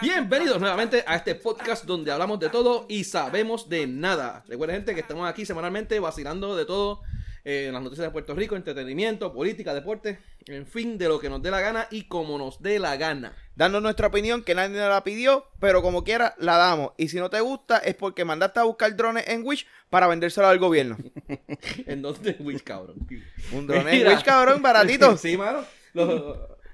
Bienvenidos nuevamente a este podcast donde hablamos de todo y sabemos de nada. Recuerden gente que estamos aquí semanalmente vacilando de todo eh, las noticias de Puerto Rico, entretenimiento, política, deporte, en fin, de lo que nos dé la gana y como nos dé la gana. Dando nuestra opinión que nadie nos la pidió, pero como quiera la damos. Y si no te gusta es porque mandaste a buscar drones en Wish para vendérselo al gobierno. ¿En dónde, Wish, cabrón? Un drone en. Wish, cabrón, baratito. sí, mano.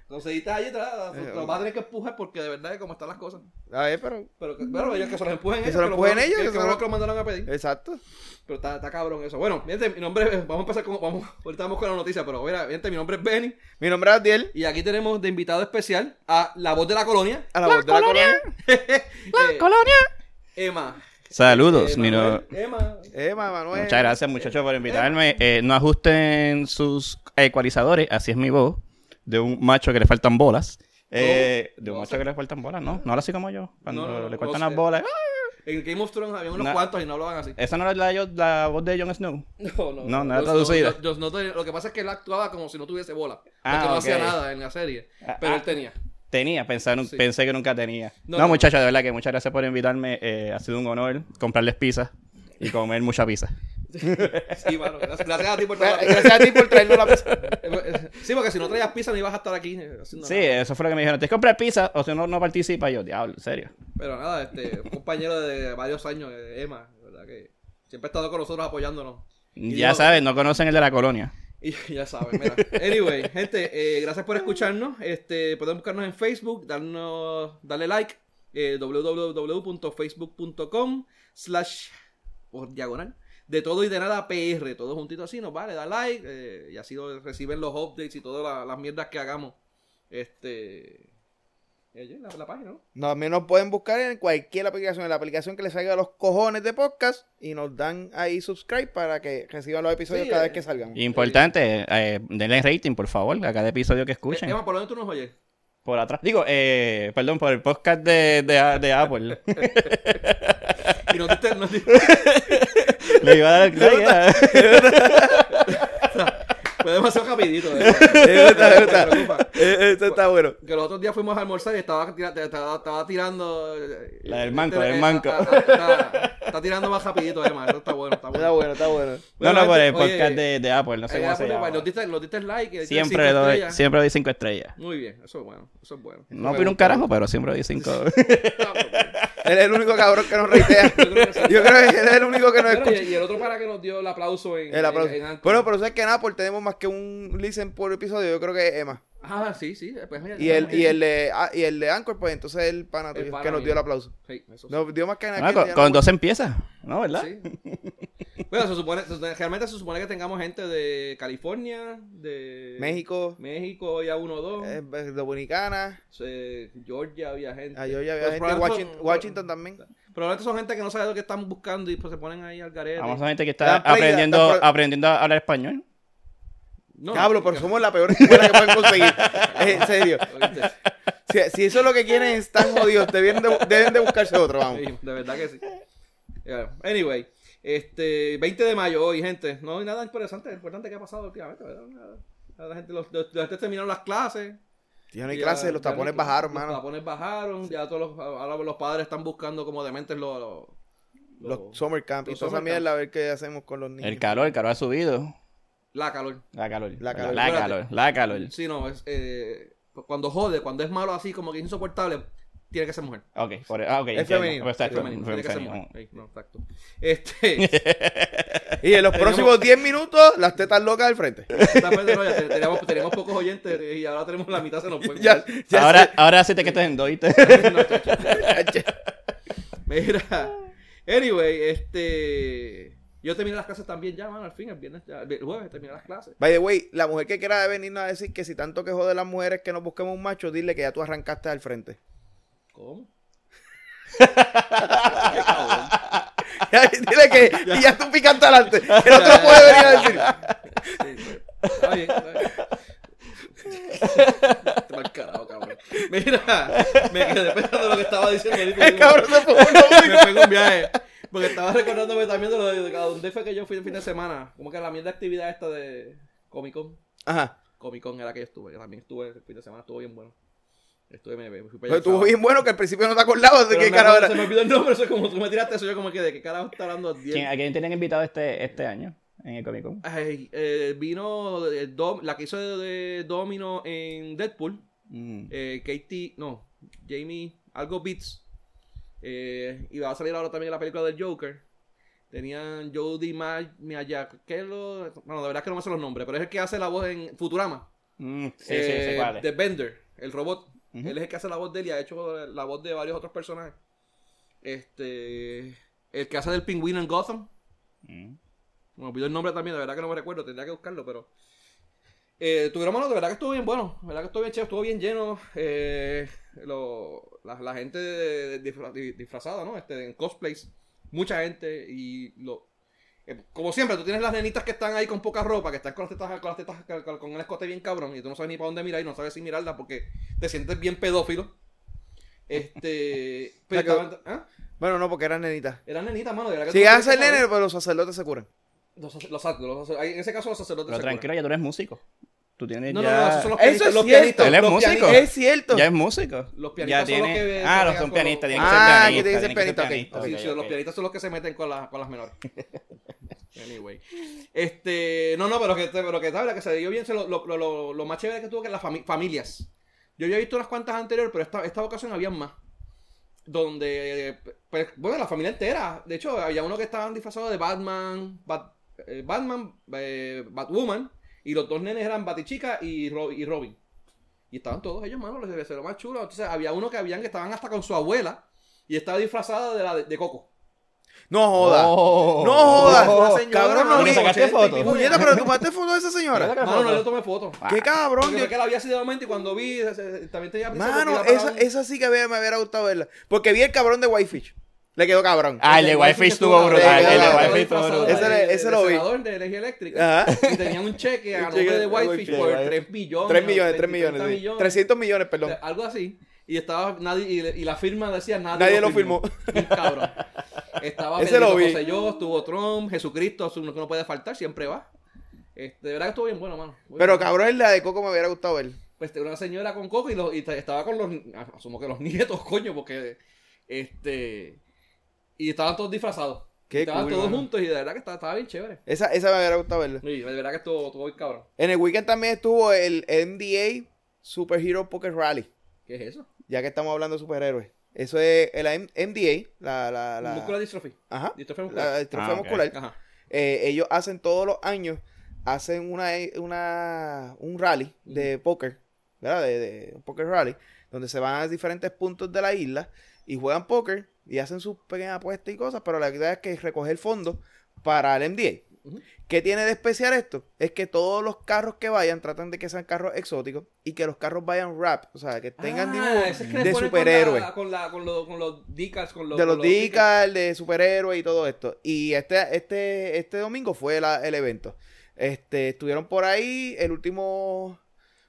Conseguiste allí, te la- lo vas a tener que empujar porque de verdad es como están las cosas. A ver, pero... Pero, que- pero ellos que se los empujen Que ellos. se los empujen ellos, Que, que que se que lo mandaron a pedir. Exacto. Pero está, está cabrón eso. Bueno, mi nombre es, vamos a empezar con, vamos, ahorita vamos con la noticia, pero mira, gente, mi nombre es Benny Mi nombre es Adiel. y aquí tenemos de invitado especial a la voz de la colonia, A la, voz de la colonia. Eh, colonia. Emma. Saludos, Eh, mi no- Emma. Emma, Manuel. Muchas gracias, muchachos, por invitarme. Eh, no ajusten sus ecualizadores, así es mi voz, de un macho que le faltan bolas. Eh, de un No macho que le faltan bolas, ¿no? No así como yo, cuando No, le cortan las bolas. ¡ah! En Game of Thrones había unos cuantos y no hablaban así. Esa no es la, la voz de Jon Snow. No, no. No, no era traducida. yo- yo no lo que pasa es que él actuaba como si no tuviese bola. Ah, porque no hacía nada en la serie. Ah, Pero ah. él tenía. Tenía, Sí. pensé que nunca tenía. No, No, no. muchachos, de verdad que muchas gracias por invitarme. Eh, ha sido un honor comprarles pizza y comer mucha pizza. Sí, mano. Gracias, a ti por traer la Gracias a ti por traernos la pizza. Sí, porque si no traías pizza no ibas a estar aquí eh, haciendo Sí, nada. eso fue lo que me dijeron. Tienes que comprar pizza o si no, no participa. Yo, diablo, en serio. Pero nada, este, un compañero de varios años, eh, Emma, ¿verdad? Que siempre ha estado con nosotros apoyándonos. Y Ya sabes, no conocen el de la colonia. Y ya saben, mira. Anyway, gente, eh, gracias por escucharnos. Este, pueden buscarnos en Facebook, darnos, darle like, eh, www.facebook.com slash o diagonal de todo y de nada PR, todo juntito así, nos vale, da like, eh, y así lo- reciben los updates y todas la- las mierdas que hagamos. Este. eh, La, la página, ¿no? No, También nos pueden buscar en cualquier aplicación, en la aplicación que les salga a los cojones de podcast y nos dan ahí subscribe para que reciban los episodios Sí, cada eh, vez que salgan. Importante, eh, denle rating, por favor, a cada episodio que escuchen. Emma, ¿por dónde tú nos oyes? Por atrás. Digo, eh, perdón, por el podcast de, de, de Apple. Y nos diste- nos diste- Le iba a dar ya. fue demasiado rapidito. eh. Eh, Esto está bueno. Que los otros días fuimos a almorzar y estaba, tira- estaba, estaba tirando. eh, La del manco, este, la del eh, manco. Está, está tirando más rapidito, además. Eso está bueno, está bueno. Está bueno, está bueno. No, no, por el podcast de, de Apple, no sé cómo se Apple, llama. Nos diste, nos diste like. Siempre doy, estrellas. siempre doy cinco estrellas. Muy bien, eso es bueno. Eso es bueno. No opino un carajo, pero siempre doy cinco. Él es el único cabrón que nos reitea. Yo creo que sí. Yo creo que él es el único que nos Bueno, escucha. y, y el otro para que nos dio el aplauso en. El aplauso. en- en Anchor. bueno, pero sabes que en Apple tenemos más que un listen por episodio. Yo creo que es Emma. Ah, sí, sí. Pues mira, Y el, y el de ah, y el de Anchor, pues entonces el pana El tuyo, pana que nos dio el aplauso. Sí, eso sí. Nos dio más que nada. con, con dos empieza, ¿no? ¿Verdad? Sí. Bueno, se supone, realmente se supone que tengamos gente de California, de México, México ya uno o dos. eh, Dominicana. Eh, Georgia había gente. Ah, yo ya Pues había gente. Washington, son- Washington también. Probablemente son gente que no sabe lo que están buscando y pues se ponen ahí al garete. Vamos a gente que está aprendiendo, aprendiendo a hablar español. No, Cablo, pero somos la peor escuela que pueden conseguir. en serio. Si, si eso es lo que quieren, están jodidos. Deben de, deben de buscarse otro, vamos. Sí, de verdad que sí. Yeah. Anyway, este 20 de mayo hoy, gente. No hay nada interesante, importante que ha pasado últimamente. La gente, los, los, los gente terminaron las clases. Ya no hay clases, los tapones no bajaron, Los mano. tapones bajaron, ya todos los, ahora los padres están buscando como dementes los... los- Los summer camp y los toda esa mierda, a ver qué hacemos con los niños. El calor, el calor ha subido. La calor. La calor. La calor. La calor. La calor. Sí, no, es, eh, cuando jode, cuando es malo así, como que es insoportable, tiene que ser mujer. Ok, por, ah, ok. Es femenino, Pues está Es femenino, fem- tiene que ser femenino. mujer. No, exacto. Este, Y en los próximos 10 minutos, las tetas locas al frente. teníamos, teníamos pocos oyentes y ahora tenemos la mitad se nos fue. ya, ya ahora, sé. ahora sí te que estás en chacho. Mira, anyway, este. Yo terminé las clases también ya, mano, al fin, el viernes, ya, el jueves terminé las clases. By the way, la mujer que quiera venirnos a decir que si tanto que jode las mujeres que nos busquemos un macho, dile que ya tú arrancaste al frente. ¿Cómo? dile que y ya tú picaste adelante. Que no te lo puede venir a decir. Sí, está bien, está bien. Te mal carajo, cabrón. Mira, me quedé pensando lo que estaba diciendo. El cabrón se fue lo me pegó un viaje. Porque estaba recordándome también de lo de, a dónde fue que yo fui el fin de semana. Como que la mierda de actividad esta de. Comic Con. Ajá. Comic Con era que yo estuve. que también estuve el fin de semana, estuvo bien bueno. Estuve, me, me fui para Pero estuvo bien bueno que al principio no te acordabas de Pero qué me cara acuerdo- era. Se me olvidó el nombre, eso es como tú me tiraste eso, yo como que de qué carajo está hablando ¿Quién- ¿A quién tienen invitado este, este año en el Comic Con? Ay, eh, vino el Dom- la que hizo de, de Domino en Deadpool. Mm. eh, Katie, no, Jamie, algo Beats. Eh, y va a salir ahora también la película del Joker. Tenían Jody Ma- Miyazaki, que es lo, bueno, de verdad que no me sé los nombres, pero es el que hace la voz en Futurama. Mm, sí, sí, Eh, es. de Bender, el robot. Él es el que hace la voz de él y ha hecho la voz de varios otros personajes. Este, el que hace del pingüino en Gotham. Mm. Me olvidó el nombre también, de verdad que no me recuerdo, tendría que buscarlo, pero. Eh, tuvieron mano, de verdad que estuvo bien bueno, de verdad que estuvo bien chévere, estuvo bien lleno. Eh, lo- la, la gente de- de- disfrazada, ¿no? Este, en cosplays, mucha gente y lo. eh, como siempre, tú tienes las nenitas que están ahí con poca ropa, que están con las tetas, con, las tetas con, el escote bien cabrón, y tú no sabes ni para dónde mirar y no sabes si mirarla porque te sientes bien pedófilo. Este. pero ¿ah? Bueno, no, porque eran nenitas. Eran nenitas, mano. De verdad que Si tú que saber- nene, pero los sacerdotes se curan. Los, los, los en ese caso los sacerdotes Pero tranquilo, ya tú eres músico. Tú tienes No, no, ya... no, esos son los Eso pianistas. es los cierto. pianistas. Él es los músico. pianistas. Es cierto. Ya es músico. Los ya pianistas son los tiene... que se Ah, los son pianistas. los- Tienen que ser Ah, pianistas. que tienen que ser tienen que ser pianistas, los pianistas son los que se meten con, la- con las menores. anyway. Este, no, no, pero que, pero que sabes, que se dio bien, se lo, lo, lo- lo- lo más chévere que tuvo que las fami- familias. Yo había visto unas cuantas anteriores, pero esta, esta ocasión había más. Donde, pues, bueno, la familia entera. De hecho, había uno que estaban disfrazados de Batman, Bat- Batman, eh, Batwoman, y los dos nenes eran Batichica y, Ro- y Robin. Y estaban todos ellos, mano, les debe ser lo más chulo. Entonces, había uno que habían que estaban hasta con su abuela y estaba disfrazada de la de, de Coco. No jodas. Oh. No jodas. Señora, Cabrón, no mano, ¿Y le sacaste 80 y foto? pico de Puñeta, pero tomaste foto de esa señora. Mano, no le tomé foto. Qué cabrón. Porque yo- que la vi así de momento y cuando vi, también tenía Mano, esa, esa sí que me, me hubiera gustado verla. Porque vi el cabrón de Whitefish. Le quedó cabrón. Ah, el de Wi-Fi estuvo brutal. El de Wi-Fi estuvo brutal. Ese lo vi. senador de energía eléctrica. Ajá. Y tenían un cheque a nombre de Whitefish por Wi-Fi. 3 billones. 3 millones, 30 3 millones. sí. millones. 300 millones, perdón. Algo así. Y estaba nadie y, y la firma decía nadie, Nadie lo firmó. Bien cabrón. Estaba Ese lo vi. Rosselló, estuvo Trump, Jesucristo, que no puede faltar, siempre va. Este, de verdad que estuvo bien bueno, mano. Muy Pero bueno. cabrón, la de Coco me hubiera gustado ver. Pues una señora con coco y estaba con los, asumo que los nietos, coño, porque, este, y estaban todos disfrazados. Qué estaban cool, todos mano. juntos y de verdad que estaba, estaba bien chévere. Esa, esa me hubiera gustado verla. Y de verdad que estuvo, estuvo bien cabrón. En el weekend también estuvo el MDA Super Hero Poker Rally. ¿Qué es eso? Ya que estamos hablando de superhéroes. Eso es el M- MDA, la, la, la, Muscular dystrophy. ajá, Distrofia la muscular. distrofia Ah, muscular. Ajá. Eh, ellos hacen todos los años, hacen una, una, un rally de póker, ¿verdad? De, de un poker rally, donde se van a diferentes puntos de la isla y juegan póker y hacen sus pequeñas apuestas y cosas, pero la idea es que recoger fondos para el MDA. ¿Qué tiene de especial esto? Es que todos los carros que vayan tratan de que sean carros exóticos y que los carros vayan rap, o sea, que tengan Ah, dibujos es que de superhéroes. Con, la, con, la- con, los- con los decals, con los... de los decals. De superhéroes y todo esto. Y este, este, este domingo fue la- el evento. Este, estuvieron por ahí, el último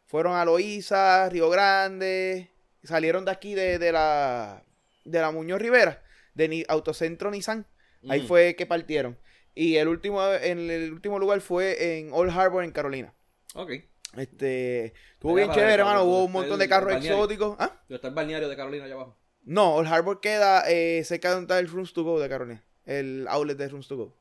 fueron a Loíza, Río Grande, salieron de aquí de, de la de la Muñoz Rivera, de Ni- Autocentro Nissan. Ahí Mm. fue que partieron. Y el último, en el último lugar fue en Old Harbor, en Carolina. Ok. Este, estuvo bien chévere, hermano. Hubo un montón el- de carros exóticos. ¿Ah? Está el balneario de Carolina allá abajo. No, Old Harbor queda eh, cerca de donde está el Rooms to Go de Carolina. El outlet de Rooms to Go.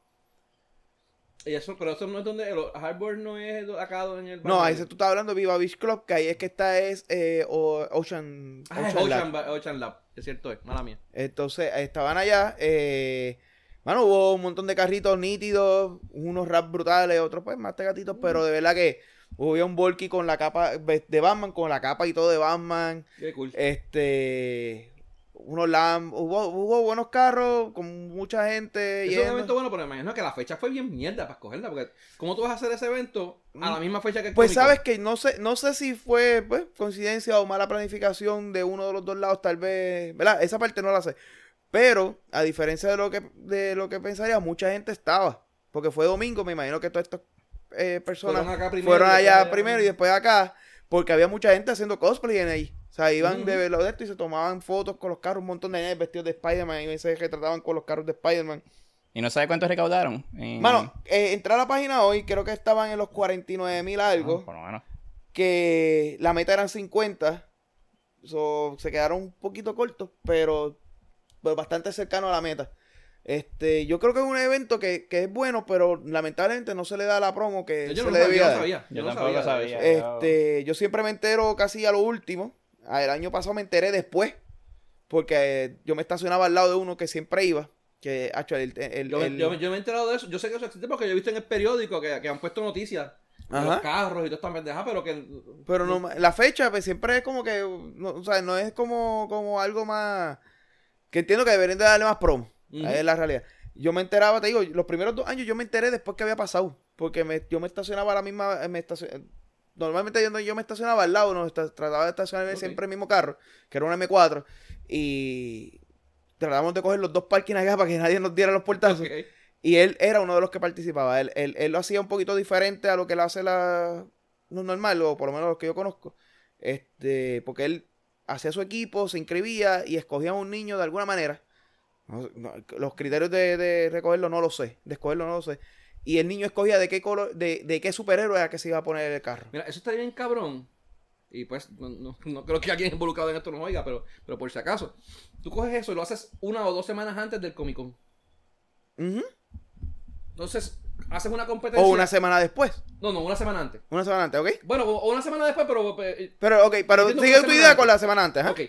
Y eso, pero eso no es donde... El Harbor no es acá en el No, ahí tú estás hablando de Viva Beach Club, que ahí es que está es eh, Ocean, Ah, es Ocean Lab. Ocean, Ocean Lab. Es cierto, es. Mala mía. Entonces, estaban allá. Eh, mano, hubo un montón de carritos nítidos, unos rap brutales, otros pues más tegatitos, pero de verdad que hubo un Volky con la capa de Batman, con la capa y todo de Batman. Qué cool. Este, unos Lam, hubo, hubo buenos carros con mucha gente. Eso es un evento bueno, pero me imagino que la fecha fue bien mierda para escogerla. Porque, ¿cómo tú vas a hacer ese evento a la misma fecha que el Pues sabes que no sé, no sé si fue pues, coincidencia o mala planificación de uno de los dos lados, tal vez, ¿verdad? Esa parte no la sé. Pero, a diferencia de lo que, de lo que pensaría, mucha gente estaba. Porque fue domingo, me imagino que todas estas eh, personas Fueron acá primero fueron y después allá allá. primero y después acá. Porque había mucha gente haciendo cosplay en ahí. Sea, iban de verlo de esto y se tomaban fotos con los carros, un montón de nenes vestidos de Spider-Man y se retrataban con los carros de Spider-Man. ¿Y no sabe cuánto recaudaron? En- Mano, eh, entré a la página hoy, creo que estaban en los 49 mil algo. Ah, por lo menos. que la meta eran 50. So, se quedaron un poquito cortos, pero, pero bastante cercano a la meta. Este, yo creo que es un evento que, que es bueno, pero lamentablemente no se le da la promo que Yo se no, le debía yo no sabía. Yo Yo no tampoco sabía. Este, yo siempre me entero casi a lo último. Ah, El año pasado me enteré después, porque eh, yo me estacionaba al lado de uno que siempre iba. Que, hacho, el, el- Yo, el- yo me- yo me he enterado de eso. Yo sé que eso existe porque yo he visto en el periódico que, que han puesto noticias de los Ajá. carros y toda esta pendeja, pero que. Pero no, la fecha pues, siempre es como que, no, o sea, no es como, como algo más, que entiendo que deberían de darle más promo, Ujú. es la realidad. Yo me enteraba, te digo, los primeros dos años yo me enteré después que había pasado, porque me, yo me estacionaba a la misma, me estacion- normalmente yo, yo me estacionaba al lado, no, trataba de estacionarme Ok. siempre el mismo carro, que era un M4, y tratamos de coger los dos parkings acá para que nadie nos diera los portazos. Y él era uno de los que participaba. Él, él, él lo hacía un poquito diferente a lo que lo hace la normal, o por lo menos los que yo conozco. Este, porque él hacía su equipo, se inscribía y escogía a un niño de alguna manera. No- no, los criterios de, de recogerlo no lo sé, de escogerlo no lo sé. Y el niño escogía de qué color, de, de qué superhéroe era que se iba a poner el carro. Mira, eso estaría bien cabrón. Y pues, no, no- no creo que alguien involucrado en esto nos oiga, pero, pero por si acaso. Tú coges eso y lo haces una o dos semanas antes del Comic Con. Entonces, haces una competencia. O una semana después. No, no, una semana antes. Una semana antes, ¿ok? Bueno, o una semana después, pero. eh, Pero, ok, pero sigue tu idea antes. con la semana antes, ¿ah? Ok.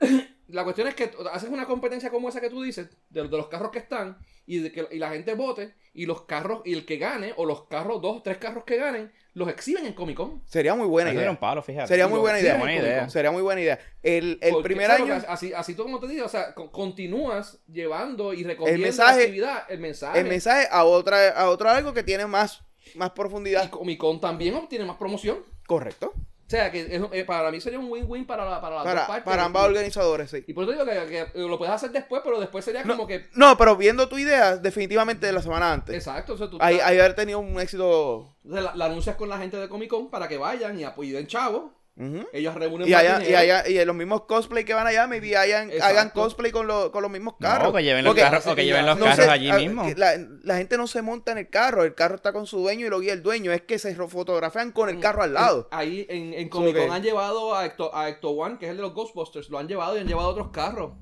La cuestión es que haces una competencia como esa que tú dices, de, de los carros que están, y de que y la gente vote, y los carros, y el que gane, o los carros, dos, tres carros que ganen, los exhiben en Comic Con. Sería muy buena idea. un palo, fíjate. Sería muy buena idea. buena idea. Sería muy buena idea. El, el Porque, primer año. Así, así tú como te digo, o sea, con- continúas llevando y recogiendo mensaje- la actividad, el mensaje. el mensaje a otra a otro algo que tiene más, más Y profundidad. Comic Con también obtiene más promoción. Correcto. O sea, que es- eh, para mí sería un win-win para, la, para las dos Para, partes. para ambos Y- organizadores, sí. Y por eso digo que, que lo puedes hacer después, pero después sería como que... No, pero viendo tu idea, definitivamente de la semana antes. Exacto, o sea, tú Ahí, ahí haber tenido un éxito. La, la anuncias con la gente de Comic Con para que vayan y apoyen chavo. Ellos reúnen Y más allá, y allá, y los mismos cosplay que van allá, maybe hayan, hagan cosplay con, los con los mismos carros. No, que lleven los Porque carros, o que lleven los no carros sé, allí a- mismo. La, la gente no se monta en el carro, el carro está con su dueño y lo guía el dueño. Es que se fotografían con el carro al lado. Ahí en, en Comic Con han llevado a Ecto, a Ecto One, que es el de los Ghostbusters, lo han llevado y han llevado otros carros.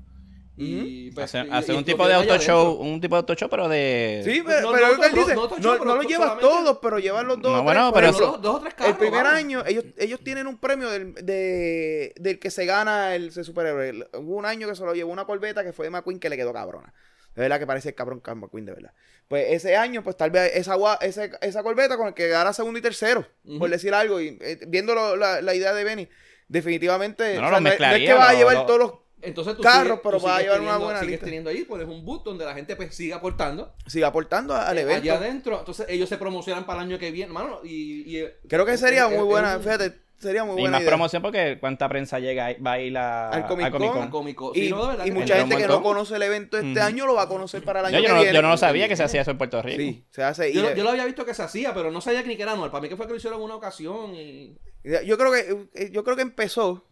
Y, pues, y- y un lo tipo de auto show, un tipo de auto show, pero de... Sí, No, pero, no, pero no, lo que él dice, no, no, no, no, pero los tú llevas solamente- todos, pero llevan los dos. No, bueno, tres, pero eso- dos, dos o tres carros. El primer vamos. año, ellos, ellos tienen un premio del, de, del que se gana el, superhéroe. Hubo un año que se lo llevó una corbeta que fue de McQueen que le quedó cabrona. De verdad que parece el cabrón Carl McQueen, de verdad. Pues ese año, pues tal vez esa, ese- esa corbeta con el que gana segundo y tercero, por decir algo. Y eh, viendo lo- la, la idea de Benny, definitivamente. No, no, o sea, no, es- no es que vas a lo- llevar lo- todos los. Entonces tú carros, sigues- pero tú va a llevar una teniendo- buena sigues lista. teniendo ahí, pones un boot donde la gente pues sigue aportando. Sigue aportando al eh, evento. Allá adentro, entonces ellos se promocionan para el año que viene, mano, y, y- Creo que es- sería es- muy es- buena. es un- Fíjate, sería muy Y buena más idea. promoción porque cuánta prensa llega ahí- va a ir a, Al Comic a Comic Con. Con. cómico. Y, Sí, no, y que mucha gente que no conoce el evento este año lo va a conocer para el año Yo, yo que no, viene. yo no lo sabía que se hacía eso en Puerto Rico. Sí, se hace. y Yo, lo había visto que se hacía, pero no sabía ni que era anual. Para mí que fue que lo hicieron en una ocasión y yo creo que eh, yo creo que empezó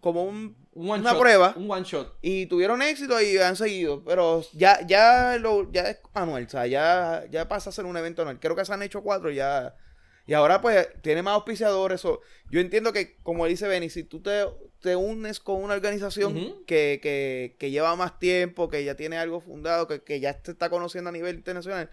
como un, un one una shot, prueba Un one shot. y tuvieron éxito y han seguido, pero ya ya lo ya es anual, o sea, ya ya pasa a ser un evento anual. Creo que se han hecho cuatro ya y ahora pues tiene más auspiciadores. o- yo entiendo que como dice Benny, si tú te, te unes con una organización que, que lleva más tiempo, que ya tiene algo fundado, que, que ya te está conociendo a nivel internacional,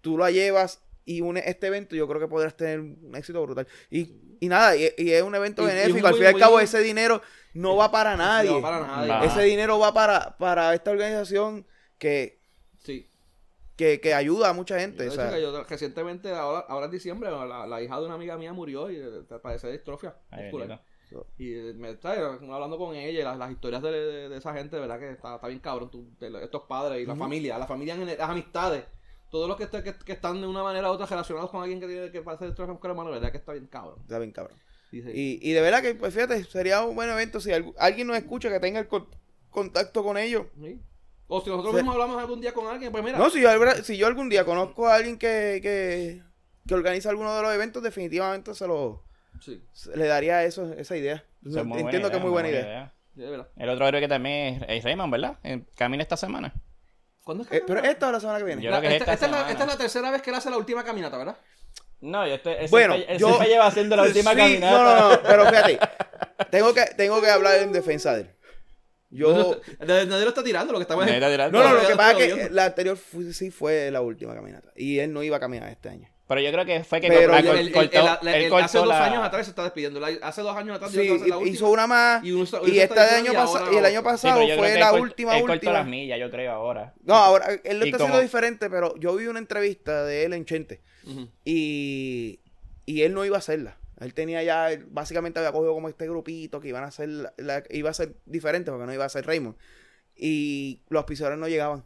tú la llevas y unes este evento, yo creo que podrás tener un éxito brutal. Y, y nada, y, y es un evento Y- benéfico. un al fin y al cabo, ese dinero no va para nadie. No va para nadie. Ese dinero va para, para esta organización que, Sí. que, que ayuda a mucha gente. de o hecho, sea, que yo recientemente, ahora, ahora en diciembre, la, la hija de una amiga mía murió y eh, padece de distrofia muscular. Y eh, me está hablando con ella y las, las historias de, de- de esa gente, de verdad que está, está bien cabrón. tú- de estos padres y la familia, la familia, las amistades, todos los que, est- que, que están de una manera u otra relacionados con alguien que tiene que distrofia muscular, hermano, de verdad que está bien cabrón. está bien cabrón. Y, y de verdad que, pues fíjate, sería un buen evento si algu- alguien nos escucha que tenga el con- contacto con ellos. ¿sí? O si nosotros mismos hablamos algún día con alguien, pues mira, No, si yo, si yo algún día conozco a alguien que, que, que organiza alguno de los eventos, definitivamente se lo sí, se le daría eso, esa idea. Entiendo que es muy buena idea. El otro héroe que también es, es Rayman, ¿verdad? Camina esta semana. ¿Cuándo es que Eh, pero esta o la semana que viene. Yo La- creo que es esta, esta esta es la, semana. esta es la tercera vez que él hace la última caminata, ¿verdad? No, yo estoy, ese Bueno, yo- siempre lleva haciendo la última Sí, caminata. No, no, no, pero fíjate. Tengo que, tengo que hablar en defensa de él. Yo. Nadie lo está tirando, lo que estamos Nadie está tirando. No, no, lo que pasa es que la anterior fue- sí fue la última caminata. Y él no iba a caminar este año. Pero yo creo que fue que Pero cortó, él- él cortó hace dos la- años atrás se está despidiendo. La- Hace dos años atrás Sí, haciendo la hizo última. una más. Y uno- Y, de año pasado, y el año. Sí, pasado fue que la última, él cortó última. las millas, yo creo, ahora. No, ahora él lo está como- haciendo diferente, pero yo vi una entrevista de él en Chente. Y, y él no iba a hacerla. Él tenía ya, él básicamente había cogido como este grupito que iban a hacer, la- la- iba a ser diferente porque no iba a ser Raymond. Y los auspiciadores no llegaban.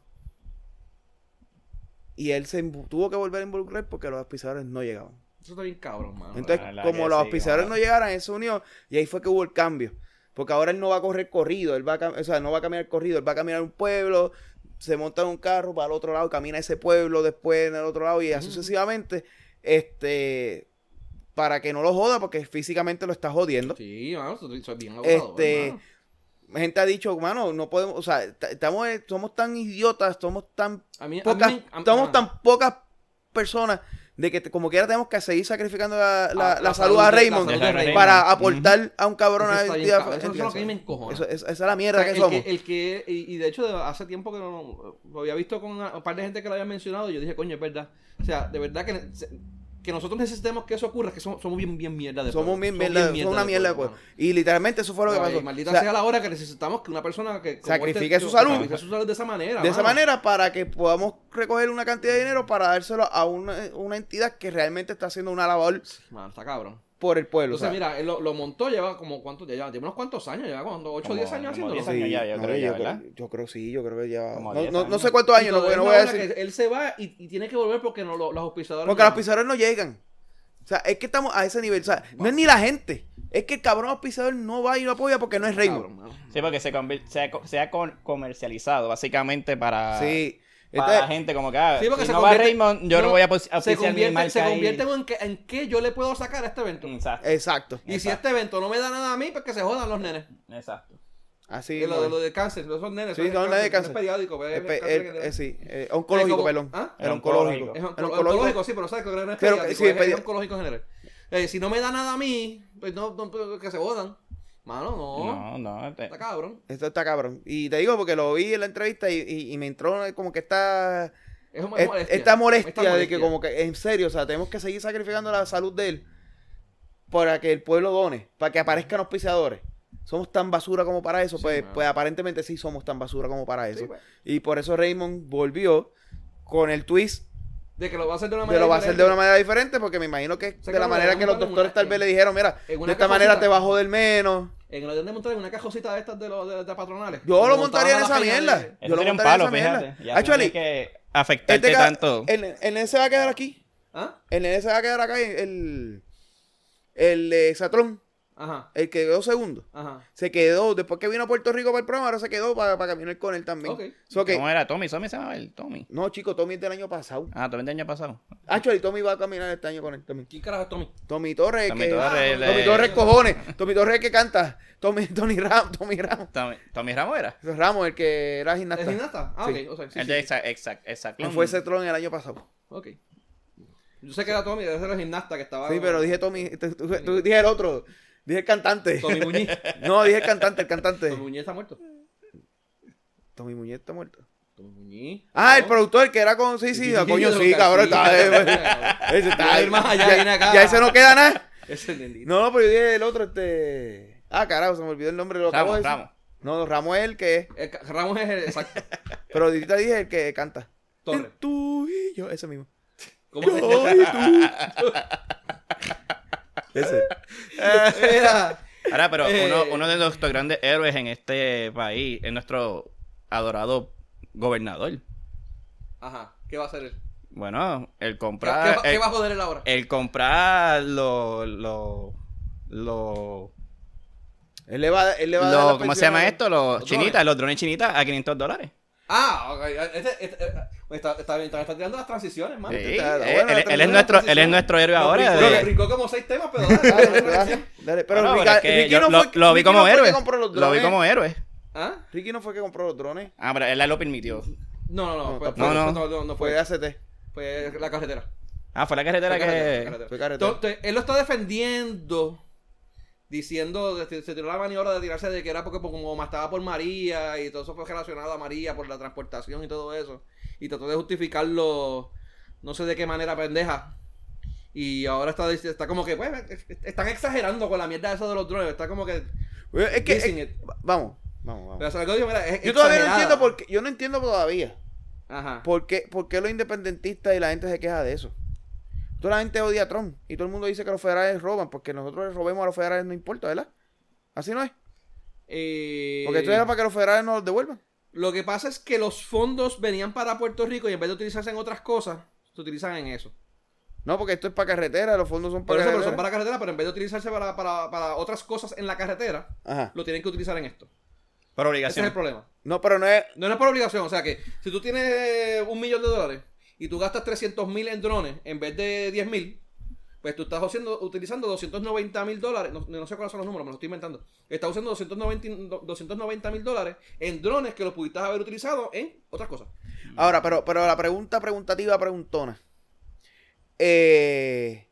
Y él se tuvo que volver a involucrar porque los auspiciadores no llegaban. Eso está bien cabrón, mano. Entonces, como los auspiciadores no llegaran, él se unió y ahí fue que hubo el cambio. Porque ahora él no va a correr corrido, él va a, o sea, no va a caminar corrido, él va a caminar un pueblo, se monta en un carro para el otro lado, camina ese pueblo, después en el otro lado y así sucesivamente, este, para que no lo joda porque físicamente lo está jodiendo. Sí, mano, eso eso es bien agotador, Este, mano. Gente ha dicho, mano, no podemos, o sea, estamos, somos tan idiotas, somos tan A mí, a mí pocas, somos tan pocas personas de que te- como quiera tenemos que seguir sacrificando la, la- Ah, la la salud salud a Raymond salud para aportar a un cabrón Eso a está bien entidad- cabrón. Eso es entidad- lo que a mí me encojona. Eso- esa esa es la O mierda sea, que el, somos. que, el que, y, y de hecho, hace tiempo que no, lo había visto con una- un par de gente que lo había mencionado. Y yo dije, coño, es verdad. O sea, de verdad que, que nosotros necesitemos que eso ocurra. Que somos, somos bien, bien mierda de somos pueblo. bien mierda, somos una mierda de pueblo. Y literalmente eso fue lo que mano. pasó. Ay, Maldita O sea, sea la hora que necesitamos que una persona que como Sacrifique este- su salud. sacrifique su salud de esa manera. de esa manera para que podamos recoger una cantidad de dinero para dárselo a una, una entidad que realmente está haciendo una labor Mano, está cabrón. Por el pueblo. Entonces, o sea. mira, él lo, lo montó, lleva como cuántos, ya lleva, lleva unos cuantos años, lleva como 8 o 10 años haciéndolo. 10 años ya, yo no, creo ya, yo, ¿verdad? creo, yo creo sí, yo creo que ya. No, 10 no, no años. sé cuántos años, no, todavía no es voy a decir. él se va y, y tiene que volver porque no, los, los auspiciadores. Porque no- los auspiciadores no llegan. O sea, es que estamos a ese nivel. O sea, no es ni la gente. Es que el cabrón auspiciador no va y no apoya porque no es mano. Sí, porque se, ha, se ha comercializado básicamente para, Sí. Para Entonces, la gente como que, ah, Sí, porque si se no va Raymond, yo no, voy a pos- se mi convierte, marca se convierte en que, en qué yo le puedo sacar a este evento. Exacto, Exacto. Y si este evento no me da nada a mí, pues que se jodan los nenes. exacto. Así. Y lo, no lo de cáncer, los son nenes. Sí, son no, de nada de no es cáncer. periódico, pues, es cáncer eh, que- eh, sí, eh, oncológico, como- perdón. ¿Ah? El El oncológico. oncológico. Es El onco- oncológico. oncológico, sí, pero sabes que no es Pero, pediátrico, sí, es, oncológico en general. Eh, si no me da nada a mí, pues no, no, que se jodan. Mano, no. No, no. te- Está cabrón. Esto está cabrón. Y te digo porque lo vi en la entrevista y, y- y me entró como que esta, Es una es- molestia. esta molestia Esta de que como que en serio, o sea, tenemos que seguir sacrificando la salud de él para que el pueblo done, para que aparezcan auspiciadores. Somos tan basura como para eso, Sí, pues, pues aparentemente sí somos tan basura como para eso. Sí, pues. Y por eso Raymond volvió con el twist De que lo va a hacer de una de manera lo va a hacer de diferente. una manera diferente, porque me imagino que sea, de la que manera que los doctores una- tal vez le dijeron, mira, de esta manera te va a joder menos. En el deben de montar en una cajosita de estas de los de, de patronales. Yo lo montaría en esa mierda. de- Yo Eso lo sería un montaría en palo, esa mierda. fíjate. Ya Actually, que afectarte Este ca- tanto. El, el nene se va a quedar aquí. ¿Ah? El nene se va a quedar acá. El, el de Satrón, Ajá, el que quedó segundo. ajá. Se quedó, después que vino a Puerto Rico para el programa, ahora se quedó para, para caminar con él también. Ok. So que- ¿Cómo era? Tommy, Tommy se llama el Tommy. no, chico, Tommy es del año pasado. Ah, Tommy del año pasado. Actually, Tommy va a caminar este año con él también. ¿Quién carajo es Tommy? Tommy Torres, Tommy que, Torres, el Tommy Torres cojones. Tommy Torres el que canta. Tommy, Tony Ram, Tommy Ramos. Tommy, Tommy Ramos era. Ramos, el que era ¿Es gimnasta. gimnasta? Ah, Sí. ok. O sea, sí, el sí, de sí. exact, exact, exact. Él fue Satrón el año pasado. Ok. Yo sé que era Tommy, debe ser el gimnasta que estaba. Sí, pero dije Tommy, tú, tú- tú- dije el otro. Dije el cantante. Tommy Muñiz. No, dije el cantante, el cantante. Tommy Muñiz está muerto. Tommy Muñiz está muerto. Tommy Muñiz. Ah, el productor que era con. Sí, sí, ah, coño, sí, los cabrón. Está, ese está Voy a ir más allá, ya, viene acá. ya ese no queda nada. Ese. No, no, pero yo dije el otro, este. Ah, carajo, se me olvidó el nombre. De Ramos, decir. Ramos. No, Ramos es el que es. Ramos es el. Exacto. Pero ahorita dije el que canta. Torres. El tú y yo, ese mismo. ¿Cómo Yo y tú. Ese. Era. Ahora, pero Eh. uno, uno de nuestros grandes héroes en este país es nuestro adorado gobernador. Ajá. ¿Qué va a hacer él? Bueno, el ¿Qué, comprar. qué va, qué el, va a joder él ahora? el comprar lo. lo. lo. Él le va, él le va a dar ¿Cómo se llama esto? Los Los chinitas, drones. los drones chinitas a 500 dólares. Ah, ok. Este, este, eh, está, está bien, está, está tirando las transiciones, man. Sí, está- él, bueno, él- está él es nuestro, él es nuestro héroe ahora. brincó- de- brincó como seis temas, pero dale, Dale, dale. Pero Rica- es que Ricky yo no lo, fue, lo vi Ricky como no fue héroe. que compró los Lo vi drones. como héroe. ¿Ah? Ricky no fue que compró los drones. Ah, pero él lo permitió. No, no, no. No, fue, fue- No, no, no, no Fue fue. ACT. Fue la carretera. Ah, fue la carretera Fue carretera, que... carretera. Fue carretera. Entonces, él lo está defendiendo, diciendo, se, tiró la maniobra de tirarse de que era porque como mataba por María y todo eso fue relacionado a María por la transportación y todo eso. Y trató de justificarlo, no sé de qué manera pendeja. Y ahora está, está como que, pues, están exagerando con la mierda esa de los drones. Está como que... Es que, Dicen es- it. vamos, vamos, vamos. Pero, o sea, algo digo, mira, es Yo todavía no entiendo por qué, yo no entiendo todavía Ajá. por qué, por qué los independentistas y la gente se queja de eso. Toda la gente odia a Trump y todo el mundo dice que los federales roban porque nosotros les robemos a los federales no importa, ¿verdad? Así no es. Eh, Porque esto era para que los federales nos los devuelvan. Lo que pasa es que los fondos venían para Puerto Rico y en vez de utilizarse en otras cosas, se utilizan en eso. No, porque esto es para carretera, los fondos son para eso, pero carretera. son para carretera, pero en vez de utilizarse para, para, para otras cosas en la carretera, Ajá. lo tienen que utilizar en esto. Por Ese obligación. es el problema. No, pero no es. No es por obligación, o sea que si tú tienes un millón de dólares y tú gastas 300 mil en drones en vez de 10 mil, pues tú estás haciendo, utilizando 290 mil dólares, no, no sé cuáles son los números, me los estoy inventando. Estás usando 290 mil dólares en drones que los pudiste haber utilizado en otras cosas. Ahora, pero, pero la pregunta preguntativa, preguntona. Eh,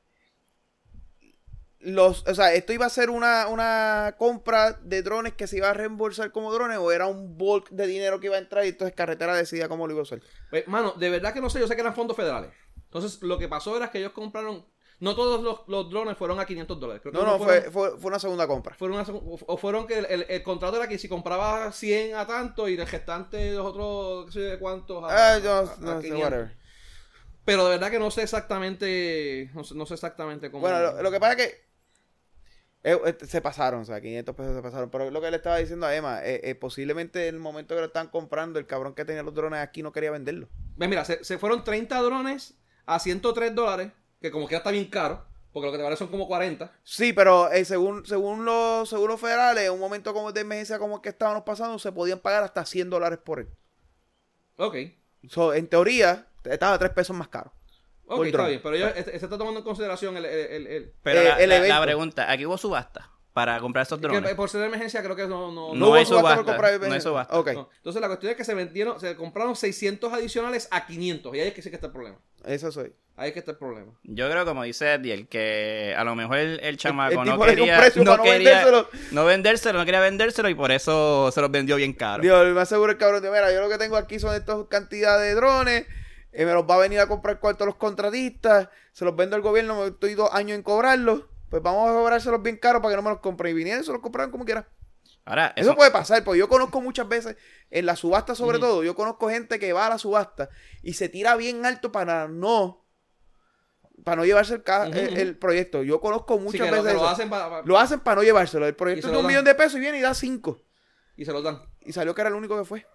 los, o sea, ¿esto iba a ser una, una compra de drones que se iba a reembolsar como drones o era un bulk de dinero que iba a entrar y entonces carretera decidía cómo lo iba a usar? Pues, mano, de verdad que no sé, yo sé que eran fondos federales. Entonces, lo que pasó era que ellos compraron, no todos los, los drones fueron a 500 dólares. Creo que No, no, fue, fue, fue una segunda compra. fueron una o fueron que el, el- el contrato era que si compraba 100 a tanto y el gestante los otros, qué sé de cuántos a, yo a- no, a no sé, 500. whatever. Pero de verdad que no sé exactamente, no sé, no sé exactamente cómo. Bueno, lo, lo que pasa es que eh, eh, se pasaron, o sea, 500 pesos se pasaron. Pero lo que le estaba diciendo a Emma, eh, posiblemente en el momento que lo estaban comprando, el cabrón que tenía los drones aquí no quería venderlos. Ves, mira, se, se fueron 30 drones a 103 dólares, que como que ya está bien caro, porque lo que te vale son como 40. Sí, pero eh, según, según los seguros federales, en un momento como de emergencia como el que estábamos pasando, se podían pagar hasta 100 dólares por él. Ok. So, en teoría, estaba 3 pesos más caro. Ok, está bien, pero este- se está tomando en consideración el, el- el- el- Pero Eh, la, el la- evento. la pregunta, ¿aquí hubo subasta para comprar estos drones? que por ser de emergencia creo que no, no, No hubo hay subasta por subasta, no hay subasta. Ok, No. Entonces la cuestión es que se vendieron, se compraron 600 adicionales a 500. Y ahí es que sí que está el problema. eso soy. Ahí es que está el problema. Yo creo, como dice Ediel, que a lo mejor el, el chamaco el no dio un quería, no, no quería vendérselo. no vendérselo, no quería vendérselo y por eso se los vendió bien caro. Dios, me aseguro el cabrón de, mira, yo lo que tengo aquí son estas cantidades de drones, eh, me los va a venir a comprar cuarto los contratistas, se los vendo al gobierno, me estoy dos años en cobrarlos, pues vamos a cobrárselos bien caros para que no me los compren. Y vinieron y se los compraron como quiera. Ahora, Eso, eso, puede pasar, porque yo conozco muchas veces, en la subasta sobre todo, yo conozco gente que va a la subasta y se tira bien alto para no, para no llevarse el, ca- el- proyecto. Yo conozco muchas veces lo eso. hacen pa- pa- Lo hacen para no llevárselo. El proyecto es de un dan. millón de pesos y viene y da cinco. y se los dan. Y salió que era el único que fue.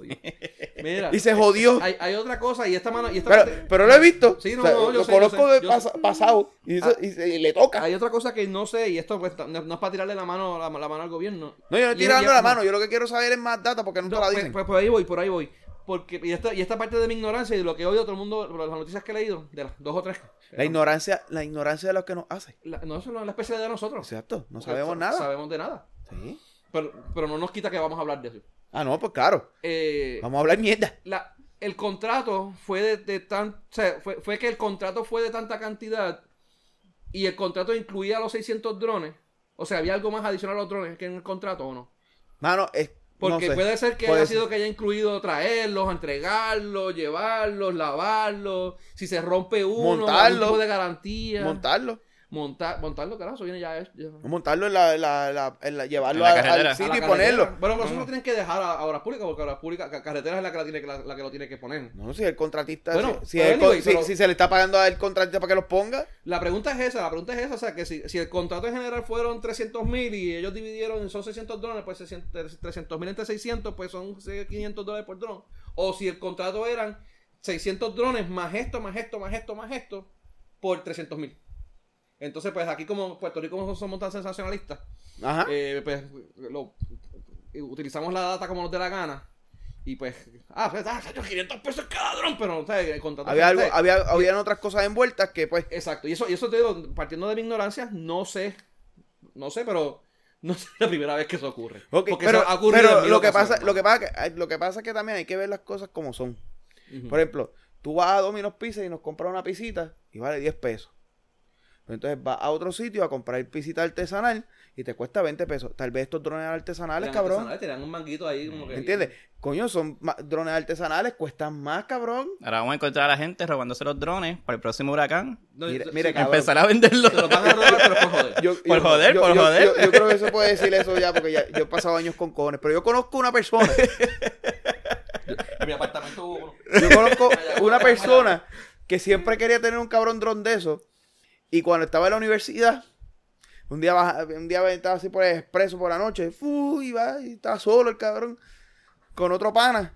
Mira, Y se jodió. hay, hay otra cosa y esta mano y esta Pero, parte- pero lo he visto. Sí, no, O sea, no, yo lo sé, yo conozco sé, yo pasado. Y, eso- Ah. y se- y le toca. hay otra cosa que no sé y esto pues, no, no es para tirarle la mano la, la mano al gobierno. No, yo no estoy es- tirando la mano. Yo lo que quiero saber es más data porque No, la pues, dicen. pues por ahí voy, por ahí voy. Porque, y esta, y esta parte de mi ignorancia y de lo que he oído todo el mundo, las noticias que he leído, de las dos o tres. la ignorancia, la ignorancia de lo que nos hace. la- no, eso no es la especialidad de nosotros. Exacto. No Porque sabemos sa- nada. Sabemos de nada. Sí. Pero, pero no nos quita que vamos a hablar de eso. Ah, no, pues claro. Eh, Vamos a hablar mierda. la, el contrato fue de, de tan, o sea, fue, fue que el contrato fue de tanta cantidad y el contrato incluía los 600 drones. O sea, había algo más adicional a los drones que en el contrato o no. Mano, es. Porque no sé. puede ser que Puede haya ser. sido que haya incluido traerlos, entregarlos, llevarlos, lavarlos. Si se rompe uno, algún Montarlo. tipo de garantía. Montarlo. Montar, montarlo, carajo, eso viene ya. ya- Montarlo en la, la, la- en la- llevarlo En la a- carretera. al sitio y ponerlo. Bueno, pero eso lo tienen que dejar a, a obras públicas, porque obras públicas, ca- carretera es la que, la, tiene, que- la, la que lo tiene que poner. No, si el contratista. Bueno, si, si pero el con- anyway, si- pero- si se le está pagando al contratista para que los ponga. La pregunta es esa, la pregunta es esa, o sea, que si, si el contrato en general fueron 300 mil y ellos dividieron, son 600 dólares, pues 300 mil entre 600, pues son 500 dólares por dron. O si el contrato eran 600 drones más esto, más esto, más esto, más esto, por 300 mil. Entonces, pues aquí como Puerto Rico no somos tan sensacionalistas, Ajá. eh, pues lo- utilizamos la data como nos dé la gana. Y pues, ah, pues, ah, 500 pesos cada dron, pero o sea, el contrato había algo, había, habían otras cosas envueltas que pues. Exacto, y eso, y eso te digo, partiendo de mi ignorancia, no sé, no sé, pero no es la primera vez que eso ocurre. Porque pero, eso en pero lo, que pasa, lo, que pasa, que- lo que pasa es que también hay que ver las cosas como son. Por ejemplo, tú vas a Domino's Pizza y nos compras una pisita y vale 10 pesos. Pero entonces vas a otro sitio a comprar pisita artesanal y te cuesta 20 pesos. Tal vez estos drones artesanales, Eran cabrón. artesanales, tenían un manguito ahí como que... ¿Me entiendes? Coño, son drones artesanales, cuestan más, cabrón. Ahora vamos a encontrar a la gente robándose los drones para el próximo huracán. No, Mire- mire. Empezar a venderlos. Se los van a robar, pero por joder. Yo- Por joder, yo- por yo- joder. Yo, yo creo que se puede decir eso ya porque ya, yo he pasado años con cojones. Pero yo conozco una persona. En mi apartamento hubo uno. Yo conozco una persona que siempre quería tener un cabrón dron de eso. Y cuando estaba en la universidad, un día, un día estaba así por el expreso por la noche. fu, y va, y estaba solo el cabrón con otro pana.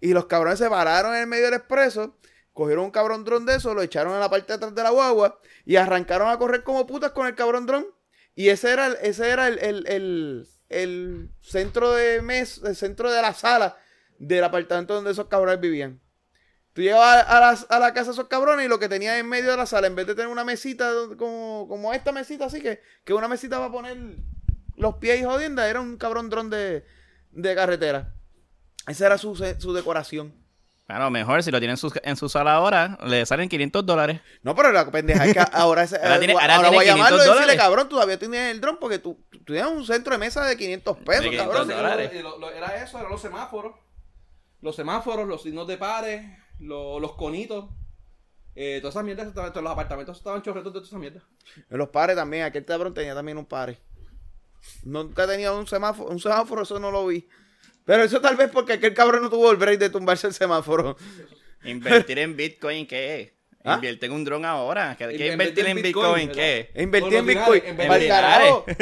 Y los cabrones se pararon en el medio del expreso. Cogieron un cabrón dron de eso, lo echaron en la parte de atrás de la guagua y arrancaron a correr como putas con el cabrón dron. Y ese era ese era el, el- el- el centro de mes, el centro de la sala del apartamento donde esos cabrones vivían. Tú llegabas a, la, a la casa de esos cabrones y lo que tenía en medio de la sala, en vez de tener una mesita como, como esta mesita, así que, que una mesita para poner los pies y jodienda, era un cabrón dron de, de carretera. Esa era su, su decoración. Bueno, mejor si lo tienen en su, en su sala ahora, le salen 500 dólares. No, pero la pendeja es que ahora, ese- Ahora tiene- ahora ahora tiene voy a llamarlo y 500 decirle, cabrón, tú todavía tienes el dron porque tú, tú tienes un centro de mesa de 500 pesos, De 500 cabrón. dólares. Era eso, eran los semáforos. Los semáforos, los signos de pares, lo- los conitos. Eh, todas esas mierdas, todos los apartamentos estaban chorretos de todas esas mierdas. En los pares también, aquel cabrón tenía también un pare. Nunca tenía un semáforo, un semáforo, eso no lo vi. Pero eso tal vez porque aquel cabrón no tuvo el break de tumbarse el semáforo. Invertir en Bitcoin, ¿qué? ¿Ah? Invierte en un dron ahora. ¿Qué, Invertir invertir en Bitcoin, Bitcoin? ¿Qué? Invertí Con en Bitcoin.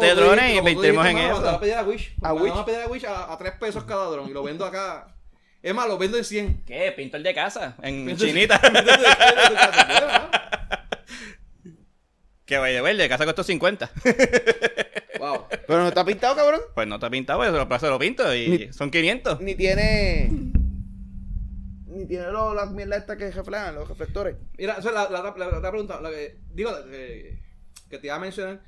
tú drones y invertimos en eso. Te voy a pedir a Wish. A A Wish. Vamos a pedir a Wish a, a 3 pesos cada dron y lo vendo acá. Es más, lo vendo en 100. ¿Qué? Pintor de casa. En chinita. vendo de- de casa, ¿no? que vaya de verde, de casa costó 50. Wow. Pero no está pintado, cabrón. pues no está pintado, pues lo, se lo pinto y Ni- son 500. Ni tiene. Ni tiene los, las mierdas estas que reflejan, los reflectores. Mira, o sea, la, la, la- la pregunta, la que, digo, eh, que te iba a mencionar,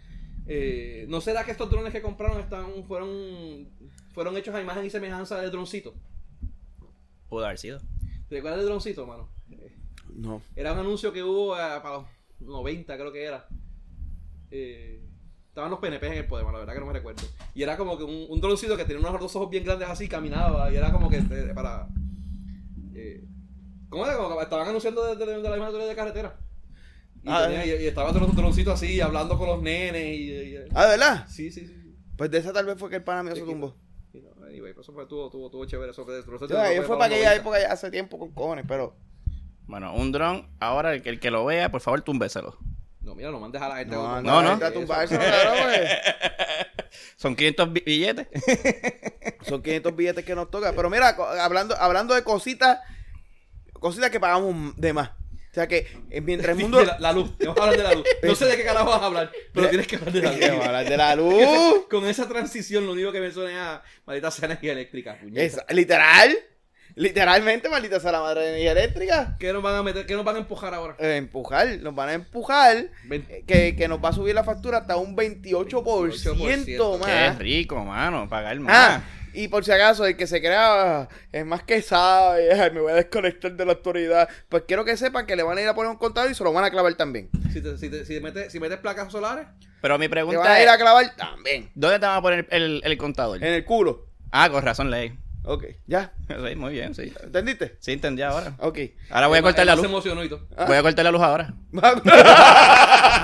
eh, ¿no será que estos drones que compraron están, fueron, fueron hechos a imagen y semejanza de droncito? Pudo haber sido. ¿Te acuerdas del droncito, mano? No. Era un anuncio que hubo eh, para los 90, creo que era. Eh, estaban los PNP en el poder, mano, la verdad que no me recuerdo. Y era como que un, un droncito que tenía unos dos ojos bien grandes así, caminaba, y era como que eh, para... eh, ¿Cómo era? Como que estaban anunciando de, de- de la misma de carretera. Y, Ah, tenía- y- y estaba otro droncito así, hablando con los nenes y... y- Ah, ¿de verdad? sí, sí, sí. Pues de esa tal vez fue que el pana mío se tumbó. Eso fue, tuvo, tuvo, tuvo chévere. Eso fue, eso fue yo fue para aquella 90. época ya hace tiempo con cojones, pero. Bueno, un dron, ahora el que, el que lo vea, por favor, túmbeselo. No, mira, no mandes a la gente. No, no, no. no. A tumbarse, cabrón. Son 500 bi- billetes. Son 500 billetes que nos toca. Pero mira, hablando, hablando de cositas, cositas que pagamos de más. O sea que eh, mientras el mundo. La, la luz, vamos a hablar de la luz. No sé de qué carajo vas a hablar, pero tienes que hablar de la luz. Vamos a hablar de la luz. Con esa transición, lo único que me suena es a maldita sea energía eléctrica. Es, literal. Literalmente, maldita sea la madre de energía eléctrica. ¿Qué nos van a meter? ¿Qué nos van a empujar ahora? Eh, empujar, nos van a empujar. Eh, Que, que nos va a subir la factura hasta un 28%, 28%, más. Qué rico, mano, pagar más. Ah, y por si acaso, el que se crea "Ah, es más que sabe, me voy a desconectar de la autoridad. Pues quiero que sepan que le van a ir a poner un contador y se lo van a clavar también. Si, te- si, te- si metes, si metes placas solares, Pero mi Le van pregunta a ir a es, clavar también. ¿dónde te van a poner el, el contador? En el culo. Ah, con razón, ley. Ok, ya. Sí, muy bien, sí. ¿Entendiste? Sí, entendí ahora. Ok. Ahora voy a cortar la se luz. emocionó y todo. Ah. Voy a cortar la luz ahora.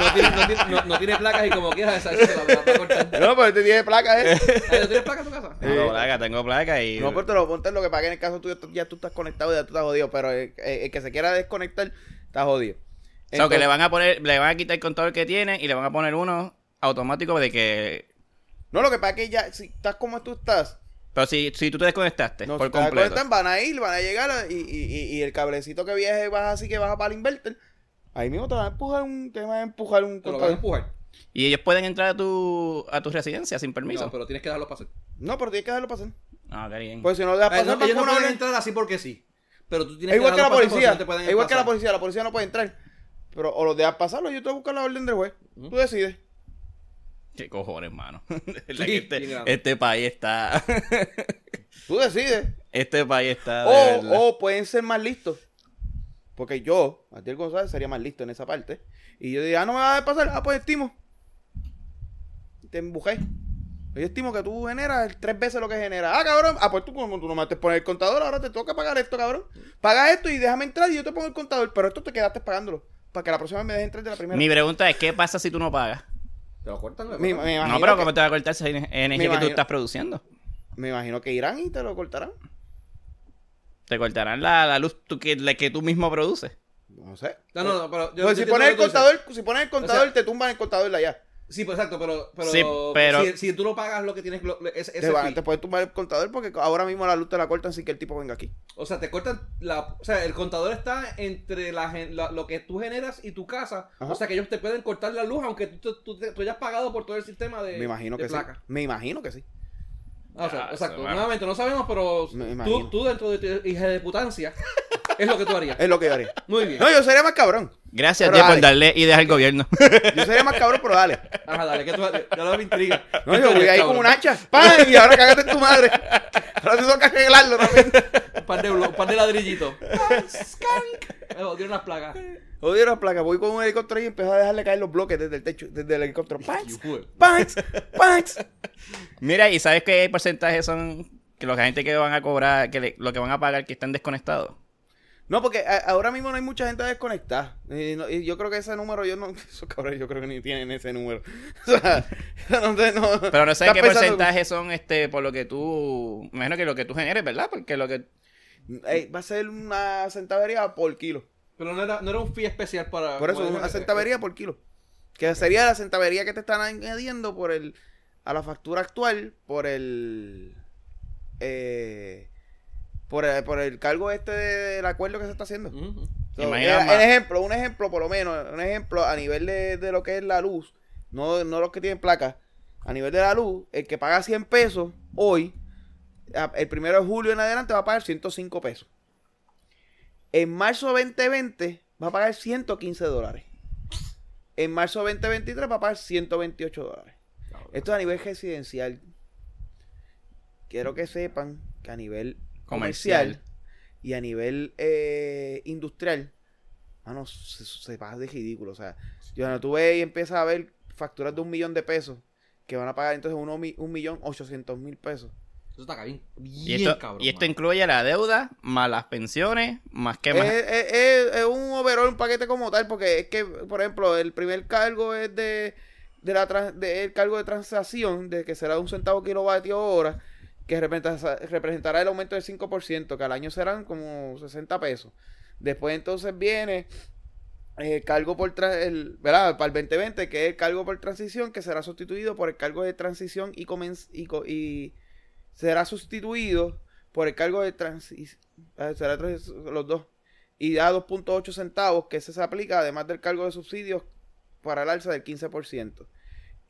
No tiene, no, tiene, no- no tiene placas y como quieras, esa, esa la, la cortar. no, pero este tiene placa, ¿eh? Ay, ¿No tienes placas en tu casa? Tengo placa, tengo placa y... No, pero te lo ponte lo que pague en el caso tuyo, ya tú estás conectado, ya tú estás jodido. Pero el, el- el que se quiera desconectar, está jodido. O sea, que le Entonces- van a poner, le van a quitar el contador que tiene y le van a poner uno automático de que... No, lo que pasa es que ya, si estás como tú estás, Pero si, si tú te desconectaste no por si completo. cuenta, van a ir, van a llegar y, y, y, y el cablecito que viaje baja así que baja para el inverter. Ahí mismo te van a empujar un, te van a empujar un Te lo van a empujar. Y ellos pueden entrar a tu, a tu residencia sin permiso. No, pero tienes que dejarlo pasar. No, pero tienes que dejarlo pasar. Ah, qué bien. Pues si no lo dejas Ay, pasar, no, ellos no pueden orden. entrar así porque sí. Pero tú tienes Es igual que la dejarlos pasar porque policía. no Es igual que la pasar. policía. La policía no puede entrar. Pero o los dejas pasar o yo te voy a buscar la orden del juez. Tú decides. Qué cojones, mano. Sí, este, este país está. Tú decides. Este país está. O, verdad. o pueden ser más listos. Porque yo, Matiel González, sería más listo en esa parte. Y yo diría, ah, no me va a pasar. Ah, pues estimo. Te embujé. Yo estimo que tú generas tres veces lo que genera. Ah, cabrón. Ah, pues tú, como tú no me te pones el contador, ahora te toca pagar esto, cabrón. Paga esto y déjame entrar y yo te pongo el contador. Pero esto te quedaste pagándolo. Para que la próxima vez me dejes entrar de la primera. Mi pregunta es: ¿qué pasa si tú no pagas? Te lo cortan, me imagino No, pero ¿cómo te va a cortar esa ener- energía que tú estás produciendo? Me imagino que irán y te lo cortarán. Te cortarán la, la luz tú- que, la que tú mismo produces. No sé. No, no, no, pero yo- Pues yo si pones lo el contador, si pones el contador, O sea- te tumban el contador de allá. Sí, pues exacto, pero, pero, Sí, pero- Si, si tú no pagas lo que tienes, lo- ese, ese Te, van- fee, te pueden tumbar el contador porque ahora mismo la luz te la cortan sin que el tipo venga aquí. o sea, te cortan la, o sea, el contador está entre la, lo que tú generas y tu casa, Ajá. o sea, que ellos te pueden cortar la luz aunque tú, tú, tú- tú hayas pagado por todo el sistema de, Me imagino de que placa. sí. Me imagino que sí. Ah, o sea, Ah, exacto. eso, bueno. Nuevamente, no sabemos, pero tú, tú dentro de tu hija de putancia es lo que tú harías. Es lo que yo haría. Muy bien. No, yo sería más cabrón. Gracias, Pero Dios, por dale. darle ideas al gobierno. Yo sería más cabrón, pero dale. Ajá, dale, que tú, ya lo me intriga. No, yo voy ahí con un hacha. ¡Pam! Y ahora cágate en tu madre. Ahora te toca arreglarlo también. Un par de, un par de ladrillitos. Ah, skank. Me jodieron las plagas. Odio la placa. Voy con un helicóptero y empiezo a dejarle caer los bloques desde el techo, desde el helicóptero. ¡Panks! You fool. ¡Panks! ¡Panks! Mira, ¿y sabes qué porcentajes son que los gente que van a cobrar, que le- lo que van a pagar, que están desconectados? No, porque a- ahora mismo no hay mucha gente desconectada. Y, no- y yo creo que ese número, yo no. Esos cabrones, yo creo que ni tienen ese número. O sea, no. Pero no sé qué pensando- porcentajes son este por lo que tú. Me imagino que lo que tú generes, ¿verdad? Porque lo que. Ey, va a ser una centavería por kilo. Pero no era, no era un fee especial para. Por eso, una centavería por kilo. Que sería la centavería que te están añadiendo por el. A la factura actual, por el. Eh, por, el, por el cargo este del acuerdo que se está haciendo. So, Imagina eh, un ejemplo, un ejemplo por lo menos, un ejemplo a nivel de, de lo que es la luz, no, no los que tienen placa, a nivel de la luz, el que paga 100 pesos hoy, el primero de julio en adelante va a pagar 105 pesos. En marzo 2020 va a pagar 115 dólares. En marzo 2023 va a pagar 128 dólares. Esto es a nivel residencial. Quiero que sepan que a nivel comercial, Comercial. y a nivel eh, industrial, mano, se, se pasa de ridículo. O sea, yo cuando tú ves y empiezas a ver facturas de un millón de pesos que van a pagar entonces uno, un millón ochocientos mil pesos. Eso está bien. Y Bien esto, cabrón. y esto mano. incluye la deuda, más las pensiones, más que más. Es, es- es- es un overall, un paquete como tal, porque es que, por ejemplo, el primer cargo es de, de la tran- de- el cargo de transacción, de que será de un centavo kilovatio hora, que representa- representará el aumento del 5%, que al año serán como 60 pesos. Después entonces viene el cargo por el, ¿verdad? para el 2020, que es el cargo por transición, que será sustituido por el cargo de transición y, y, será sustituido por el cargo de transición. Será los dos. Y da 2.8 centavos, que ese se aplica además del cargo de subsidios para el alza del 15%.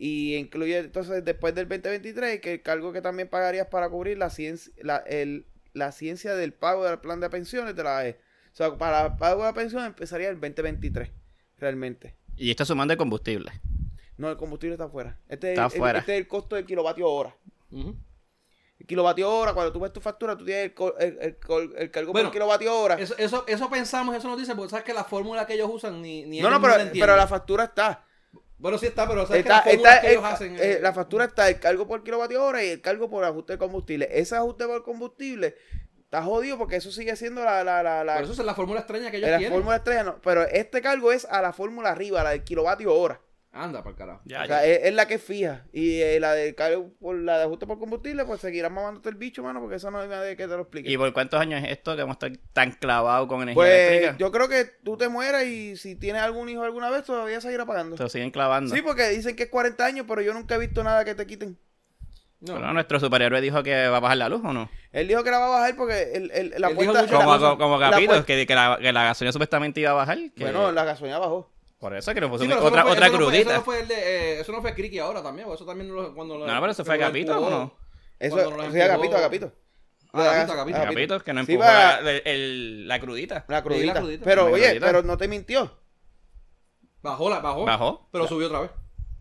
Y incluye entonces después del 2023 que el cargo que también pagarías para cubrir la ciencia, la, el- la ciencia del pago del plan de pensiones de la AE. O sea, para el pago de la pensión empezaría el 2023, realmente. Y esto sumando el combustible. No, el combustible está afuera. Este, Está es, el- afuera. este es el costo del kilovatio hora. El kilovatio hora, cuando tú ves tu factura, tú tienes el, co- el, el el cargo Bueno, por kilovatio hora. Eso, eso, eso pensamos, eso nos dice, porque sabes que la fórmula que ellos usan ni, ni no, no, pero, entienden. pero la factura está. Bueno, sí está, pero sabes Está, que la fórmula está que el- ellos hacen... eh, eh, la factura está el cargo por kilovatio hora y el cargo por ajuste de combustible. Ese ajuste por combustible está jodido porque eso sigue siendo la, la, la, la, Por eso es la fórmula extraña que ellos la tienen. fórmula estrella. no, pero este cargo es a la fórmula arriba, la del kilovatio hora. Anda, para carajo. Ya, o ya. sea, es, es la que es fija. Y eh, la del cargo por la de ajuste por combustible, pues seguirán mamándote el bicho, mano, porque eso no hay nadie que te lo explique. ¿Y por cuántos años es esto que vamos a estar tan clavados con energía Pues eléctrica? yo creo que tú te mueras y si tienes algún hijo alguna vez, todavía seguirá pagando. Se lo siguen clavando. Sí, porque dicen que es 40 años, pero yo nunca he visto nada que te quiten. No. Pero nuestro superhéroe dijo que va a bajar la luz o no. Él dijo que la va a bajar porque el, el- la puerta... la Como, como, la Capito, puerta- que, que la, que la gasolina supuestamente iba a bajar. que- Bueno, la gasolina bajó. Por eso que nos Sí, puso otra, no fue- otra eso no fue- crudita. eso no fue el de, eh, eso no fue Criqui ahora también, eso también lo- cuando lo- No, pero eso fue Agapito, empujó. ¿o no? Eso, sea, empujó- Agapito, Agapito. Ah, Agapito, Agapito. Capito, que no Sí, empujó va- la, el- el- la crudita. La Sí, crudita. la crudita. Pero, La oye, crudita. pero no te mintió. Bajó, la, bajó. Bajó. Pero subió otra vez.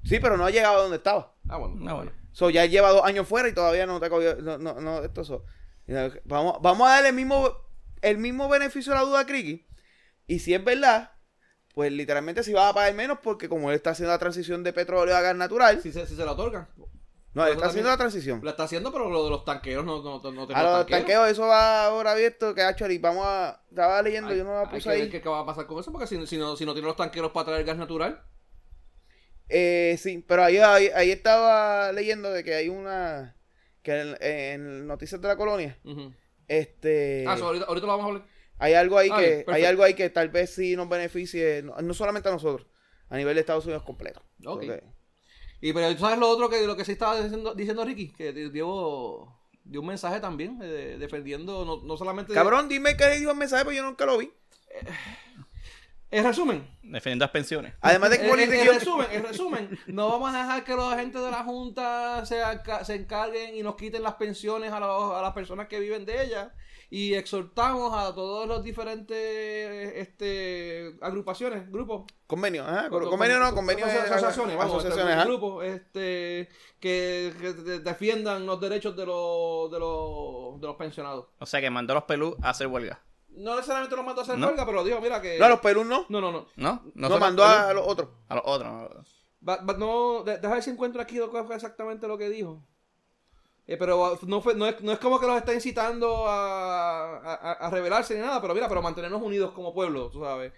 Sí, pero no ha llegado a donde estaba. Ah, bueno. No, bueno. So, ya lleva dos años fuera y todavía no te ha cogido. No, no, no, esto so. Vamos, vamos a darle el mismo, el mismo beneficio a la duda a Criqui. Y si es verdad, pues literalmente si va a pagar menos porque como él está haciendo la transición de petróleo a gas natural. Si se, si se la otorgan. no, él está haciendo la transición. La está haciendo, pero lo de los tanqueros no, no, no, no te A los tanqueos, eso va ahora abierto, que ha hecho y vamos a. Estaba leyendo, yo no la Hay que puse ver ahí. qué, va a pasar con eso, porque si, si, no, si no tiene los tanqueros para traer gas natural. Eh, sí, pero ahí, ahí, ahí estaba leyendo de que hay una. Que en, en Noticias de la Colonia, este. Ah, eso, ahorita, ahorita lo vamos a hablar. Hay algo ahí Ah, que hay algo ahí que tal vez sí nos beneficie, no, no solamente a nosotros, a nivel de Estados Unidos completo. Ok. Ok. Y pero tú sabes lo otro que lo que sí estaba diciendo, diciendo Ricky, que dio, dio un mensaje también eh, defendiendo no, no solamente Cabrón, dime qué dijo el mensaje, porque yo nunca lo vi. En resumen, Defendiendo las pensiones. Además de que en, resumen, en resumen, no vamos a dejar que los agentes de la Junta se, se encarguen y nos quiten las pensiones a, los- a las personas que viven de ellas. Y exhortamos a todos los diferentes este, agrupaciones, grupos. Convenio, ajá, Con- convenio con- no, convenio con- es- asociaciones, vamos, asociaciones, este, grupos este, que, que de- defiendan los derechos de los, de los, de los pensionados. O sea que mandó a los pelú a hacer huelga. No necesariamente los mandó a hacer No. huelga, pero dijo, mira que... No, a los Perú no, no, no, no. ¿No? mandó a, Pelú. los otros. a los otros. va- no, de- deja ver si encuentro aquí exactamente lo que dijo. Eh, pero no, fue, no, es, no es como que los está incitando a, a, a rebelarse ni nada, pero mira, pero mantenernos unidos como pueblo, tú sabes.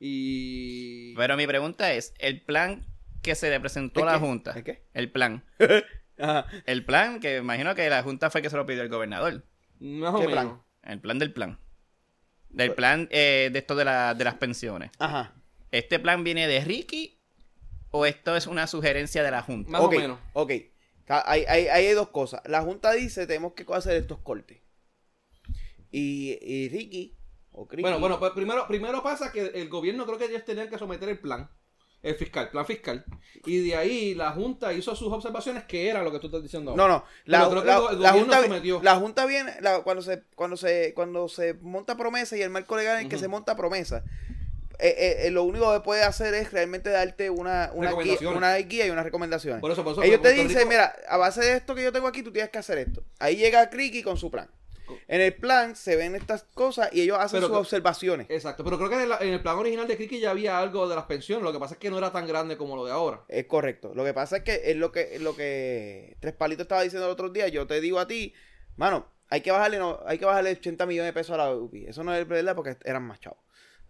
Y... Pero mi pregunta es, el plan que se le presentó ¿El a la qué? Junta. ¿El qué? El plan. Ajá. El plan, que imagino que la Junta fue el que se lo pidió el gobernador. Más o ¿Qué menos. plan? El plan del plan. Del plan eh, de esto de, la, de las pensiones. Ajá. ¿Este plan viene de Ricky o esto es una sugerencia de la Junta? Más o menos. ok. Hay, hay, hay dos cosas. La Junta dice tenemos que hacer estos cortes. Y, y Ricky, o Bueno, bueno, pues primero, primero pasa que el gobierno creo que ellos tenían que someter el plan, el fiscal, plan fiscal. Y de ahí la Junta hizo sus observaciones, que era lo que tú estás diciendo ahora. No, no. La, la- la junta, sometió. la Junta viene, la- cuando, se, cuando, se, cuando se monta promesa y el marco legal en que se monta promesa, eh, eh, eh, lo único que puede hacer es realmente darte una, una, guía, Recomendaciones. una guía y unas recomendaciones. Por eso, por eso, Ellos te dicen, Rico- mira, a base de esto que yo tengo aquí, tú tienes que hacer esto. Ahí llega Criqui con su plan. En el plan se ven estas cosas y ellos hacen Pero sus observaciones. Exacto, pero creo que en, el plan original de Kiki ya había algo de las pensiones, lo que pasa es que no era tan grande como lo de ahora. Es correcto. Lo que pasa es que es lo que, es lo que Tres Palitos estaba diciendo el otro día. Yo te digo a ti, mano, hay que bajarle, no, hay que bajarle 80 millones de pesos a la UPI. Eso no es verdad porque eran más chavos.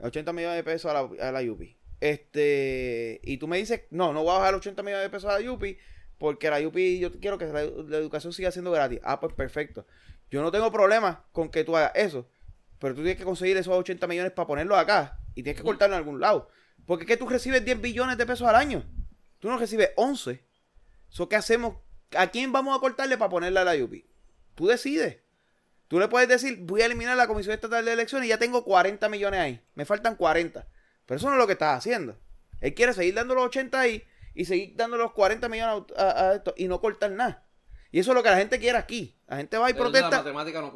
80 millones de pesos a la, a la UPI. Este, y tú me dices, no, no voy a bajar 80 millones de pesos a la UPI porque la UPI, yo quiero que la, la educación siga siendo gratis. Ah, pues perfecto. Yo no tengo problema con que tú hagas eso. Pero tú tienes que conseguir esos 80 millones para ponerlos acá. Y tienes que cortarlo en algún lado. Porque es que tú recibes 10 billones de pesos al año. Tú no recibes 11. ¿So qué hacemos? ¿A quién vamos a cortarle para ponerle a la UPI? Tú decides. Tú le puedes decir, voy a eliminar la Comisión Estatal de Elecciones y ya tengo 40 millones ahí. Me faltan 40. Pero eso no es lo que estás haciendo. Él quiere seguir dando los 80 ahí y seguir dando los 40 millones a, a- esto y no cortar nada. Y eso es lo que la gente quiere aquí. La gente va y Pero protesta. no.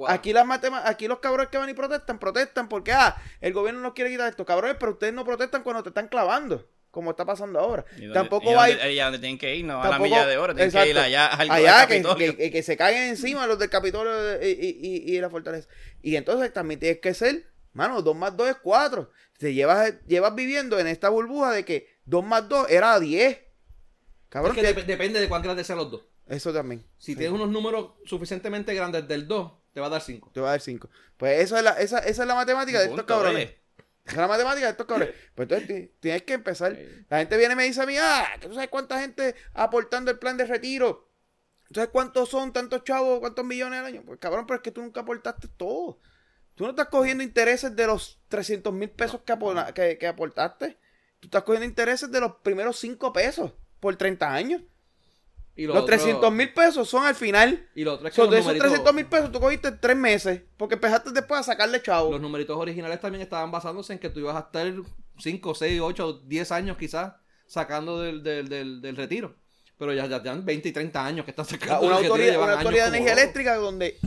Aquí, las aquí los cabrones que van y protestan, protestan porque, ah, el gobierno nos quiere quitar esto. Cabrones, pero ustedes no protestan cuando te están clavando, como está pasando ahora. Y Tampoco y va a donde- ir... allá donde tienen que ir, no a la milla de oro, tienen que ir allá al, al Allá, que, que- que se caguen encima los del Capitolio y, y, y- y la fortaleza. Y entonces también tienes que ser, mano, 2 más 2 es 4. Te llevas, llevas viviendo en esta burbuja de que 2 más 2 era 10. Cabrón, Es que que- dep- depende de cuán grandes sean los dos. eso también. Si Sí. tienes unos números suficientemente grandes del 2, te va a dar 5. Te va a dar 5. Pues esa es la, esa, esa es la matemática de estos cabrones. Es la matemática de estos cabrones. Pues entonces ti- tienes que empezar. La gente viene y me dice a mí, ah, que tú sabes cuánta gente aportando el plan de retiro. ¿Tú sabes cuántos son tantos chavos, cuántos millones al año? Pues cabrón, pero es que tú nunca aportaste todo. Tú no estás cogiendo intereses de los 300 mil pesos que, que, que aportaste. Tú estás cogiendo intereses de los primeros 5 pesos por 30 años. Y lo Los otro- 300 mil pesos son al final. Y lo otro es que So, los, de esos numeritos- 300 mil pesos tú cogiste 3 meses. Porque empezaste después a sacarle chavo. los numeritos originales también estaban basándose en que tú ibas a estar 5, 6, 8, 10 años quizás sacando del, del, del, del retiro. Pero ya, ya, ya han 20 y 30 años que están sacando una autoridad, una autoridad de energía eléctrica donde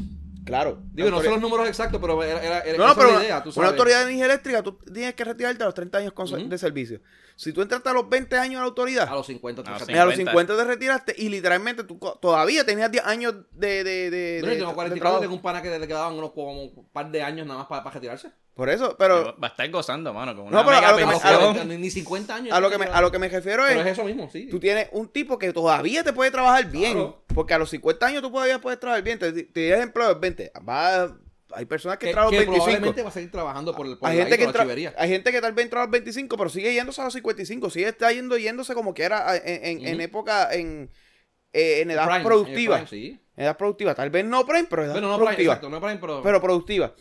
Claro. Digo, no son los números exactos, pero era, era, era- No, no, pero la idea, tú una sabes. autoridad de energía eléctrica, tú tienes que retirarte a los 30 años con- Ujú. de servicio. Si tú entraste a los 20 años a la autoridad, A los 50 te A los sacan. y a los 50. 50 te retiraste y literalmente tú todavía tenías 10 años de, de, de, Bueno, de- yo tengo de 44, trabajo. tengo un pana que le quedaban unos como un par de años nada más para, para retirarse. Por eso, pero Va a estar gozando, mano, con No, pero a lo que me- A lo- pensión. 40, ni 50 años. a lo que me, a lo que me refiero Pero es es, eso mismo, sí. tú tienes un tipo que todavía te puede trabajar bien, Claro. porque a los 50 años tú todavía puedes trabajar bien, te, te das empleo de 20, va, hay personas que, que, entran a los que 25. probablemente va a seguir trabajando por, el- por Hay gente, que hay gente que tal vez entra a los 25, pero sigue yéndose a los 55. Sigue está yendo yéndose como que era en, en- época, en, eh, en edad Prime, productiva. Prime, sí. En edad productiva. Tal vez no prime, pero edad Bueno, no Prime, productiva. exacto, no Prime, pero... pero productiva.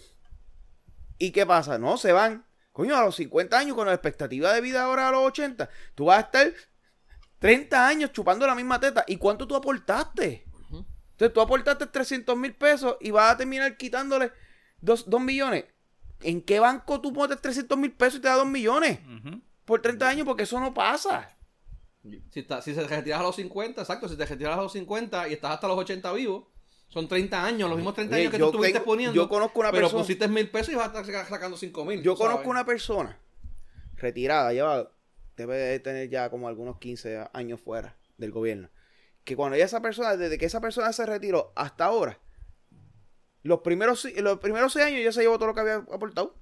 ¿Y qué pasa? No, se van. Coño, a los 50 años, con la expectativa de vida ahora a los 80, tú vas a estar 30 años chupando la misma teta. ¿Y cuánto tú aportaste? Entonces tú aportaste 300 mil pesos y vas a terminar quitándole 2 millones. ¿En qué banco tú pones 300 mil pesos y te da 2 millones? Ujú. Por 30 años, porque eso no pasa. Si, está- si se retiras a los 50, exacto, si te retiras a los 50 y estás hasta los 80 vivos, son 30 años, los mismos 30 Oye, años que tú estuviste tengo- poniendo. yo conozco una pero persona- pusiste mil pesos y vas a estar sacando 5 mil. Yo tú sabes. conozco una persona retirada, lleva, debe de tener ya como algunos 15 años fuera del gobierno. Que cuando ella, esa persona, desde que esa persona se retiró hasta ahora, los primeros, los primeros 6 años ya se llevó todo lo que había aportado.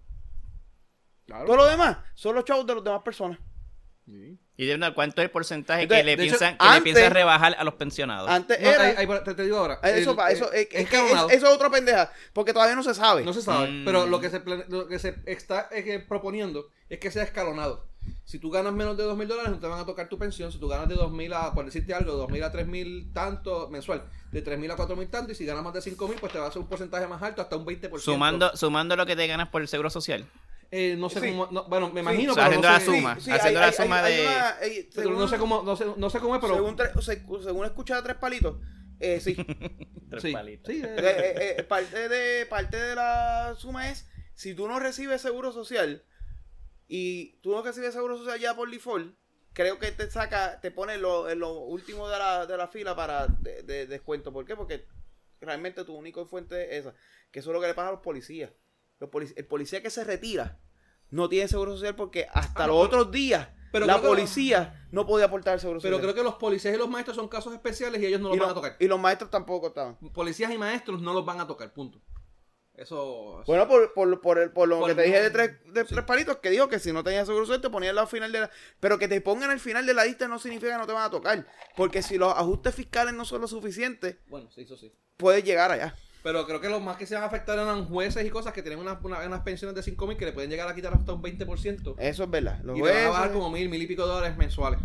Claro. Todo lo demás son los chavos de las demás personas. Sí. Y de una, ¿cuánto es el porcentaje Entonces, que le hecho, piensan, que le piensan rebajar a los pensionados? Antes No, era. ahí- ahí te, te digo ahora. eso, el- pa- eso, es, es que escalonado. es- eso es otra pendeja. Porque todavía no se sabe. No se sabe, Mm. pero lo que se, lo que se está eh, que proponiendo es que sea escalonado. Si tú ganas menos de dos mil dólares, no te van a tocar tu pensión. Si tú ganas de dos mil a, por decirte algo, de dos mil a tres mil tanto mensual, de tres mil a cuatro mil tanto, y si ganas más de cinco mil, pues te va a hacer un porcentaje más alto, hasta un 20%. Sumando, sumando lo que te ganas por el seguro social. Eh, no sé Sí. cómo, no, bueno, me imagino, pero no haciendo la sé, suma. haciendo la suma de- hay- pero según- no sé cómo, no sé, no sé cómo es, pero según, tre- se- según tres palitos, eh, sí. Tres sí, palitos. sí, Eh, eh, eh, eh, parte, de, parte de la suma es, si tú no recibes seguro social y tú no recibes seguro social ya por default, creo que te saca, te pone lo, en lo último de la, de la fila para de, de descuento. ¿Por qué? Porque realmente tu única fuente es esa. Que eso es lo que le pasa a los policías. Polic- el policía que se retira no tiene seguro social porque hasta Ah, los no, otros días pero la que- policía no podía aportar el seguro pero social. creo que los policías y los maestros son casos especiales y ellos no los y, van a tocar. y los maestros tampoco estaban. Policías y maestros no los van a tocar, punto. Eso. Bueno, por, por, por, el- por lo que te dije de tres, de Sí. tres palitos, que dijo que si no tenías seguro social te ponían al final de la... Pero que te pongan al final de la lista no significa que no te van a tocar. Porque si los ajustes fiscales no son lo suficientes, Bueno, sí, eso sí. puedes llegar allá. Pero creo que los más que se van a afectar eran jueces y cosas que tienen unas, una- unas pensiones de 5 mil que le pueden llegar a quitar hasta un 20%. Eso es verdad. Los y le van a jueces- bajar como mil, mil y pico de dólares mensuales.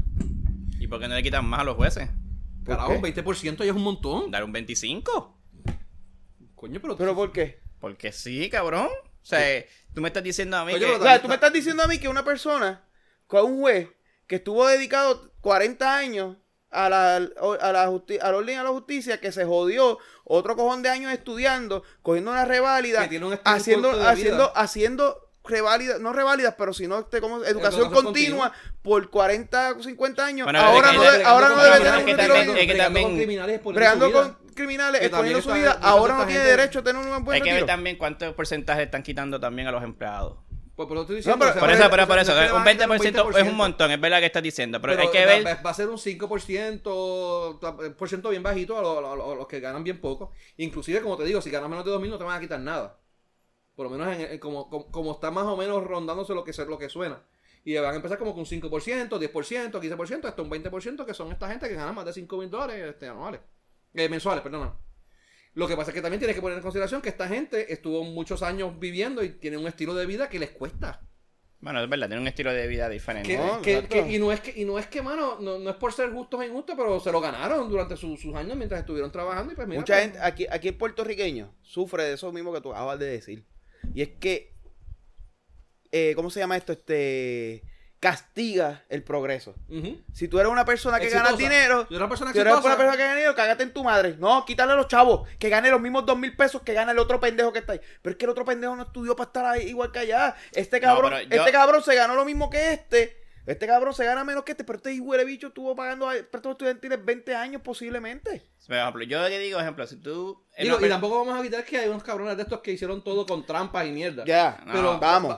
¿Y por qué no le quitan más a los jueces? ¿Por Carajo, un 20% ya es un montón. Dar un 25. Coño, pero. ¿Pero por qué? Porque sí, cabrón. O sea, tú me estás diciendo a mí Oye, que... pero O sea, tú me estás diciendo a mí que una persona, con un juez, que estuvo dedicado 40 años a la, a la, justi- a la orden y a la justicia, que se jodió otro cojón de años estudiando, cogiendo una reválida, Que tiene un haciendo, haciendo, vida. haciendo reválidas, no reválidas, pero sino este, como educación, Educación continua, por 40 o 50 años, Bueno, ahora, es no, de- ahora no debe es tener un también- retiro es que también- con criminales exponiendo Bregando su vida. con criminales, exponiendo su vida, ahora no tiene derecho a tener un buen Hay que ver retiro. también cuántos porcentajes están quitando también a los empleados. Pues, pero estoy diciendo, pero- Por no eso, pero por eso, no es que le un van a quitar 20% es un montón, es verdad que estás diciendo, pero, hay que ver... Va, a ser un 5%, ta- por ciento bien bajito a, lo- a lo- a los que ganan bien poco. Inclusive, como te digo, si ganas menos de 2.000 no te van a quitar nada. Por lo menos en- en- como, como, como está más o menos rondándose lo que, lo que suena. Y van a empezar como con un 5%, 10%, 15%, hasta un 20%, que son esta gente que gana más de 5 mil dólares este, anuales. Eh, mensuales, perdón. Lo que pasa es que también tienes que poner en consideración que esta gente estuvo muchos años viviendo y tiene un estilo de vida que les cuesta. Bueno, es verdad, tiene un estilo de vida diferente. Que- No, que- exacto. que- y no es que, y no es que, mano, no, no es por ser justos o injustos, pero se lo ganaron durante su- sus años mientras estuvieron trabajando y pues mira, Mucha pues, gente, aquí, aquí el puertorriqueño sufre de eso mismo que tú acabas de decir. Y es que, eh, ¿cómo se llama esto? Este, castiga el progreso. Si tú eres una persona que Exitosa. ganas dinero, Si eres una persona si eres exitosa, una persona que gana dinero, cágate en tu madre. No, quítale a los chavos, que gane los mismos dos mil pesos que gana el otro pendejo que está ahí. Pero es que el otro pendejo no estudió para estar ahí igual que allá. Este cabrón, yo- este cabrón se ganó lo mismo que este. Este cabrón se gana menos que este, pero este hijo de bicho estuvo pagando préstamos estudiantiles 20 años posiblemente. Por ejemplo, yo le digo, ejemplo, si tú... y tampoco vamos a evitar que hay unos cabrones de estos que hicieron todo con trampas y mierda. Ya, No, pero vamos.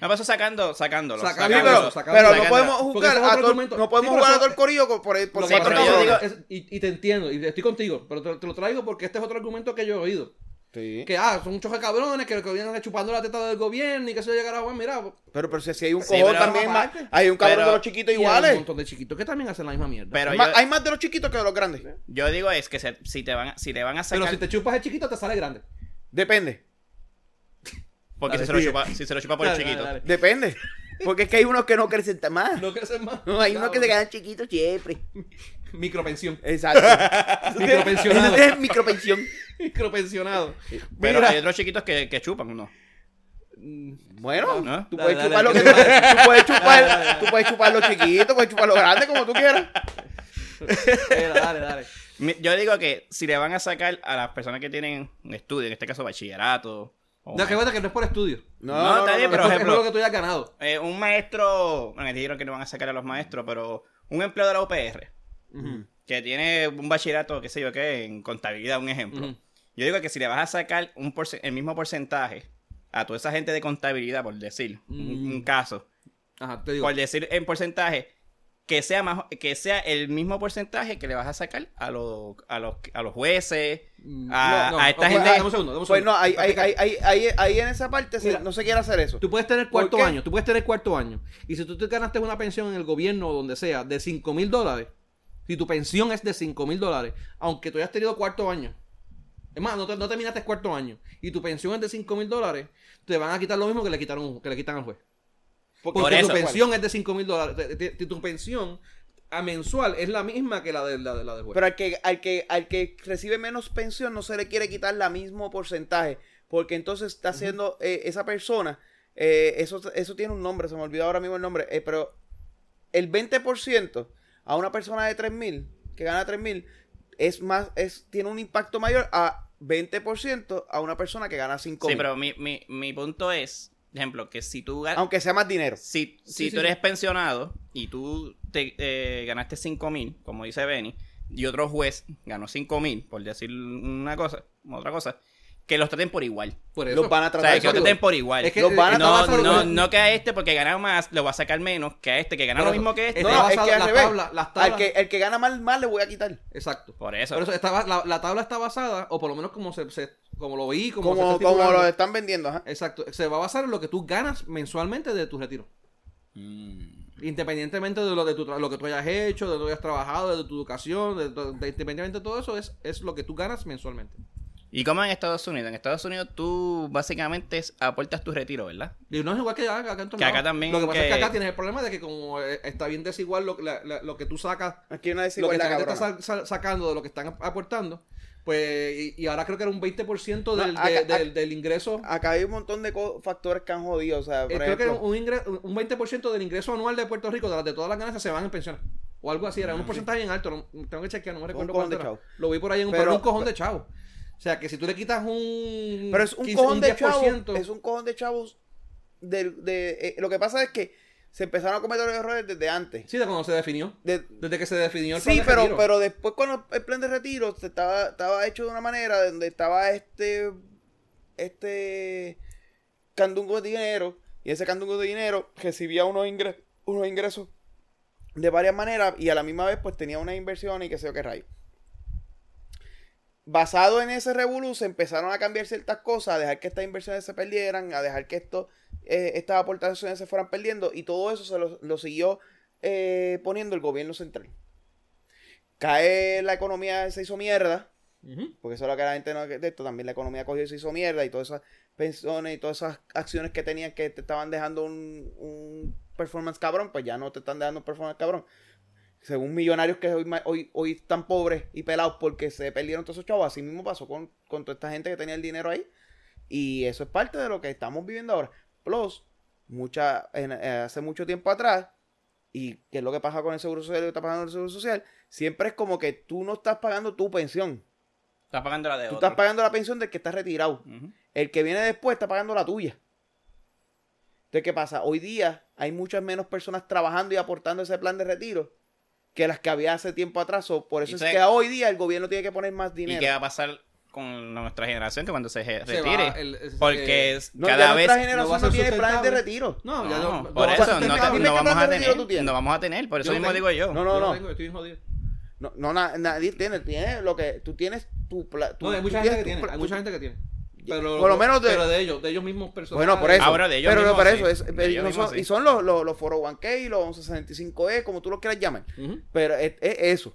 Me pasó sacando, sacándolo. Sacando, Sí, sacándolo. pero, sacando, pero no podemos es a otro todo, argumento. no podemos Sí, pero jugar a todo el corillo por, por, por pero yo es digo- que es- y, y te entiendo, y estoy contigo, pero te, te lo traigo porque este es otro argumento que yo he oído. Sí. Que, ah, son muchos cabrones que, que vienen chupando la teta del gobierno y que se llegará a bueno, mira, Pero, pero si, si hay un Sí, cojón pero- también más, hay un cabrón Pero- de los chiquitos y hay un iguales. montón de chiquitos que también hacen la misma mierda. Pero Hay yo, más- hay más de los chiquitos que de los grandes. yo digo es que se- si, te van, a- si le van a Pero sacar... si te chupas el chiquito, te sale grande. Depende, Porque Dale, si se, lo chupa, si se lo chupa por el Dale, chiquito. dale, dale. depende. Porque es que hay unos que no crecen tan más. No creces más. No, hay unos que se quedan chiquitos siempre. Micropensión. Exacto. Micropensionado. Es micropensión. Micropensionado. Pero Mira. hay otros chiquitos que, que chupan, ¿no? Bueno, ¿No? tú puedes dale, chupar lo que tú puedes chupar, Dale, dale, dale. tú puedes chupar los chiquitos, puedes chupar los grandes como tú quieras. Dale, dale, Yo digo que si le van a sacar a las personas que tienen un estudio, en este caso bachillerato, o No, que bueno que no es por estudio. No, está bien, Pero Por es ejemplo- lo que tú hayas ganado. eh, un maestro, bueno, dijeron que no van a sacar a los maestros, pero un empleo de la UPR, que tiene un bachillerato, qué sé yo qué, en contabilidad, un ejemplo. Yo digo que si le vas a sacar un el mismo porcentaje a toda esa gente de contabilidad, por decir, un, un caso, Ajá, te digo. por decir en porcentaje, que sea más que sea el mismo porcentaje que le vas a sacar a los a los a los jueces, Mm, a, no, no, a esta gente. dame un segundo, dame un Pues segundo. no, ahí, ahí, ahí, ahí, en esa parte Mira. no se quiere hacer eso. Tú puedes tener ¿Por cuarto año, tú puedes tener cuarto año. Y si tú te ganaste una pensión en el gobierno o donde sea de 5 mil dólares, si tu pensión es de 5 mil dólares, aunque tú hayas tenido cuarto año, es más, no, te- no terminaste cuarto año, y tu pensión es de 5 mil dólares, te van a quitar lo mismo que le quitaron que le quitan al juez. Porque Por tu eso. pensión es de 5 mil dólares. Tu pensión a mensual es la misma que la de la, de, la del juez. Pero al que, al que, al que recibe menos pensión no se le quiere quitar la mismo porcentaje. Porque entonces está haciendo eh, esa persona. eh, eso, eso tiene un nombre, se me olvidó ahora mismo el nombre. eh, pero el 20% a una persona de 3 mil, que gana 3 mil, es más, es, tiene un impacto mayor a 20% a una persona que gana 5 Sí, mil. pero mi, mi, mi punto es, por ejemplo, que si tú ganas Aunque sea más dinero. si, si Sí, tú sí, eres sí. pensionado y tú te eh, ganaste 5 mil, como dice Benny, y otro juez ganó 5 mil, por decir una cosa, otra cosa, que los traten por igual. Por eso. Los van a O tratar sea, que los traten por igual. Es que- Los van a está no, no, no que a este porque gana más le va a sacar menos que a este que gana Por lo eso, mismo que este. No, es que al revés. tablas- las tablas- Al que, el que gana más, más le voy a quitar. Exacto. Por eso. Por eso estaba, la, la tabla está basada, o por lo menos como se, se- como lo vi, como, Como, lo están vendiendo. ajá. Exacto. Se va a basar en lo que tú ganas mensualmente de tu retiro. Mm. Independientemente de lo de tu tra- lo que tú hayas hecho, de lo que hayas trabajado, de tu educación, de, de- de- independientemente de todo eso, es, es lo que tú ganas mensualmente. ¿Y como en Estados Unidos? En Estados Unidos tú básicamente aportas tu retiro, ¿verdad? Y no es igual que acá, acá en Que acá también Lo que pasa es que que- acá tienes el problema de que como eh, está bien desigual lo, la- la- lo que tú sacas, Aquí hay una lo que desigualdad la gente está sacando de lo que están aportando, pues, y, y ahora creo que era un 20% del, No, acá- de- acá- del, del ingreso. Acá hay un montón de factores que han jodido. O sea, por Eh, creo que un, ingre- un 20% del ingreso anual de Puerto Rico, de, de todas las ganancias, se van en pensiones. O algo así, era un porcentaje bien alto. tengo que chequear, no me recuerdo cuánto era. Lo vi por ahí en un, Pero- pero un cojón de chavo. O sea, que si tú le quitas un. pero es un 15, cojón de chavos. 10%, Es un cojón de chavos. De, de, eh, lo que pasa es que se empezaron a cometer los errores desde antes. Sí, de cuando se definió. De- Desde que se definió el plan sí, de pero, retiro. pero después cuando el plan de retiro se estaba, estaba hecho de una manera donde estaba este este candungo de dinero y ese candungo de dinero recibía unos, ingres- unos ingresos de varias maneras y a la misma vez pues tenía una inversión y qué sé yo qué rayo. Basado en ese revolú se empezaron a cambiar ciertas cosas, a dejar que estas inversiones se perdieran, a dejar que esto, eh, estas aportaciones se fueran perdiendo y todo eso se lo, lo siguió eh, poniendo el gobierno central. Cae la economía, se hizo mierda, porque eso es lo que la gente no de esto, también la economía cogió y se hizo mierda y todas esas pensiones y todas esas acciones que tenían que te estaban dejando un, un performance cabrón, pues ya no te están dando un performance cabrón. Según millonarios que hoy, hoy, hoy están pobres y pelados porque se perdieron todos esos chavos, así mismo pasó con, con toda esta gente que tenía el dinero ahí. Y eso es parte de lo que estamos viviendo ahora. Plus, mucha, en- eh, hace mucho tiempo atrás, y qué es lo que pasa con el seguro social y está pagando el seguro social, siempre es como que tú no estás pagando tu pensión. Estás pagando la de Tú otro. estás pagando la pensión del que está retirado. El que viene después está pagando la tuya. Entonces, ¿qué pasa? Hoy día hay muchas menos personas trabajando y aportando ese plan de retiro que las que había hace tiempo atrás. O por eso Y es que hoy día el gobierno tiene que poner más ¿Y dinero. qué va a pasar con nuestra generación que cuando se retire? va el- es- Porque eh, es- No, ya cada vez... nuestra generación no, tiene planes de retiro. No, ya no. Por eso no, vamos a tener. No vamos a tener, por eso Yo mismo tengo- digo yo. No, no, Yo no. tengo, estoy jodido. No, no na- nadie tiene, tiene lo que tú tienes tu pla- tu- No, hay mucha gente que tiene. Hay mucha gente que tiene. Pero, Por lo menos de- pero de ellos, de ellos mismos personales. Bueno, por eso. Ah, bueno, de ellos pero no, mismos, por sí. eso. es- De pero ellos no mismos, son- sí. Y son los, los, los 401k y los 1165E, como tú lo quieras llamar. Pero es, es eso.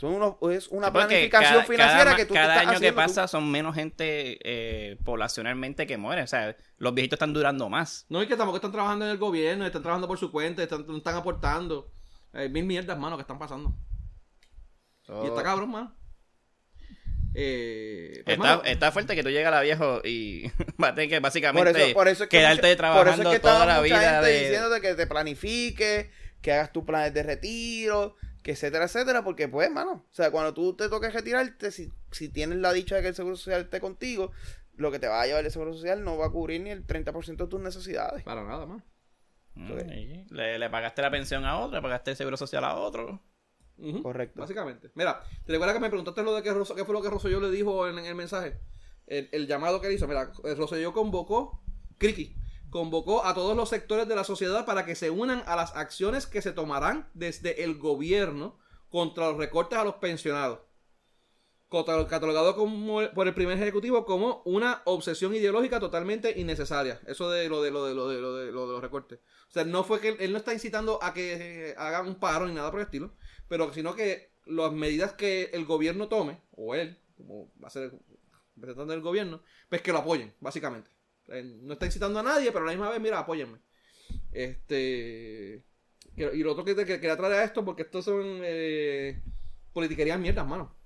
Son unos, es una Sí, planificación cada- financiera cada, que tú te cada estás año que tú. pasa son menos gente eh, poblacionalmente que muere. O sea, los viejitos están durando más. No, y que tampoco están trabajando en el gobierno, están trabajando por su cuenta, están, no están aportando. Hay mil mierdas, mano, que están pasando. Y está cabrón, mano. Eh, pues, Está, mano, está fuerte que tú llegas a la viejo y va a tener que básicamente Por eso, por eso es que quedarte mucha- trabajando por eso es que toda la mucha vida gente de... diciéndote que te planifiques, que hagas tus planes de retiro, que etcétera, etcétera, porque pues, mano, o sea, cuando tú te toques retirarte, si, si tienes la dicha de que el Seguro Social esté contigo, lo que te va a llevar el Seguro Social no va a cubrir ni el 30% de tus necesidades. Para nada, más. Mm, le, le pagaste la pensión a otro, le pagaste el seguro social a otro. Correcto. Básicamente. Mira, ¿te recuerdas que me preguntaste lo de que Rosso- qué fue lo que Rosselló le dijo en, en el mensaje? El, el llamado que le hizo. Mira, Rosselló convocó, Criki, convocó a todos los sectores de la sociedad para que se unan a las acciones que se tomarán desde el gobierno contra los recortes a los pensionados. Catalogado como, por el primer ejecutivo como una obsesión ideológica totalmente innecesaria. Eso de lo de lo de lo de lo de, lo de los recortes. O sea, no fue que él, no está incitando a que eh, hagan un paro ni nada por el estilo, pero sino que las medidas que el gobierno tome, o él, como va a ser representante del gobierno, pues que lo apoyen, básicamente. Eh, No está incitando a nadie, pero a la misma vez, mira, apóyenme. Este. Y lo otro que te que quería traer a esto, porque estos son eh, politiquerías mierdas, mano.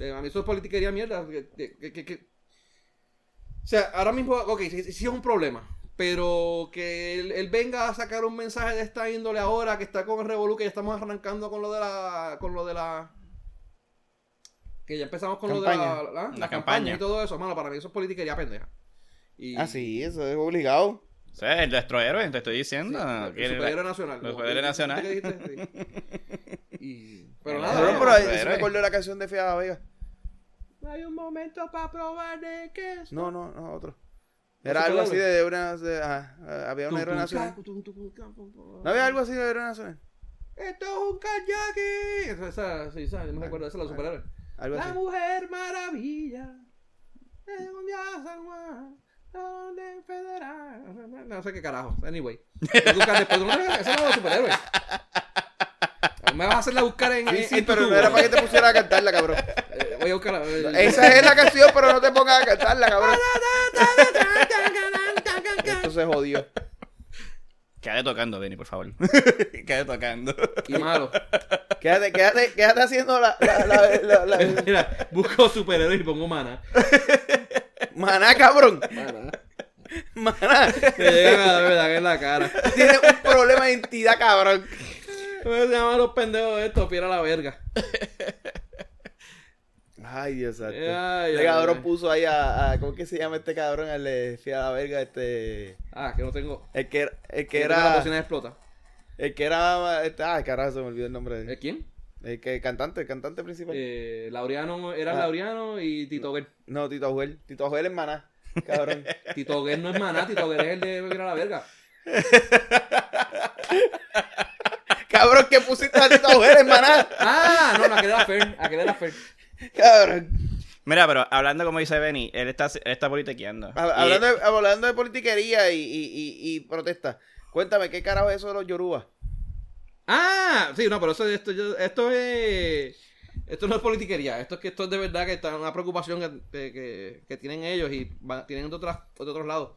Eh, a mí eso es politiquería mierda. que- que- que- que- que- O sea, ahora mismo, ok, sí, sí es un problema. Pero que él, él venga a sacar un mensaje de esta índole ahora, que está con el Revolu, que ya estamos arrancando con lo de la. con lo de la. Que ya empezamos con lo de la, la, la La campaña campaña. y todo eso, mano. Para mí eso es politiquería pendeja. Y, Ah, sí, eso es obligado. O sea, el nuestro héroe, te estoy diciendo. Sí, el superhéroe nacional. el ¿no? superhéroe nacional. ¿Qué dijiste? Sí. Y- pero nada, Pero, héroe, pero me acordó de la canción de Fiada Vega. Hay un momento para probar de que es. No, no, no, otro. ¿No Era algo así de una. de- ajá, había una héroe nacional. ¿No había algo así de héroe nacional? Esto es un kayaki. Esa, esa, sí, esa, yo me recuerdo, esa es la superhéroe. La mujer maravilla. En un día San Juan. Federal. No sé qué carajo. Anyway. Buscar después. No, esa no es la superhéroe. Me vas a hacerla buscar en. Sí, sí, en pero YouTube. no era para que te pusieras a cantarla, cabrón. Eh, Voy a buscarla. Esa es la canción, pero no te pongas a cantarla, cabrón. Esto se jodió. Quédate tocando, Benny, por favor. Quédate tocando. Y malo. Quédate, quédate, quédate haciendo la, la, la, la- la- Mira, busco superhéroe y pongo mana. Maná, cabrón. Mana. Maná. Me llegan a la en la cara. Tienes un problema de identidad, cabrón. ¿Cómo se llaman los pendejos estos? Piera la verga. Ay, Dios santo. Este cabrón ay. puso ahí a, a- ¿Cómo que se llama este cabrón? El de Fiada Verga, este... Ah, que no tengo. El que, era- el que La era... bocina explota. El que era... Este, ay, carajo, se me olvidó el nombre de ¿Eh, él. ¿Quién? El que el cantante, el cantante principal. Eh, Laureano, era Ah. Laureano y Tito Guer. No, Tito Ajuel. Tito Ajuel es Maná. Cabrón. Tito Guer no es maná, Tito Guer es el de Piera la verga. cabrón, que pusiste a Tito Ajuel en Maná. Ah, no, aquel era Fer. Aquel era Fer. Cabrón. Mira, pero hablando como dice Benny, él está, él está politiqueando. Y- Hablando de, hablando de politiquería y, y, y, y protesta. Cuéntame, ¿qué carajo es eso de los Yoruba? Ah, sí, no, pero eso, esto, esto es. Esto no es politiquería, esto es que esto es de verdad que está una preocupación que, que- tienen ellos y tienen de, otras, de otros lados.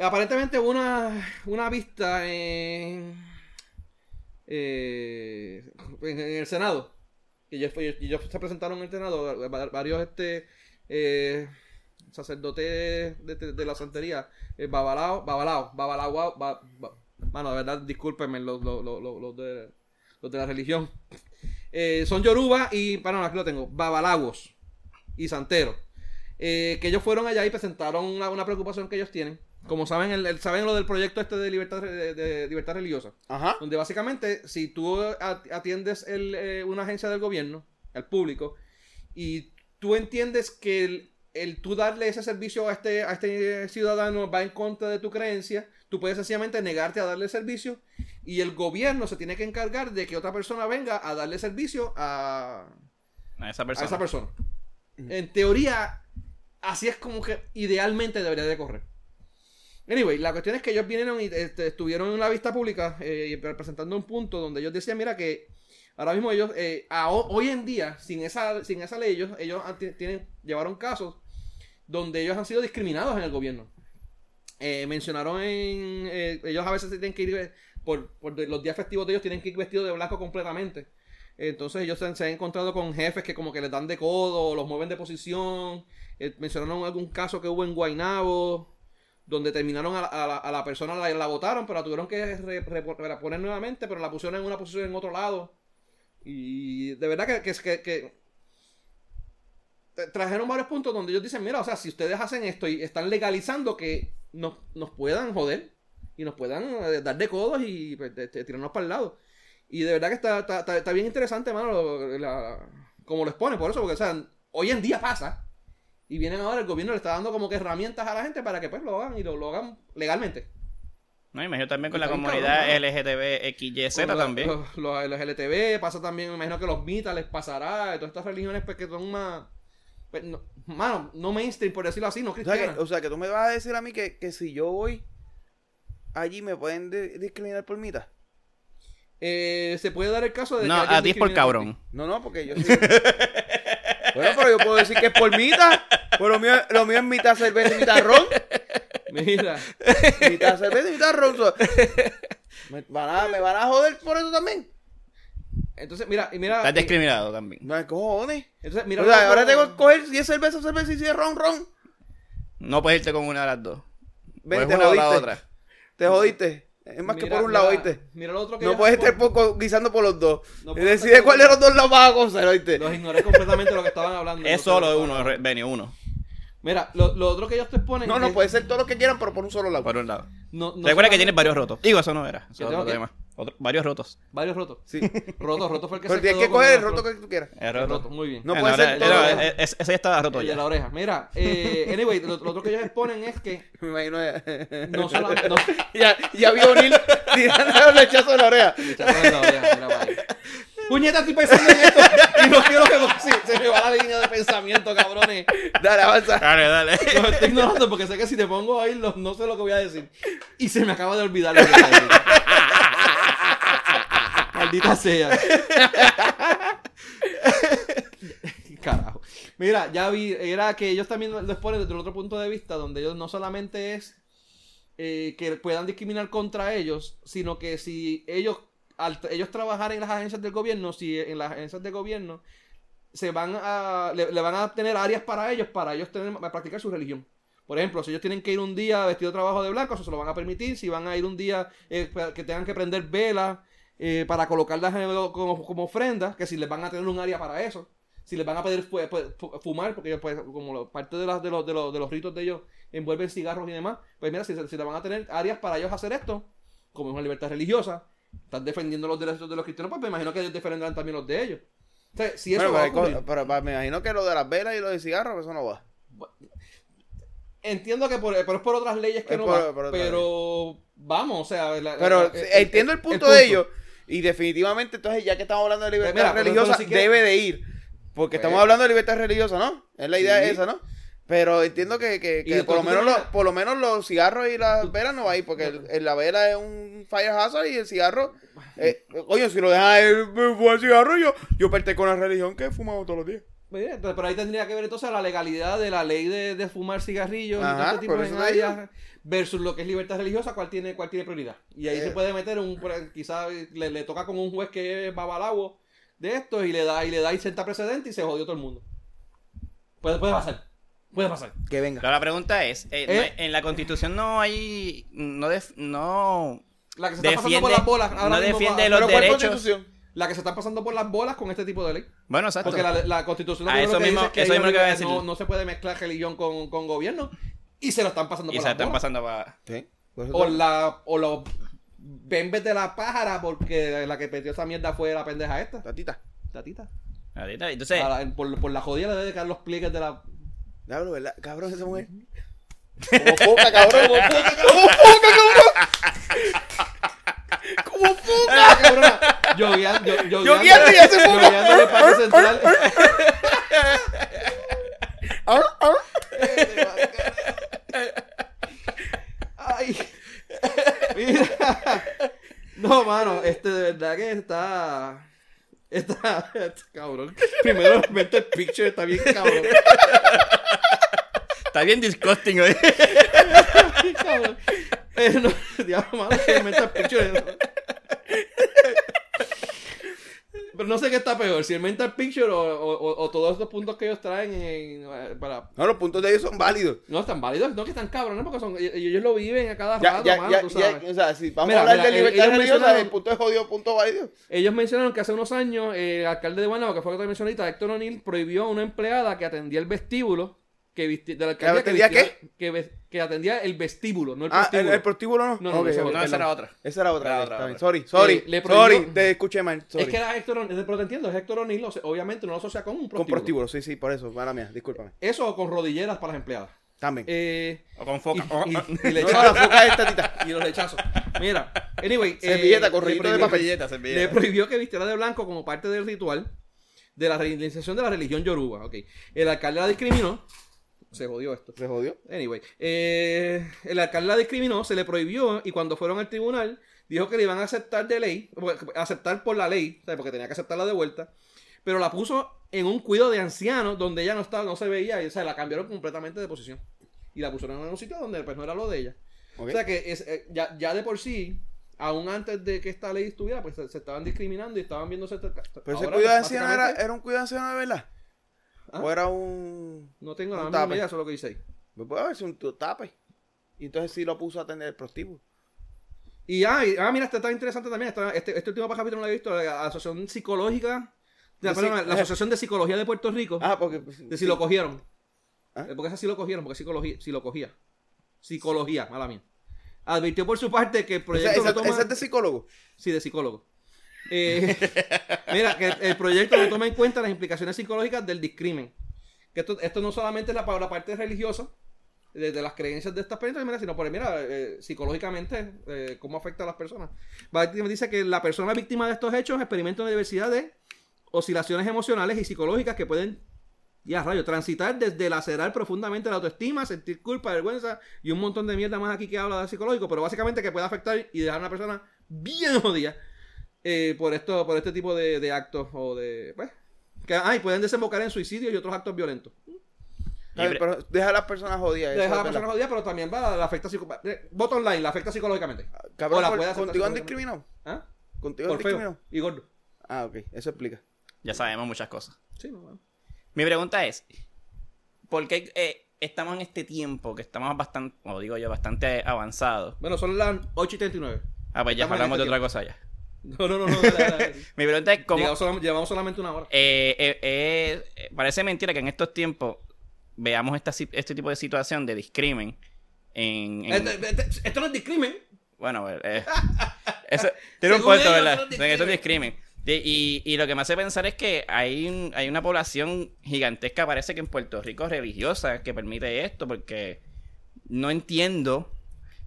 Aparentemente hubo una, una vista en, eh, en, el Senado. Y ellos, ellos- se presentaron en el Senado, va- varios este, eh, sacerdotes de, de- la santería, eh, Babalao, Babalao, Babalao, ba- ba- ba- Mano, de verdad, discúlpenme los, los, los, los- de, los de la religión. Eh, son Yoruba y, bueno, aquí lo tengo, Babalawos y Santeros. Eh, que ellos fueron allá y presentaron una, una preocupación que ellos tienen. como saben, el, el- saben lo del proyecto este de libertad, de, de libertad religiosa. Ajá. Donde básicamente, si tú atiendes el, eh, una agencia del gobierno, al público, y tú entiendes que el, el tú darle ese servicio a este, a este ciudadano va en contra de tu creencia, tú puedes sencillamente negarte a darle servicio y el gobierno se tiene que encargar de que otra persona venga a darle servicio a, A esa a persona. esa persona. En teoría, así es como que idealmente debería de correr. Anyway, la cuestión es que ellos vinieron y este, estuvieron en la vista pública eh, presentando un punto donde ellos decían, mira que ahora mismo ellos, eh, a- hoy en día, sin esa, sin esa ley, ellos, ellos han- tienen, llevaron casos donde ellos han sido discriminados en el gobierno. Eh, mencionaron en... eh, ellos a veces tienen que ir, eh, por, los días festivos de ellos, tienen que ir vestidos de blanco completamente. Entonces ellos se, han encontrado con jefes que como que les dan de codo, los mueven de posición. Mencionaron algún caso que hubo en Guaynabo, donde terminaron a la, persona, la, la votaron, pero la tuvieron que re- re- reponer nuevamente, pero la pusieron en una posición en otro lado. Y de verdad que, que, que- que tra- trajeron varios puntos donde ellos dicen, mira, o sea, si ustedes hacen esto y están legalizando que nos, nos puedan joder y nos puedan eh, dar de codos y pues, de- de tirarnos para el lado. Y de verdad que está, está, está- está bien interesante, mano, lo- la- como lo expone, por eso, porque, o sea, hoy en día pasa. Y vienen ahora, el gobierno le está dando como que herramientas a la gente para que pues lo hagan y lo, lo hagan legalmente. No, imagino también con la comunidad LGTBXYZ también. Los, los, los LTV, pasa también, me imagino que los mitas les pasará, y todas estas religiones pues, que son más... pues, no- mano, no mainstream, por decirlo así, no O sea, que, o sea, que tú me vas a decir a mí que, que si yo voy allí me pueden de- discriminar por mitad. Eh, se puede dar el caso de No, que a ti es por discrimine No, cabrón. no, porque yo sí. bueno, pero yo puedo decir que es por mitad. Pues lo mío, lo mío es mitad cerveza y mitad ron. Mira, Mitad cerveza y mitad ron. Me, van a, me van a joder por eso también. Entonces, mira, y mira... Estás discriminado también. No, cojones. entonces, mira o sea, ahora tengo que coger si es cerveza, cerveza y si es ron, ron. No puedes irte con una de las dos. Ven, te una o la jodiste. otra. Te jodiste. Es más que por un lado, ¿oíste? Mira lo otro que No puedes estar ponen. po- co- guisando por los dos. No decide cuál de los dos los vas a coger, ¿oíste? Los ignoré completamente lo que estaban hablando. Es solo lo que uno, hablando. Benny, uno. Mira, lo, lo otro que ellos te ponen... No, no, es- puede ser todo lo que quieran, pero por un solo lado. Por un lado. no- no Recuerda que tienes varios rotos. Digo, eso no era. Eso ¿Que es otro tema. Otro- varios rotos. Varios rotos. Sí. Roto, roto fue el que Pero se tienes que con coger el roto que tú quieras. El roto. roto, muy bien. No Eh, puede ser todo. era- eh, ese ya estaba roto El de ya. la oreja. Mira, eh, anyway, lo, lo otro que ellos exponen es que Me imagino. eh, no solamente... No, ya, ya vio O'Neill tirando el lechazo de la oreja. Chapo de la oreja, mira para ahí. Puñeta, estoy pensando en esto y no quiero que se, se me va la línea de pensamiento, cabrones. Dale, avanza. Dale, dale. Los estoy ignorando porque sé que si te pongo ahí los, no sé lo que voy a decir. Y se me acaba de olvidar lo que voy a decir. Maldita sea. Carajo. Mira, ya vi, era que ellos también lo exponen desde el otro punto de vista, donde ellos no solamente es eh, que puedan discriminar contra ellos, sino que si ellos, al ellos trabajar en las agencias del gobierno, si en las agencias del gobierno se van a, le, le van a tener áreas para ellos, para ellos tener, para practicar su religión. Por ejemplo, si ellos tienen que ir un día vestido de trabajo de blanco, eso se lo van a permitir. Si van a ir un día eh, que tengan que prender velas eh, para colocarlas en- como, como ofrendas, que si les van a tener un área para eso. Si les van a pedir fu- fumar, porque ellos, pues, como parte de, las de, los, de, los, de los ritos de ellos envuelven cigarros y demás, pues mira, si, si le van a tener áreas para ellos hacer esto, como es una libertad religiosa, están defendiendo los derechos de los cristianos, pues me imagino que ellos defenderán también los de ellos. O sea, si eso Bueno, va pero, ocurrir- pero, pero me imagino que lo de las velas y lo de cigarros, eso no va. Entiendo que por, pero es por otras leyes que Es no por- va, pero vamos, o sea, la- Pero la- el- entiendo el el punto de ellos. Y definitivamente, entonces, ya que estamos hablando de libertad Mira, religiosa, debe de ir. Porque Pues- estamos hablando de libertad religiosa, ¿no? Es la idea Sí. esa, ¿no? Pero entiendo que, que- que por, lo menos los, por lo menos los cigarros y las velas no va a ir, porque el- el- la vela es un fire hazard y el cigarro... Eh, coño, si lo dejan el, el cigarro, yo, yo pertenezco a una religión que fumamos todos los días. Mira, entonces, pero ahí tendría que ver entonces la legalidad de la ley de, de fumar cigarrillos y todo este tipo de áreas versus lo que es libertad religiosa, cuál tiene, cuál tiene prioridad. Y ahí Eh. se puede meter un, quizás le, le toca con un juez que es babalago de esto y le da, y le da y senta precedente y se jodió todo el mundo. Puede, puede pasar. Puede pasar. Que venga. Pero la pregunta es, eh, no Eh. en la constitución no hay, no, def- no, La que se está pasando por Defiende- las bolas. ahora no mismo defiende va- los ¿Pero cuál derechos. La que se está pasando por las bolas con este tipo de ley. bueno, exacto. Porque la, la constitución Ah, eso mismo- que eso mismo que iba a no, decir. no, no se puede mezclar religión con, con gobierno. y se lo están pasando Y por se la están pasando para... Sí. O la, o los bembes de la pájara, porque la que metió esa mierda fue la pendeja esta. Tatita. Tatita. Ahorita, Entonces, la- por, por la jodida le debe quedar los pliegues de la. Diablo, ¿verdad? Cabrón, esa mujer. Como foca, cabrón. Como como foca, cabrón. Como. ¡Ah, cabrona! Yogueando, yo, yogueando, Yogueando y hace foca. yogueando en el Parque Central. Ar, ar. Ay. Mira. No, mano, este de verdad que está. Está, está cabrón. Primero, mente el picture está bien cabrón. está bien disgusting hoy. Bien cabrón. Eh, no, diablo, mano, que mente el picture. Pero no sé qué está peor, si el mental picture o, o- o- o todos estos puntos que ellos traen en- eh, para... No, los puntos de ellos son válidos. No están válidos, no que están cabrones, porque son, ellos, ellos lo viven a cada Ya, rato, ya, mano, ya, tú ya, sabes. o sea, si vamos Mira, a hablar mira, de ellos libertad religiosa, el punto es jodido, punto válido. Ellos mencionaron que hace unos años eh, el alcalde de Guaynabo, que fue lo que te mencioné ahorita, Héctor O'Neill, prohibió a una empleada que atendía el vestíbulo que visti- de la alcaldía que atendía vistiera- Que, atendía el vestíbulo, no el Ah, el, prostíbulo. el prostíbulo no. No, no. No, esa era otra. Esa era otra. Era. Sorry, sorry. Eh, le prohibió- sorry, te escuché mal. Sorry. Es que era Héctor O'Neill, pero te entiendo, es Héctor O'Neill, obviamente no lo asocia con un Con prostíbulo. prostíbulo, sí, sí, por eso. Mala mía, discúlpame. Eso o con rodilleras para las empleadas. También. Eh, O con y, foca. y- no, lechazos. la foca es tatita. y los rechazos. Mira, anyway. eh, Servilleta con le rollito de prohibió- papel. Servilleta, servilleta. Le prohibió que vistiera de blanco como parte del ritual de la realización de la religión yoruba. Ok. El alcalde la discriminó. Se jodió esto. Se jodió. Anyway, eh, el alcalde la discriminó, se le prohibió y cuando fueron al tribunal dijo que le iban a aceptar de ley, aceptar por la ley, porque tenía que aceptarla de vuelta, pero la puso en un cuido de ancianos donde ella no estaba, no se veía, y, o sea, la cambiaron completamente de posición y la pusieron en un sitio donde pues no era lo de ella. O sea que es, eh, ya, ya de por sí, aún antes de que esta ley estuviera, pues se, estaban discriminando y estaban viéndose. Pero ese cuidado de anciano era, era un cuidado de anciano de verdad. ¿Ah? O era un. No tengo un la idea, eso es lo que dice ahí. Me puede haber sido un tape. Y entonces sí lo puso a atender el prostíbulo. Y ah, y- ah, mira, este está interesante también. está- este, este último capítulo no lo he visto. La Asociación Psicológica. De la, perdón, psi- la Asociación de Psicología de Puerto Rico. Ah, porque. de si lo cogieron. ¿Ah? Eh, Porque esa sí lo cogieron, porque psicología, si lo cogía. Psicología, mala mía. Advirtió por su parte que el proyecto esa- no toma... esa es de psicólogo. Sí, de psicólogo. Eh, mira, que el proyecto no toma en cuenta las implicaciones psicológicas del discrimen. Que esto, esto no solamente es la, la parte religiosa, de, las creencias de estas personas, sino por, mira, eh, psicológicamente, eh, cómo afecta a las personas. Dice que la persona víctima de estos hechos experimenta una diversidad de oscilaciones emocionales y psicológicas que pueden, ya rayo, transitar desde lacerar profundamente la autoestima, sentir culpa, vergüenza y un montón de mierda más aquí que habla de psicológico, pero básicamente que puede afectar y dejar a una persona bien jodida eh, por esto, por este tipo de, de actos o de, pues, que ay, pueden desembocar en suicidios y otros actos violentos. Pero deja a las personas jodidas. Deja a la es persona verdad. jodida, pero también va, la afecta psico- eh, Bottom line, la afecta psicológicamente. Cabrón, O la por- ¿contigo han psicológicamente. discriminado? ¿Ah? ¿Contigo han discriminado? y gordo. Ah, ok. Eso explica. Ya sabemos muchas cosas. Sí, no, no. Mi pregunta es, ¿por qué eh, estamos en este tiempo que estamos bastante, o digo yo, bastante avanzados? Bueno, son las 8 y 39. Ah, pues ya Estamos hablamos de este otra cosa ya. No, no, no, no. Mi pregunta es, ¿cómo, solam- llevamos solamente una hora. Eh, eh, eh, parece mentira que en estos tiempos veamos esta, este tipo de situación de discrimen en... en- Este- este- esto no es discrimen. bueno, eh, eso, tiene un punto, ¿verdad? eso es En eso es discrimen. Y, y lo que me hace pensar es que hay, hay una población gigantesca, parece que en Puerto Rico, religiosa, que permite esto, porque no entiendo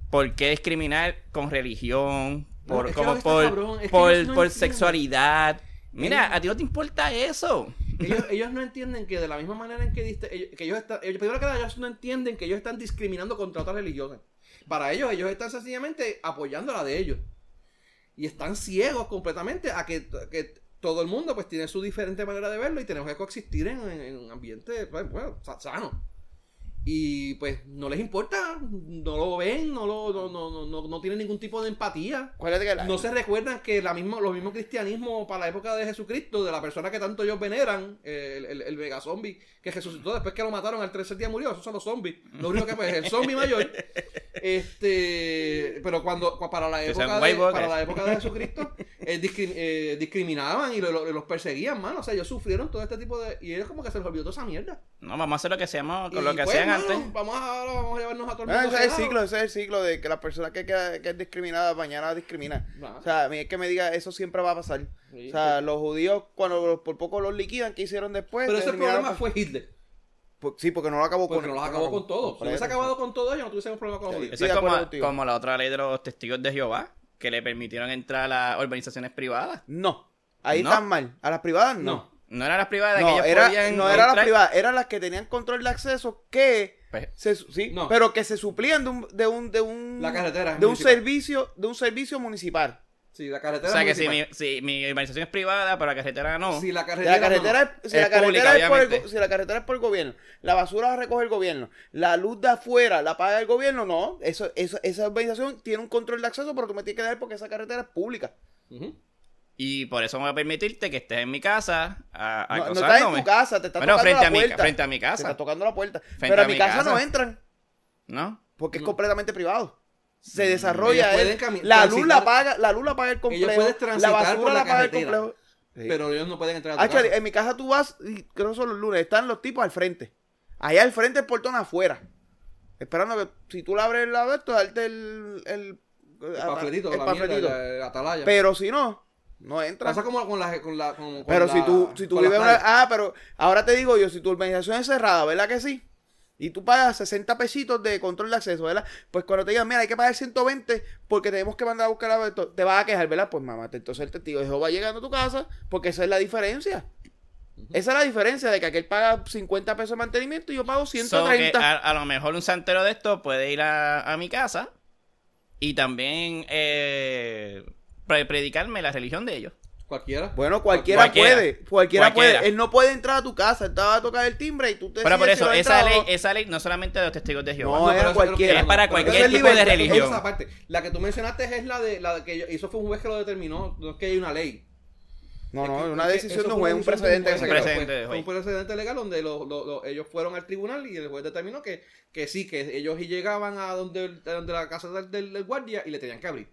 por qué discriminar con religión, No, por, como por, cabrón por, no por sexualidad. Mira, Ellos- a ti no te importa eso. Ellos, ellos no entienden que de la misma manera en que, diste- que ellos están, ellos, primero que nada, ellos no entienden que ellos están discriminando contra otras religiosas. Para ellos, ellos están sencillamente apoyando la de ellos. Y están ciegos completamente a que, que todo el mundo pues tiene su diferente manera de verlo y tenemos que coexistir en, en- un ambiente pues, bueno, sa- sano. Y pues no les importa, no lo ven, no, lo, no, no, no, no, no tienen ningún tipo de empatía. La- No se recuerdan que la misma, los mismos cristianismos para la época de Jesucristo, de la persona que tanto ellos veneran, el, el, el mega zombie que resucitó después que lo mataron al tercer día murió, esos son los zombies. Lo único que pues el zombie mayor, Este, pero cuando cua- para la época de, para la época de Jesucristo eh, eh, discriminaban y lo- lo- los perseguían, mano. O sea, ellos sufrieron todo este tipo de y ellos como que se les olvidó toda esa mierda. No, vamos a hacer lo que hacemos con Y, lo que pues, hacían antes. Vamos a, vamos a llevarnos a todo el Ah, mundo. ese es el ciclo, ese es el ciclo de que la persona que, queda- que es discriminada mañana discrimina. Ah. O sea, a mí es que me diga, eso siempre va a pasar. Sí, o sea, los judíos, cuando por poco los liquidan, ¿qué hicieron después? Pero ese problema fue Hitler. por- Sí, porque no lo acabó Porque con no los acabó con todo. Si Por hubiese acabado con todo ellos, no tuviésemos problema con los Sí. judíos. Eso es como, acuerdo contigo. como la otra ley de los testigos de Jehová, que le permitieron entrar a las organizaciones privadas. No, ahí No. están mal. A las privadas no. No. No eran las privadas que No, ellos era, podían no eran las privadas, eran las que tenían control de acceso que Pues, se, sí, No. pero que se suplían de un de un de un La carretera de un servicio de un servicio municipal. Sí, la o carretera sea que si mi, si mi organización es privada, pero la carretera no. Si la carretera, la carretera es, si Es la carretera pública, es por el, si la carretera es por el gobierno, la basura la recoge el gobierno, la luz de afuera la paga el gobierno, no, eso, eso esa organización tiene un control de acceso, pero tú me tienes que dar porque esa carretera es pública. Ujú. Y por eso me va a permitirte que estés en mi casa a, No, no estás en tu casa, te está Bueno, tocando frente la a, mi, puerta. frente a mi Te está casa. tocando la puerta. Frente pero a a mi casa, casa. no entran ¿No? porque es No. completamente privado. Se desarrolla Ellos él. pueden cami- La luz la paga, la luz la paga el complejo. La basura por la la paga el complejo. Sí. Pero ellos no pueden entrar a tu casa. en mi casa tú vas, y creo que son los lunes, están los tipos al frente. Allá al frente el portón afuera. Esperando que si tú le abres la de esto, darte el, el, El panfletito, el la panfletito. mierda, la, la atalaya. Pero si no, no entra. Pasa como con la... Con la con, con Pero la- si tú, si tú vives una... Ah, pero ahora te digo yo, si tu urbanización es cerrada, ¿verdad que sí? Y tú pagas 60 pesitos de control de acceso, ¿verdad? Pues cuando te digan, mira, hay que pagar 120 porque tenemos que mandar a buscar a esto, te vas a quejar, ¿verdad? Pues mamá, entonces el testigo de Jehová llegando a tu casa porque esa es la diferencia. Esa es la diferencia de que aquel paga 50 pesos de mantenimiento y yo pago So que 130. a, a lo mejor un santero de esto puede ir a, a mi casa y también eh, pre- predicarme la religión de ellos. Cualquiera. Bueno, cualquiera, Cualquiera. puede. Cualquiera, Cualquiera. puede. Él no puede entrar a tu casa. Él te va a tocar el timbre y tú te Pero por si eso, esa ley, no. esa ley no solamente de los testigos de Jehová. No, creo que cualquiera. Es para cualquier es tipo de religión. Esa parte. La que tú mencionaste es la de la de que yo- eso fue un juez que lo determinó, no es que hay una ley. No, Es no, que- una es decisión un fue un precedente Un precedente. un precedente legal donde lo- lo- lo- ellos fueron al tribunal y el juez determinó que, que sí, que ellos llegaban a donde, a donde la casa del, del- del guardia y le tenían que abrir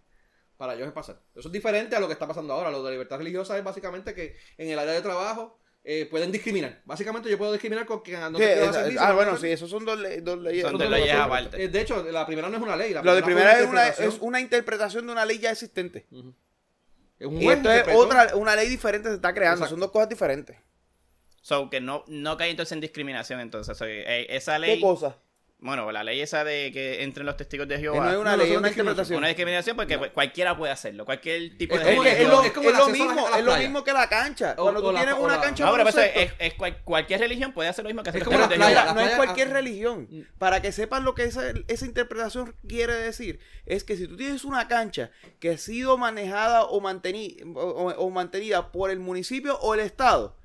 para ellos pasar. Eso es diferente a lo que está pasando ahora. Lo de libertad religiosa es básicamente que en el área de trabajo eh, pueden discriminar. Básicamente yo puedo discriminar con quien no Sí, te es- servicio, ah, no bueno, sí, esos son dos, le- dos leyes. Son dos leyes aparte. De hecho, la primera no es una ley. La Lo de primera es una, interpretación. es una interpretación de una ley ya existente. Es un Y esto es otra, una ley diferente se está creando. Exacto. Son dos cosas diferentes. So que no, no cae entonces en discriminación. Entonces, So, eh, esa ¿Qué ley. cosa? Bueno, la ley esa de que entren los testigos de Jehová. no es una No, no, ley, es una discriminación. interpretación. Una discriminación porque pues, cualquiera puede hacerlo. Cualquier tipo Es de Es, como es religión. lo, es como es lo mismo, es lo mismo que la cancha. O- Cuando o tú la- tienes una la- cancha No, pero eso es, baloncesto, es- es cual- cualquier religión puede hacer lo mismo que hacer Es los como testigos la de playa, Jehová. Mira, no es cualquier ah, religión. Para que sepan lo que esa, esa interpretación quiere decir, es que si tú tienes una cancha que ha sido manejada o, manteni- o, o- o mantenida por el municipio o el estado,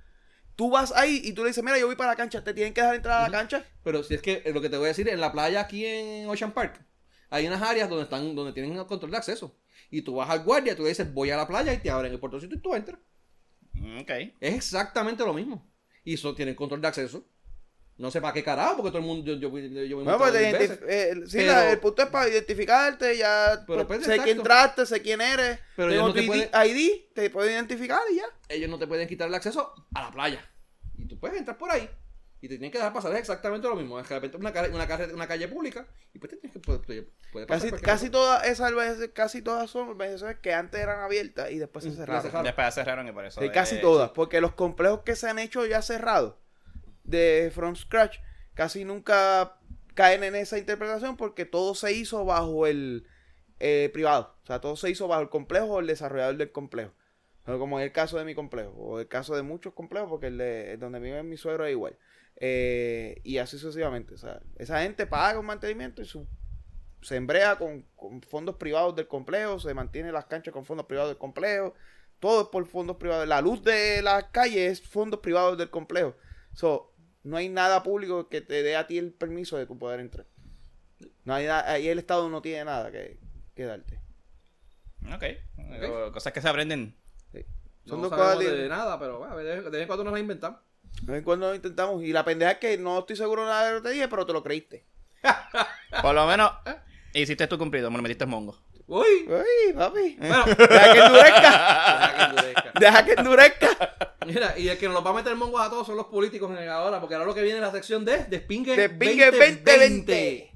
tú vas ahí y tú le dices, mira, yo voy para la cancha, te tienen que dejar entrar a la cancha. Pero si es que lo que te voy a decir, en la playa aquí en Ocean Park, hay unas áreas donde están, donde tienen el control de acceso. Y tú vas al guardia, tú le dices, voy a la playa y te abren el portoncito y tú entras. Mm, Ok. Es exactamente lo mismo. Y eso tienen control de acceso. No sé para qué carajo, porque todo el mundo, yo, yo, yo, me Bueno, pues eh, sí, Pero- la- el punto es para identificarte, ya Pero, pues, pues, sé exacto. quién entraste, sé quién eres, Pero tengo ellos no tu te ID, pueden- ID, te pueden identificar y ya. Ellos no te pueden quitar el acceso a la playa. Y tú puedes entrar por ahí. Y te tienen que dejar pasar es exactamente lo mismo. Es que de repente una, calle- una, calle, una calle pública y pues te tienes que puede, puede pasar Casi, casi todas esas casi todas son organizaciones que antes eran abiertas y después se Mm, cerraron. Después cerraron y por eso. Sí, casi todas, porque los complejos que se han hecho ya cerrados de From Scratch casi nunca caen en esa interpretación porque todo se hizo bajo el eh, privado. O sea, todo se hizo bajo el complejo o el desarrollador del complejo. Como en el caso de mi complejo, o el caso de muchos complejos, porque el de donde vive mi suegro es igual. Eh, y así sucesivamente. O sea, esa gente paga un mantenimiento y su, se embrea con, con fondos privados del complejo, se mantiene las canchas con fondos privados del complejo. Todo es por fondos privados. La luz de las calles es fondos privados del complejo. So, no hay nada público que te dé a ti el permiso de tu poder entrar. No hay nada- ahí el Estado no tiene nada que, que darte. Ok. Eh, Cosas que se aprenden. Sí. No Son dos sabemos cosas de de, nada, pero bueno, de vez de vez en cuando nos la inventamos. de vez en cuando lo intentamos. Y la pendeja es que no estoy seguro de nada de lo que te dije, pero te lo creíste. Por lo menos, Hiciste tu cumplido, me lo metiste en mongo. Uy. Uy, papi. Bueno, Deja que endurezca. deja que endurezca. Deja que endurezca. Mira, y el que nos los va a meter mongos a todos son los políticos en el ahora, porque ahora lo que viene es la sección de Despingue, Despingue 2020.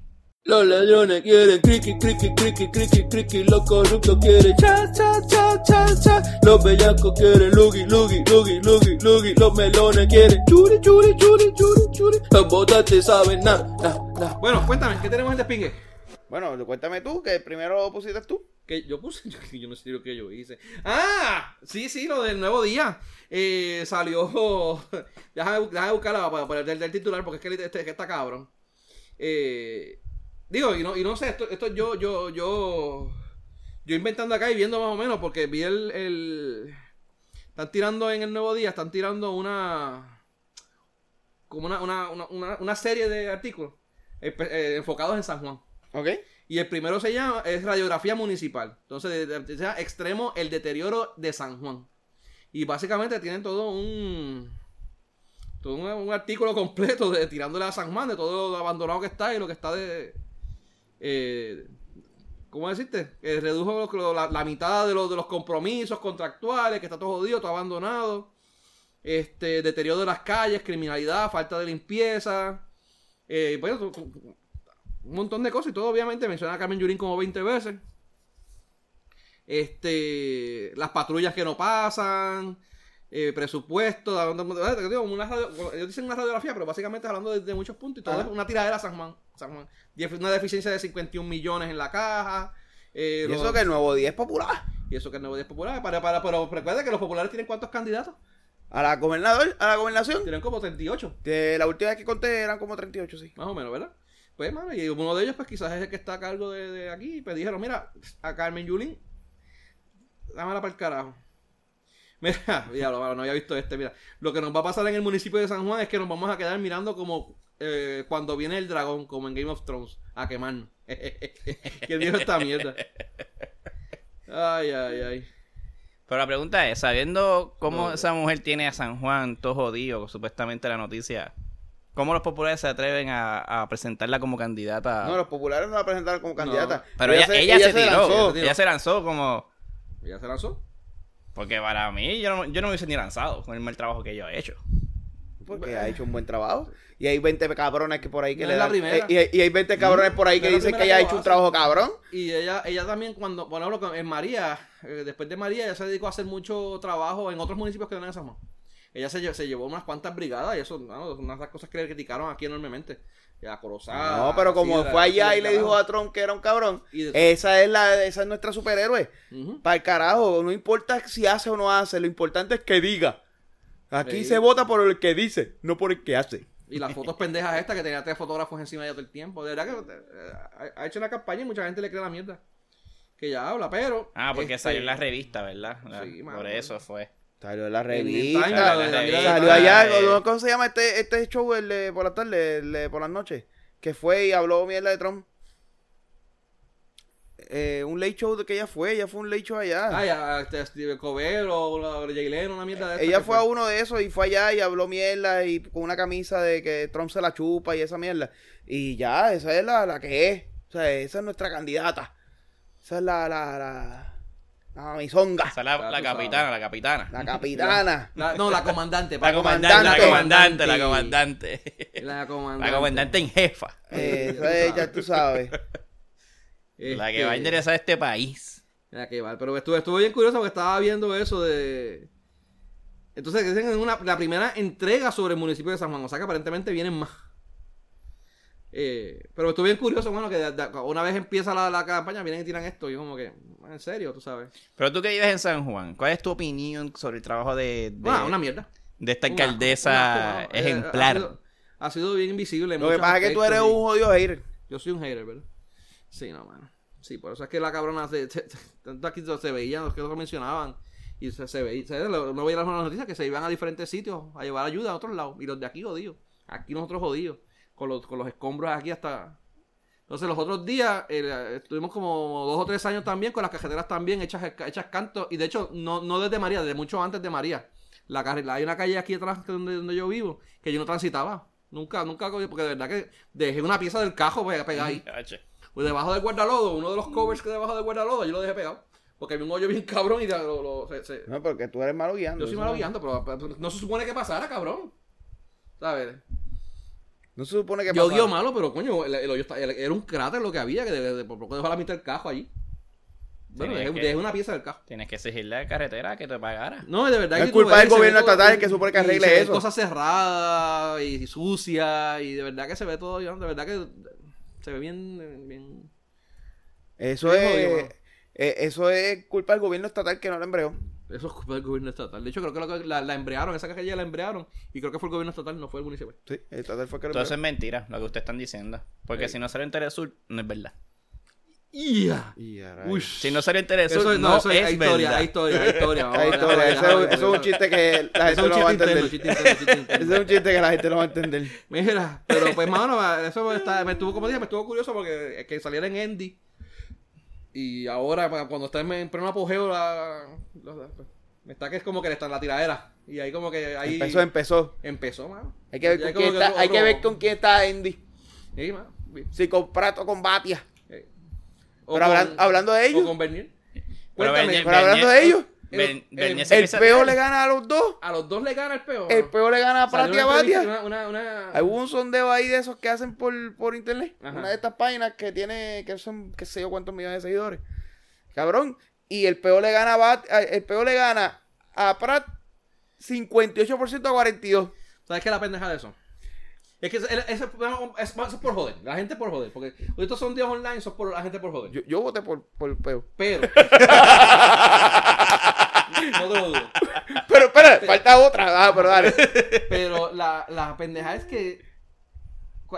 Los ladrones quieren criqui, criqui, criqui, criqui, criqui. Los corruptos quieren cha, cha, cha, cha, cha. Los bellacos quieren lugi, lugi, lugi, lugi, lugi. Los melones quieren churi, churi, churi, churi, churi. Los votantes saben nada, nada, nada. Bueno, cuéntame, ¿qué tenemos en Despingue? Bueno, cuéntame tú, que primero pusiste tú. Que yo puse, yo, yo no sé lo que yo hice. ¡Ah! Sí, sí, lo del nuevo día. Eh, salió. déjame, déjame buscarla para poner del, del titular porque es que este, que está cabrón. Eh, digo, y no, y no sé, esto, esto yo, yo, yo. Yo inventando acá y viendo más o menos, porque vi el. el están tirando en el nuevo día, están tirando una. Como una, una, una, una, serie de artículos eh, enfocados en San Juan. ¿Ok? Y el primero se llama, es radiografía municipal. Entonces, se llama extremo el deterioro de San Juan. Y básicamente tienen todo un. Todo un, artículo completo de tirándole a San Juan, de todo lo abandonado que está y lo que está de. eh, ¿Cómo decirte? Eh, redujo la, mitad de, de los compromisos contractuales, que está todo jodido, todo abandonado. Este, deterioro de las calles, criminalidad, falta de limpieza. Eh, bueno, un montón de cosas y todo obviamente menciona a Carmen Yurín como 20 veces. Este, las patrullas que no pasan, eh, presupuesto, una radio- ellos dicen una radiografía, pero básicamente hablando de, de muchos puntos y todo Ajá. es una tiradera San Juan, San Juan. Una deficiencia de 51 millones en la caja. eh, Y los- eso que el nuevo día es popular. y eso que el nuevo día es popular. Para, para, pero recuerda que los populares tienen cuántos candidatos? A la gobernador, a la gobernación. Tienen como 38. De la última vez que conté eran como 38, sí. Más o menos, ¿verdad? Pues, mano, y uno de ellos, pues quizás es el que está a cargo de, de aquí. Pues dijeron, mira, a Carmen Yulín, dámela para el carajo. Mira, mano, no había visto este. Mira, lo que nos va a pasar en el municipio de San Juan es que nos vamos a quedar mirando como eh, cuando viene el dragón, como en Game of Thrones, a quemarnos. ¿Quién dijo esta mierda? Ay, ay, ay. Pero la pregunta es, sabiendo cómo No. esa mujer tiene a San Juan todo jodido, supuestamente la noticia, ¿cómo los populares se atreven a, a presentarla como candidata? No, los populares no la presentaron como candidata. Pero ella, ella, se, tiró, lanzó. ella se lanzó como... ¿Ya se lanzó? Porque para mí, yo no, yo no me hubiese ni lanzado con el mal trabajo que ella ha hecho. Porque ha hecho un buen trabajo. Y hay 20 cabrones que por ahí que No le es la dan- primera. eh, Y, y hay 20 cabrones por ahí No que la dicen que ella ha hecho un trabajo cabrón. Y ella, ella también, cuando, por ejemplo, en María, eh, después de María, ella se dedicó a hacer mucho trabajo en otros municipios que no eran San Juan. Ella se, lle- se llevó unas cuantas brigadas y eso, no, una de las cosas que le criticaron aquí enormemente. A Corozal. No, pero como fue allá y le dijo a Trump que era un cabrón, Y de- esa es la esa es nuestra superhéroe. Para el carajo, no importa si hace o no hace, lo importante es que diga. Aquí Sí. se vota por el que dice, no por el que hace. Y las fotos pendejas estas que tenía tres fotógrafos encima de ella todo el tiempo. De verdad que eh, ha, hecho una campaña y mucha gente le cree la mierda. Que ella habla, pero. Ah, porque este, salió en la revista, ¿verdad? La- Sí, por eso fue. Salió en la revista. La- la- la- Salió allá, eh. ¿cómo- ¿cómo se llama este, este show el de por la tarde, el de por las noches? Que fue y habló mierda de Trump. Eh, un late show de que ella fue, ella fue un late show allá. Ah, ya, este, Steve o la- Jay Leno, una mierda de esta ella fue a uno de esos y fue allá y habló mierda y con una camisa de que Trump se la chupa y esa mierda. Y ya, esa es la, la que es. O sea, esa es nuestra candidata. Esa es la, la, la, la misonga, Esa es la, capitana, la capitana. la capitana. La- no, la comandante. La comandante, la comandante, la comandante. La comandante. La comandante en jefa. Esa es, ya tú sabes. La que Este, va a enderezar este país. La que va. Pero estuve, estuve bien curioso porque estaba viendo eso de. Entonces, dicen en una, la primera entrega sobre el municipio de San Juan. O sea que aparentemente vienen más. Eh, pero estuve bien curioso, bueno, que de- de- una vez empieza la, la campaña, vienen y tiran esto. Y yo como que, en serio, tú sabes. Pero tú que vives en San Juan, ¿cuál es tu opinión sobre el trabajo de, de, Una, una mierda. de esta alcaldesa una- una- eh, ejemplar? Ha sido, ha sido bien invisible. en Lo que pasa es que tú eres y- un jodido hater. Yo soy un hater, ¿verdad? Sí, no, mano. Sí, por eso es que la cabrona se, se- se- tanto aquí se veían, los que lo mencionaban. Y se, se veía, se, lo- no veía las noticias que se iban a diferentes sitios a llevar ayuda a otros lados. Y los de aquí jodidos. Aquí nosotros jodidos. Con los, con los escombros aquí hasta. Entonces los otros días eh, estuvimos como dos o tres años también con las cajeteras también hechas, hechas canto. Y de hecho, no, no desde María, desde mucho antes de María. La, hay una calle aquí atrás donde, donde yo vivo que yo no transitaba. Nunca, nunca, porque de verdad que dejé una pieza del cajo pe- pegada ahí. H. Pues debajo del guardalodo, uno de los covers que debajo del guardalodo, yo lo dejé pegado. Porque había un hoyo bien cabrón y lo, lo- se- se- No, porque tú eres malo guiando. yo soy malo guiando, pero, pero no se supone que pasara, cabrón. ¿Sabes? No se supone que Yo guío malo, pero coño, el, el era un cráter lo que había, que de, de- por poco dejó la mitad del cajo allí. Bueno, Tienes dejé, que- dejé una pieza del cajo. Tienes que exigirle a la carretera que te pagara. No, de verdad Es que culpa ves, del se gobierno estatal que supone que y arregle se ven eso. cosas cerradas y sucias y de verdad que se ve todo, de verdad que se ve bien, bien... Eso es, jodido, mano. eh, eso es culpa del gobierno estatal que no lo embreó. Eso es culpa del gobierno estatal. De hecho, creo que la, la embrearon, esa calle la embrearon y creo que fue el gobierno estatal, no fue el municipio. Sí, el estatal fue que lo Todo eso embreó. es mentira, lo que ustedes están diciendo. Porque si no salió en Telesur, no es verdad. ¡Ya! Y a Uy, rayos. Si no salió en Telesur, eso, no, no, eso es, es hay historia, verdad. hay historia, hay historia. Hay historia, Eso es- eso un chiste que la Eso gente no va a entender. Ese es un chiste que la gente no va a entender. Mira, pero pues mano, eso me, está, me estuvo, como dije, me estuvo curioso porque que saliera en Andy. Y ahora, cuando está en, en pleno apogeo, la, la- me está que es como que está en la tiradera. Y ahí como que ahí Empezó, empezó. empezó, mano. Hay que ver, con quién que está, otro- hay que ver con quién está Andy. Sí, mano. Si con Prato o con Batia. Eh. O Pero hablan- hablando de O ellos, con Bernier. Pero Cuéntame, Bernier- pero hablando de ellos, el- el- peo le gana a los dos. a los dos le gana el peo. El peo le gana a Salió Prato y a una Hay un sondeo ahí de esos que hacen por, por internet. Ajá. Una de estas páginas que tiene, que son, qué sé yo cuántos millones de seguidores. Cabrón. Y el peo le gana a Bat, el peo le gana a Prat 58% a 42. ¿Sabes qué es la pendeja de eso? Es que ese, ese- ese- eso es por joder. La gente por joder. Porque estos son días online, son por la gente por joder. Yo, yo voté por, por el peo. Pero. no te lo dudo. Pero espera, falta otra. Ah, pero dale. Pero la, la pendeja es que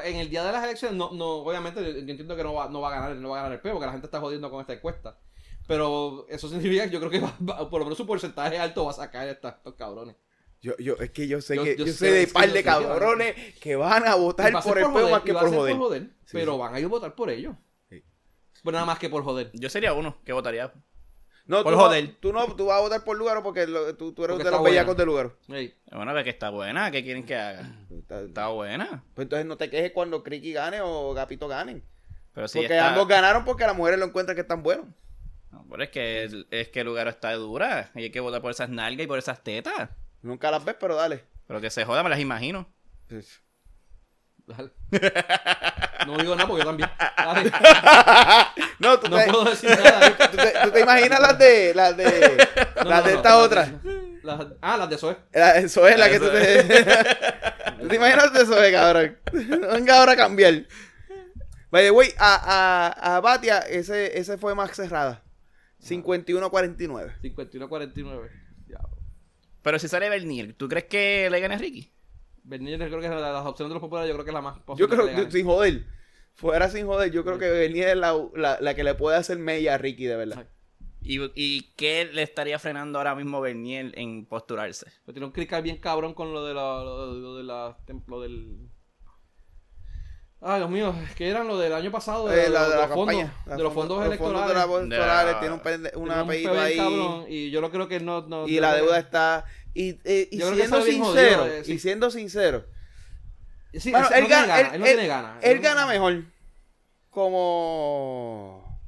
en el día de las elecciones, no, no, obviamente, yo, entiendo que no va, no va a ganar, no va a ganar el peo, porque la gente está jodiendo con esta encuesta. Pero eso significa que yo creo que va- va- por lo menos su porcentaje alto va a sacar a estos cabrones. Yo, yo, es que yo sé Yo- que yo yo, sé, sé de par de cabrones que van a votar va a por el peo más que por joder. Sí, pero van a ir a votar por ellos. Sí. Pero nada más que por joder. Yo sería uno que votaría. No, Por tú joder. No, tú no, tú vas a votar por Lugaro porque lo- tú, tú eres Porque de los bellacos de Lugaro. Ey. Bueno, que está buena. ¿Qué quieren que haga? Está- Está buena. Pues entonces no te quejes cuando Criqui gane o Gapito ganen. Pero si porque está... ambos ganaron porque las mujeres lo encuentran que están buenos. No, pero es que, es que el lugar está dura. Y hay que votar por esas nalgas y por esas tetas. Nunca las ves, pero dale. Pero que se joda, me las imagino. Dale. No digo nada porque yo también. Dale. No, tú, No te, puedo decir nada. Tú, te, tú te imaginas las de las de No, las no, de no, estas las otras. las- ah, las de Zoe. La- Eso es la que tú te. ¿Tú te imaginas de eh, cabrón? Venga ahora a cambiar. By the way, a, a, a Batia, ese, ese fue más cerrada. 51-49. 51-49. Ya. Pero si sale Bernier, ¿tú crees que le gane a Ricky? Bernier creo que es la de las opciones de los populares, yo creo que es la más posible. Yo creo que sin joder, fuera sin joder, yo creo que venía la, la, la que le puede hacer mella a Ricky, de verdad. ¿Y, ¿Y qué le estaría frenando ahora mismo Bernier en posturarse? Pero tiene un crical bien cabrón con lo de la, lo, de- lo de la templo del. Ay, Dios mío, es que eran lo del año pasado de, Eh, la, los- de la los fondos, campaña. la de los fondo- fondos electorales. de la De electorales, la- tiene un, pende- Tiene una un apellido ahí. cabrón, y yo no creo que no. no Y la deuda está. Y, eh, y que siendo sincero, jodido, eh, sí. y siendo sincero, Sí, Bueno, él, no gana, él, él no tiene gana. él gana mejor. Como.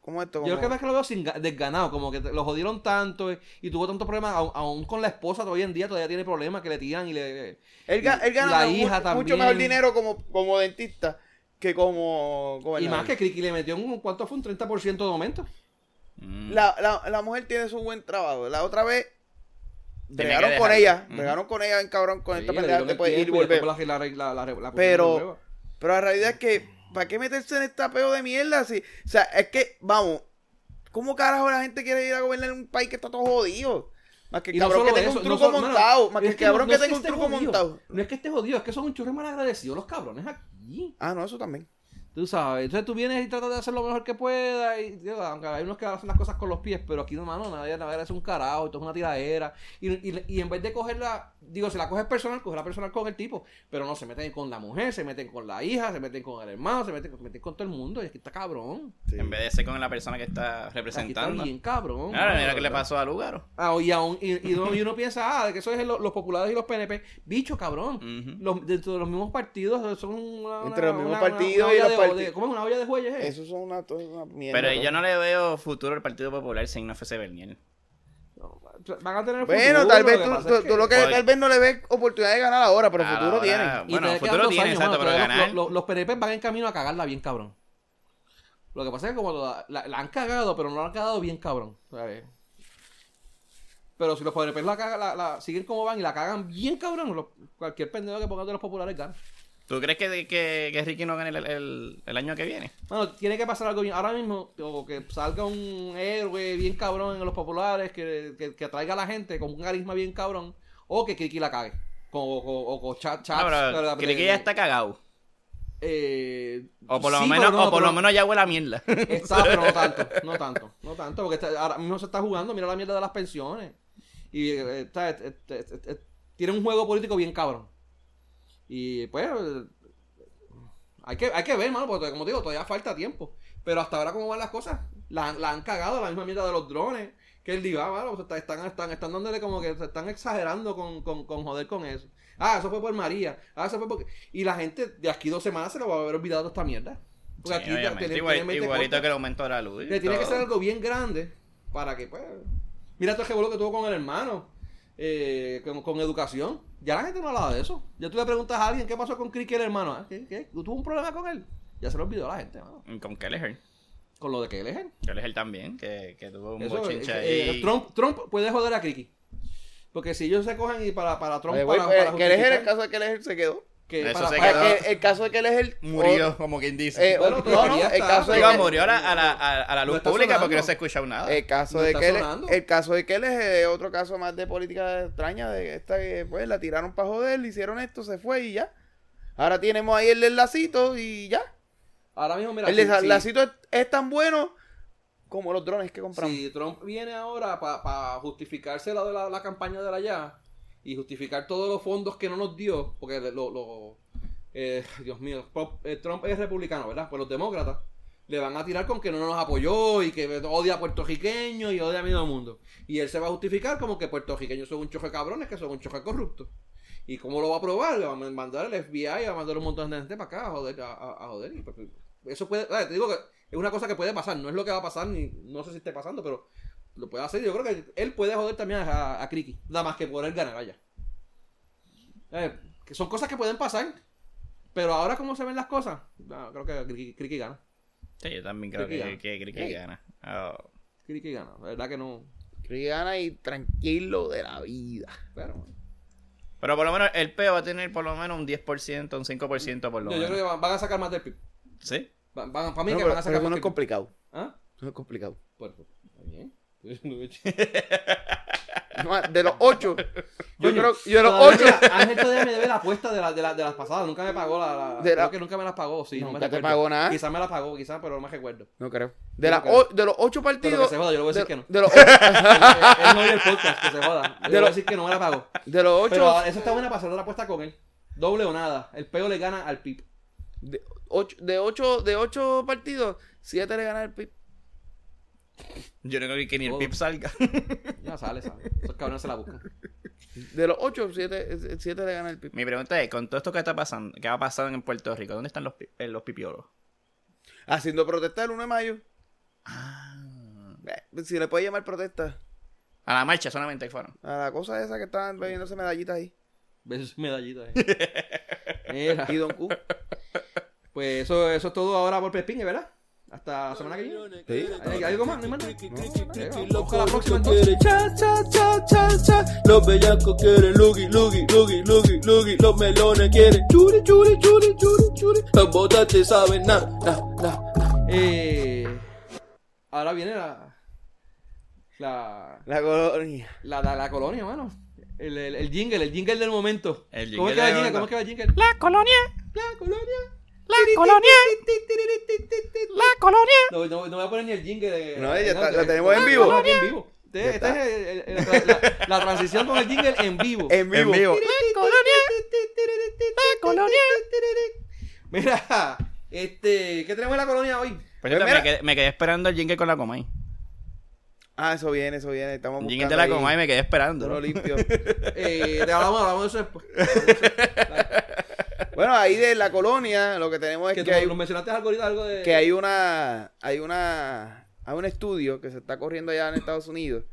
¿Cómo esto? Yo creo que ves que lo veo sin ga- desganado, como que te- lo jodieron tanto eh, y tuvo tantos problemas, aún, con la esposa hoy en día todavía tiene problemas que le tiran y le... él, ga- él gana la mu- hija mucho también. mejor dinero como, como dentista que como Y más que Criqui le metió un, ¿cuánto fue? Un 30% de aumento. Mm. La, la, la mujer tiene su buen trabajo. La otra vez. Bregaron con ella. Bregaron con ella en cabrón con esta Sí, pendeja el puede ir y volver. después la- la- la- la- la- la- Pero- la- Pero la realidad es que, ¿para qué meterse en este peo de mierda? Si, o sea, es que, vamos, ¿cómo carajo la gente quiere ir a gobernar un país que está todo jodido? Más que el no cabrón que tenga eso, un no truco solo- montado. mano, más que el cabrón no- que no es tenga un truco jodido, montado. No es que esté jodido, es que son un churro mal agradecidos los cabrones aquí. Ah, no, eso también. Tú sabes, entonces tú vienes y tratas de hacer lo mejor que puedas, y digo, aunque hay unos que hacen las cosas con los pies, pero aquí no, mano, nadie, nadie hace un carajo, esto es una tiradera. Y, y, y en vez de cogerla, digo, si la coges personal, cogerla personal con el tipo, pero no, se meten con la mujer, se meten con la hija, se meten con el hermano, se meten, se meten con todo el mundo, y aquí está cabrón. Sí. En vez de ser con la persona que está Aquí está representando. bien cabrón. Claro, mira qué le pasó a Lugaro. Ah, y, aún, y, y uno, y uno piensa, ah, de que eso es lo- los populares y los PNP. Bicho, cabrón. Los, dentro de los mismos partidos son una, Entre los mismos una- partidos una y los de- ¿Cómo es una olla de jueyes? eh? Eso son una, una mierda. Pero yo no le veo futuro al Partido Popular sin no fuese Bernier. Van a tener Bueno, futuro, tal vez tú, tú- es tú lo que Oye. tal vez no le ves oportunidad de ganar ahora, pero futuro Ahora, tiene. Y Bueno, quedan futuro tiene, años, exacto, pero ganar. Los, los, los PNP van en camino a cagarla bien cabrón. Lo que pasa es que como la, la- la han cagado, pero no la han cagado bien cabrón. ¿sabes? Pero si los PNP la, cagan- la, la- siguen como van y la cagan bien cabrón, los- cualquier pendejo que pongan de los populares gana. ¿Tú crees que, que, que Ricky no gane el, el- el año que viene? Bueno, tiene que pasar algo bien. Ahora mismo, o que salga un héroe bien cabrón en los populares, que, que, que atraiga a la gente con un carisma bien cabrón, o que Kiki la cague. O, con chat, chats. No, que ya está cagado. Eh, O por lo sí, menos, no, o por lo menos ya huele a mierda. Está, pero no tanto, no tanto, no tanto, porque está- ahora mismo se está jugando, mira la mierda de las pensiones. Y eh, está, eh, eh, tiene un juego político bien cabrón. Y pues, hay que, hay que ver, mano, porque como te digo, todavía falta tiempo. Pero hasta ahora, ¿cómo van las cosas? La, la han cagado, la misma mierda de los drones. Que él diga, ah, mano, sea, están, están, están dándole como que se están exagerando con, con, con joder con eso. Ah, eso fue por María. Ah, eso fue porque. Y la gente de aquí dos semanas se lo va a haber olvidado esta mierda. Porque Sí, aquí tiene- Igual- tiene igualito corta. que el aumento de la luz. Le tiene que ser algo bien grande para que, pues. Mira todo el que tuvo con el hermano. eh, con, con educación. Ya la gente no hablaba de eso. Ya tú le preguntas a alguien qué pasó con Crick el hermano. Ah, ¿Qué, qué? ¿Tuvo un problema con él? Ya se lo olvidó a la gente, mano. Con Kelleher. Con lo de él. Kelleher también, que, que tuvo un Eso, bochinche eh, ahí. eh, Trump, Trump puede joder a Cricky. Porque si ellos se cogen y para, para Trump. Oye, para, pues, para que es el caso de que el se quedó. Que Eso para- se para- quedó. El, el caso de que él es el Murió, como quien dice. Eh, Bueno, no, todavía no, el está. caso de Digo, que- murió a la, a la, a- a la No luz está pública porque sonando. no se ha escuchado nada. El caso No de está que él, sonando. el caso de que él es eh, otro caso más de política extraña de esta que pues la tiraron para joder, le hicieron esto, se fue y ya. Ahora tenemos ahí el del lacito y ya. Ahora mismo, mira. el si- del si- lacito es, es tan bueno como los drones que compramos. Si Trump viene ahora para justificarse la de la, la campaña de la ya y justificar todos los fondos que no nos dio, porque lo, lo- eh, Dios mío, eh, Trump es republicano, ¿verdad? Pues los demócratas le van a tirar con que no nos apoyó y que odia a puertorriqueños y odia a medio mundo. Y él se va a justificar como que puertorriqueños son un choque de cabrones, que son un choque de corruptos. ¿Y cómo lo va a probar? Le va a mandar el FBI, va a mandar un montón de gente para acá a joder. A, a- a joder. Pues, eso puede, te digo que es una cosa que puede pasar, no es lo que va a pasar, ni no sé si esté pasando, pero lo puede hacer. Yo creo que él puede joder también a, a Criqui, nada más que por él ganar allá. Eh, que son cosas que pueden pasar, pero ahora como se ven las cosas, no, creo que Criqui, Criqui gana. Sí, yo también creo que que, gana. que. Oh. Criqui gana, la verdad que no. Creo que gana y tranquilo de la vida. Pero Pero por lo menos el peo va a tener por lo menos un 10%, un 5% por lo yo, yo menos. creo que van, van a sacar más del PIB. ¿Sí? Van, van- para mí No, que pero, van a pero sacar eso más no que es complicado. ¿Ah? No es complicado. Está bien. No, de los ocho, yo creo yo de los ocho. Ángel todavía me debe la apuesta de, la, de, la, de las pasadas. Nunca me pagó la. la- De creo que nunca me las pagó, sí. no me Nunca te pagó nada. Quizás me la pagó, quizás, pero no me recuerdo. No creo. De, Yo las creo. o- de los ocho Pero partidos. que se joda, yo le voy a decir de, que no. de los, él, él no oye el podcast, que se joda. Yo le voy a decir que no me la pagó. de los ocho, Pero eso está buena para hacer la apuesta con él. Doble o nada. El peo le gana al de, ocho, de ocho, de ocho partidos, siete le gana el PIB. Yo no creo que ni el. PIB salga. Ya sale, sale. Esos cabrones se la buscan. De los ocho, siete, siete le gana el PIB. Mi pregunta es, con todo esto que está pasando, que ha pasado en Puerto Rico, ¿dónde están los, eh, los pipiolos? Haciendo protesta el 1 de mayo. Ah. Eh, Si le puede llamar protesta. A la marcha solamente fueron. A la cosa esa que estaban bebiéndose medallitas ahí. Ves medallitas. eh. Mira, Y Don Q. pues eso, eso es todo ahora por Pespín, ¿verdad? Hasta la semana que viene. Sí. ¿Hay algo más? ¿No hay más Vamos a la próxima, quieren cha cha cha cha cha. Los bellacos quieren lugi lugi lugi lugi lugi. Los melones quieren churi churi churi churi churi. Los botas saben na na na. Eh, ahora viene la. La. La colonia. La, la, la colonia, mano. El, el, el jingle, el jingle del momento. El ¿Cómo es jingle que va el del jingle? momento. ¿Cómo es que va el jingle? La colonia, La colonia. La colonia, la colonia. No, no, no voy a poner ni el jingle. De, No, ya está, lo tenemos en vivo. En vivo. Este, este es el- el- el- la, la transición con el jingle en vivo. En vivo. La colonia, la colonia. Mira, este, ¿qué tenemos en la colonia hoy? Pues me, quedé, me quedé esperando el jingle con la Comay. Ah, eso viene, eso viene. Estamos buscando jingle de la Comay me quedé esperando. uno limpio. Eh, te hablamos, hablamos de eso después. Bueno, ahí de la colonia lo que tenemos es Que que, tú hay, nos mencionaste algo ahorita, algo de... que hay una hay una hay un estudio que se está corriendo allá en Estados Unidos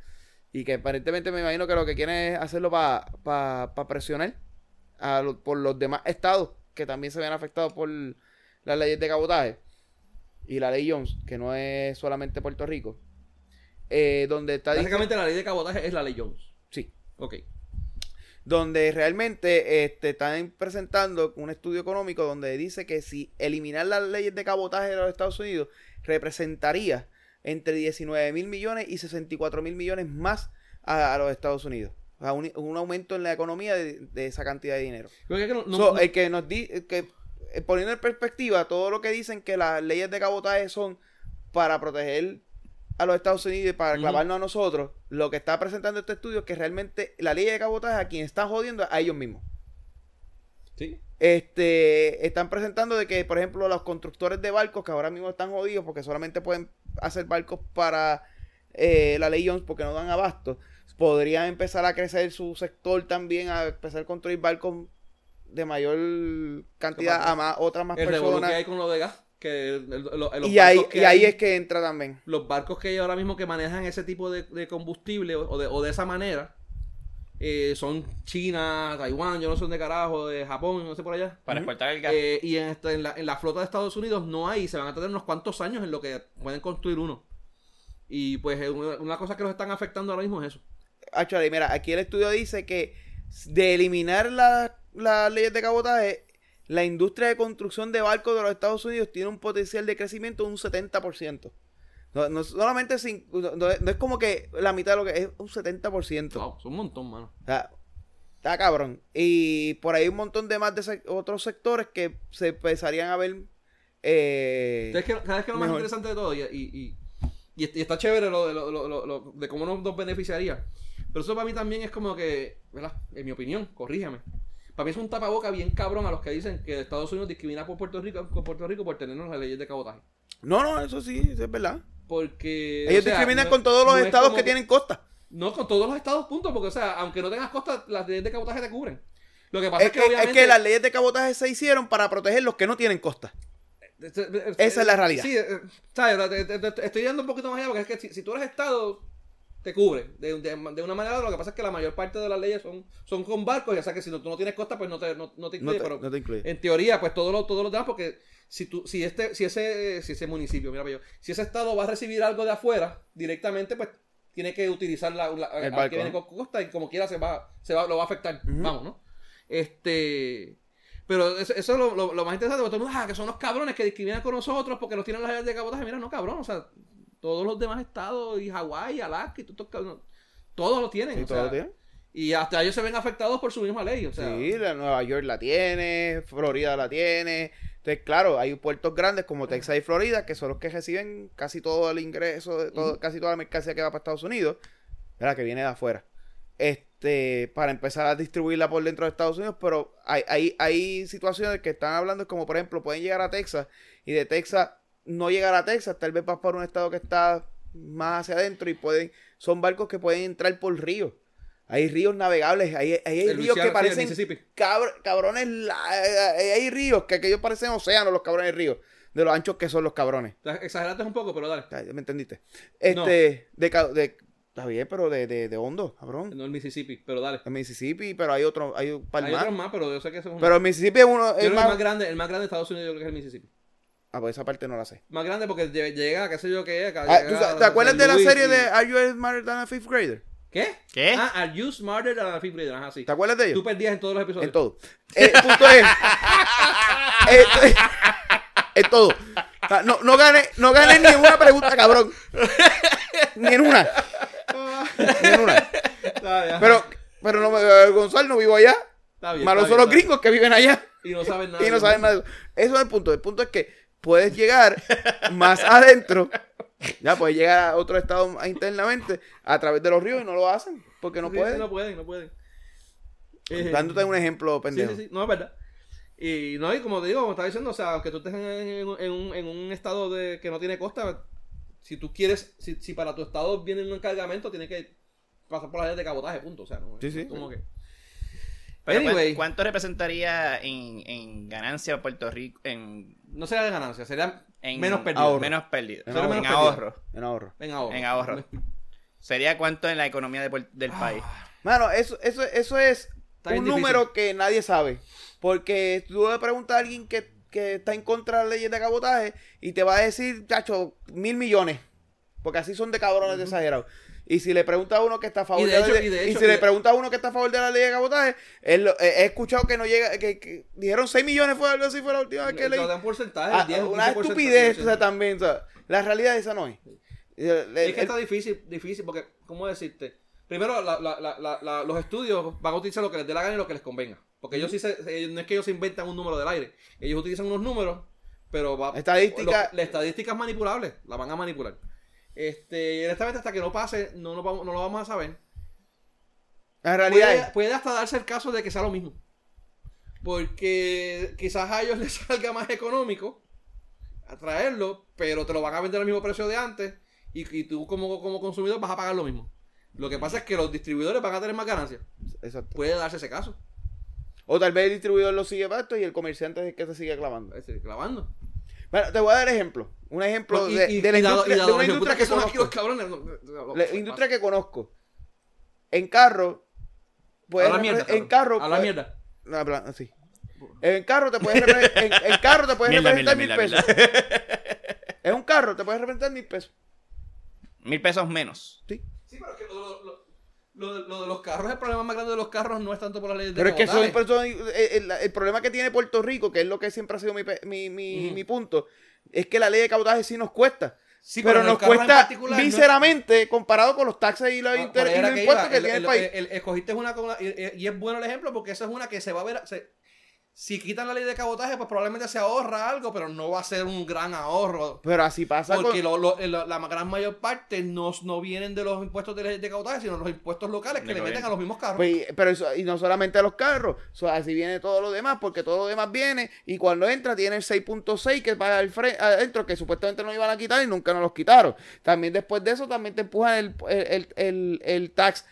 y que aparentemente me imagino que lo que quieren es hacerlo para presionar a lo- por los demás estados que también se ven afectados por las leyes de cabotaje y la ley Jones, que no es solamente Puerto Rico. eh, donde está Básicamente la ley de cabotaje es la ley Jones. sí, Ok. Donde realmente este, están presentando un estudio económico donde dice que si eliminar las leyes de cabotaje de los Estados Unidos representaría entre 19 mil millones y 64 mil millones más a, a los Estados Unidos. O sea, un, un aumento en la economía de, de esa cantidad de dinero. Creo que no- no- So, no- el que nos di, el que eh, poniendo en perspectiva todo lo que dicen que las leyes de cabotaje son para proteger a los Estados Unidos y para Ujú. clavarnos a nosotros, lo que está presentando este estudio es que realmente la ley de cabotaje a quien está jodiendo a ellos mismos. Sí. Este, están presentando de que, por ejemplo, los constructores de barcos que ahora mismo están jodidos porque solamente pueden hacer barcos para eh, la ley Jones porque no dan abasto, podrían empezar a crecer su sector también, a empezar a construir barcos de mayor cantidad a más, otras más El revolú que personas. hay con lo de gas. Que el- el- Y ahí, barcos que y ahí hay- es que entra también. los barcos que hay ahora mismo que manejan ese tipo de, de combustible o de, o de esa manera eh, son China, Taiwán, yo no sé dónde carajo, de Japón, no sé por allá. Para exportar el gas. Eh, y en, esta- en, la, en la flota de Estados Unidos no hay, se van a tener unos cuantos años en lo que pueden construir uno. Y pues eh, una, una cosa que los están afectando ahora mismo es eso. Actually, mira, aquí el estudio dice que de eliminar la- las leyes de cabotaje, la industria de construcción de barcos de los Estados Unidos tiene un potencial de crecimiento de un 70%. No, no solamente cin- no, no es es como que la mitad de lo que es un 70%. Wow, son un montón, mano. O sea, está cabrón. Y por ahí un montón de más de otros sectores que se empezarían a ver. eh, ¿Sabes qué, ¿sabes qué es lo más mejor. interesante de todo? Y, y, y- y est- y está chévere lo de, lo, lo- lo- de cómo nos, nos beneficiaría. Pero eso para mí también es como que, ¿verdad? En mi opinión, corrígeme. Para mí es un tapaboca bien cabrón a los que dicen que Estados Unidos discrimina por Puerto Rico, por Puerto Rico por tenernos las leyes de cabotaje. No, no, eso sí, eso es verdad. Porque. Ellos o sea, discriminan no- con todos los no es estados como- que tienen costa. No, con todos los estados, punto. Porque, o sea, aunque no tengas costa, las leyes de cabotaje te cubren. Lo que pasa Es es, que, obviamente. es que las leyes de cabotaje se hicieron para proteger los que no tienen costa. Esa es la realidad. Sí, eh, ¿sabes? Estoy dando un poquito más allá porque es que si, si tú eres Estado, te cubre. De, de- de una manera, lo que pasa es que la mayor parte de las leyes son, son con barcos. Y o sea que si no, tú no tienes costa, pues no te, no, no te No incluye. te, pero no te incluye. en teoría, pues todos los todos los demás, porque si tú, si este, si ese, si ese municipio, mira, yo, si ese estado va a recibir algo de afuera directamente, pues tiene que utilizar la, la- El al barco, que viene con costa y como quiera se va, se va, lo va a afectar. Vamos, ¿no? Este. Pero eso, eso es lo, lo- lo más interesante, porque todo el mundo, ah, que son los cabrones que discriminan con nosotros porque nos tienen las leyes de cabotaje. Mira, no, cabrón, o sea, todos los demás estados, y Hawái, Alaska, y todos, cabrones, todos lo tienen. Sí, o todo sea, lo tiene. Y hasta ellos se ven afectados por su misma ley. O sea, Sí, la Nueva York la tiene, Florida la tiene. Entonces, claro, hay puertos grandes como Texas y Florida que son los que reciben casi todo el ingreso, de todo, casi toda la mercancía que va para Estados Unidos, ¿verdad? que viene de afuera. Este, para empezar a distribuirla por dentro de Estados Unidos, pero hay, hay, hay situaciones que están hablando como por ejemplo pueden llegar a Texas y de Texas no llegar a Texas, tal vez vas para un estado que está más hacia adentro y pueden, son barcos que pueden entrar por ríos. Hay ríos navegables, hay, hay, hay el ríos que sí, parecen el Mississippi. cabr- cabrones, eh, hay ríos que aquellos parecen océanos, los cabrones ríos, de los anchos que son los cabrones. Exageraste un poco, pero dale. ¿Me entendiste? Este, de, ca- de, está bien, pero de, de, de hondo, cabrón. No el Mississippi, pero dale. En Mississippi, pero hay otro, hay un par Hay más. otros más, pero yo sé que eso es un... Pero en Mississippi es uno, es más... el más grande, el más grande de Estados Unidos yo creo que es el Mississippi. Ah, pues esa parte no la sé. Más grande porque lle- llega, qué sé yo qué es. Ah, ¿tú sa- ¿Te acuerdas de la serie de Are You Smarter Than a Fifth Grader? ¿Qué? ¿Qué? Ah, Are You Smarter Than a Fifth Grader? Ajá, sí. ¿Te acuerdas de ellos? Tú perdías en todos los episodios. En todo. Eh, El punto es. eh, en todo. O sea, no, no gané, no gané ni en una pregunta, cabrón. Ni en una. Ni en una. Pero, pero no me, eh, Gonzalo no vivo allá. está bien, Malos está son bien, los está gringos que viven allá. Y no saben nada. y no saben nada de eso. Eso es el punto. El punto es que puedes llegar más adentro. Ya puedes llegar a otro estado internamente a través de los ríos y no lo hacen porque no Sí, sí, pueden. no pueden, no pueden. Eh, Dándote un ejemplo, Sí, pendejo. sí, sí, no es verdad. Y no, y como te digo, como estaba diciendo, o sea, aunque tú estés en, en- en un, en un estado de que no tiene costa, si tú quieres, si, si para tu estado viene un cargamento, tienes que pasar por la ley de cabotaje, punto. O sea, no, Sí, sí. como que. Pero ¿cuán- Anyway. ¿cuánto representaría en, en ganancia Puerto Rico? En, No sería de ganancia, sería en menos pérdida. ahorro. Menos pérdida. En En, ahorro. Menos ahorro. En ahorro. En ahorro. En ahorro. ¿Sería cuánto en la economía de del país? Mano, eso, eso, eso es Está un número que nadie sabe. Porque tú le preguntas a alguien que, que está en contra de las leyes de cabotaje y te va a decir, chacho, mil millones. Porque así son de cabrones de exagerados. Y si le pregunta a uno que está a favor Y de de, la ley- y de y si y le de- pregunta a uno que está a favor de la ley de cabotaje, él eh, he escuchado que no llega, que, que dijeron 6 millones fue algo así fue la última vez que leí. dan porcentaje, Ah, el 10 o una 15%, estupidez, o sea, 15%. también, o sea, la realidad esa no es. El- Es que está difícil, difícil, porque, ¿cómo decirte? Primero, la- la- la- la- la- los estudios van a utilizar lo que les dé la gana y lo que les convenga. Porque ellos sí se, se- no es que ellos se inventan un número del aire. Ellos utilizan unos números, pero va, Estadística- lo- la estadística es manipulable, la van a manipular. Este, honestamente, hasta que no pase, no, lo vamos, no lo vamos a saber. la realidad Puede, hasta darse el caso de que sea lo mismo. Porque quizás a ellos les salga más económico atraerlo, pero te lo van a vender al mismo precio de antes y, y tú como, como consumidor vas a pagar lo mismo. Lo que pasa es que los distribuidores van a tener más ganancias. exacto. Puede darse ese caso. O tal vez el distribuidor lo sigue pasto y el comerciante es el que se sigue clavando. Es decir, clavando. Bueno, te voy a dar ejemplo. Un ejemplo Y- de, y- de la industria, de una industria que son aquí los conozco. cabrones, La industria que conozco. En carro. puedes A la mierda. en carro. A la mierda. No, habla- sí. En carro te puedes en, en carro te puedes Mierda, representar mierda, mil mierda, pesos. En un carro te puedes representar mil pesos. Mil pesos menos. Sí. Sí, pero es que lo, lo- lo- lo de los carros, el problema más grande de los carros no es tanto por las leyes de Pero es que son cabotaje. personas. El, problema que tiene Puerto Rico, que es lo que siempre ha sido mi, mi, mi, punto, es que la ley de cabotaje sí nos cuesta. Sí, pero nos cuesta no- míseramente comparado con los taxes y los, Ah, inter- por ahí y era los que impuestos iba. que El- tiene el, país. escogiste una la- y es bueno el ejemplo porque esa es una que se va a ver. se- si quitan la ley de cabotaje, pues probablemente se ahorra algo, pero no va a ser un gran ahorro. pero así pasa Porque con... lo- lo- la, la gran mayor parte no, no vienen de los impuestos de, ley de cabotaje, sino los impuestos locales que De le meten a los mismos carros. Pues, pero eso, y no solamente a los carros, so, así viene todo lo demás, porque todo lo demás viene y cuando entra tiene el 6.6 que paga el fre- adentro, que supuestamente no iban a quitar y nunca nos los quitaron. También después de eso también te empujan el, el, el, el- el tax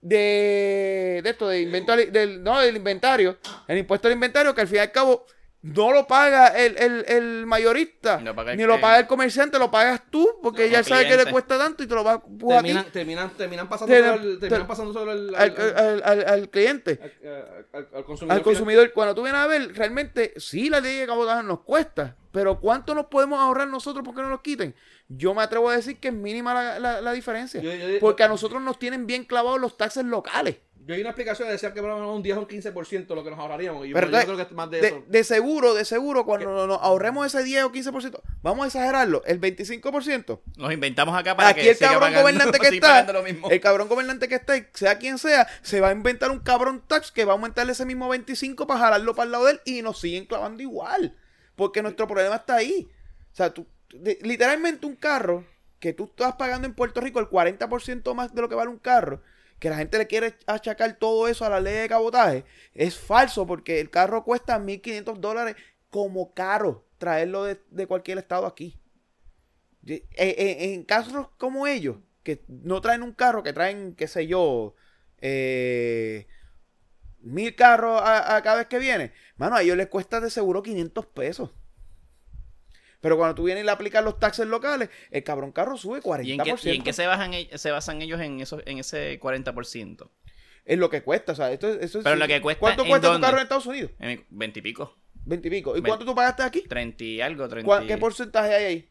de, de esto, de inventario, del, no, del inventario, el impuesto al inventario que al fin y al cabo no lo paga el, el, el mayorista, Lo paga el ni lo paga el comerciante, lo pagas tú, porque No, ya sabe que le cuesta tanto y te lo va a terminan, terminan, terminan pasando Te- sobre el, terminan te- pasando sobre el, al, al- al- al cliente. al- al- al consumidor. al consumidor, cuando tú vienes a ver, realmente sí la ley de cabotaje nos cuesta, pero ¿cuánto nos podemos ahorrar nosotros porque no nos quiten? Yo me atrevo a decir que es mínima la, la- la diferencia, Yo- yo- porque a nosotros nos tienen bien clavados los taxes locales. Yo vi una explicación que decía que por lo menos un 10 o un 15% lo que nos ahorraríamos. Y Pero yo, creo que es más de, De, eso. de seguro, de seguro, cuando nos ahorremos ese 10 o 15%, vamos a exagerarlo, el 25%. Nos inventamos acá para Aquí que el siga cabrón pagando- gobernante que está, pagando lo mismo. el cabrón gobernante que está, sea quien sea, se va a inventar un cabrón tax que va a aumentarle ese mismo 25 para jalarlo para el lado de él y nos siguen clavando igual. Porque nuestro problema está ahí. O sea, tú, de- literalmente un carro que tú estás pagando en Puerto Rico el 40% más de lo que vale un carro, que la gente le quiere achacar todo eso a la ley de cabotaje, es falso porque el carro cuesta 1.500 dólares como caro traerlo de, de cualquier estado aquí. En, en- en casos como ellos, que no traen un carro, que traen, qué sé yo, eh, mil carros a, a cada vez que viene, mano, a ellos les cuesta de seguro 500 pesos. Pero cuando tú vienes y le aplicas los taxes locales, el cabrón carro sube 40%. ¿Y en qué, y en qué se, basan, e- se basan ellos en, eso, en ese 40%? Es lo que cuesta, o sea, esto, esto es- Pero lo que cuesta, ¿Cuánto ¿en cuesta tu dónde? carro en Estados Unidos? En 20 y pico. 20 y pico. ¿Y Ve- cuánto tú pagaste aquí? 30 y algo, 30 ¿Cuál- y- ¿Qué porcentaje hay ahí?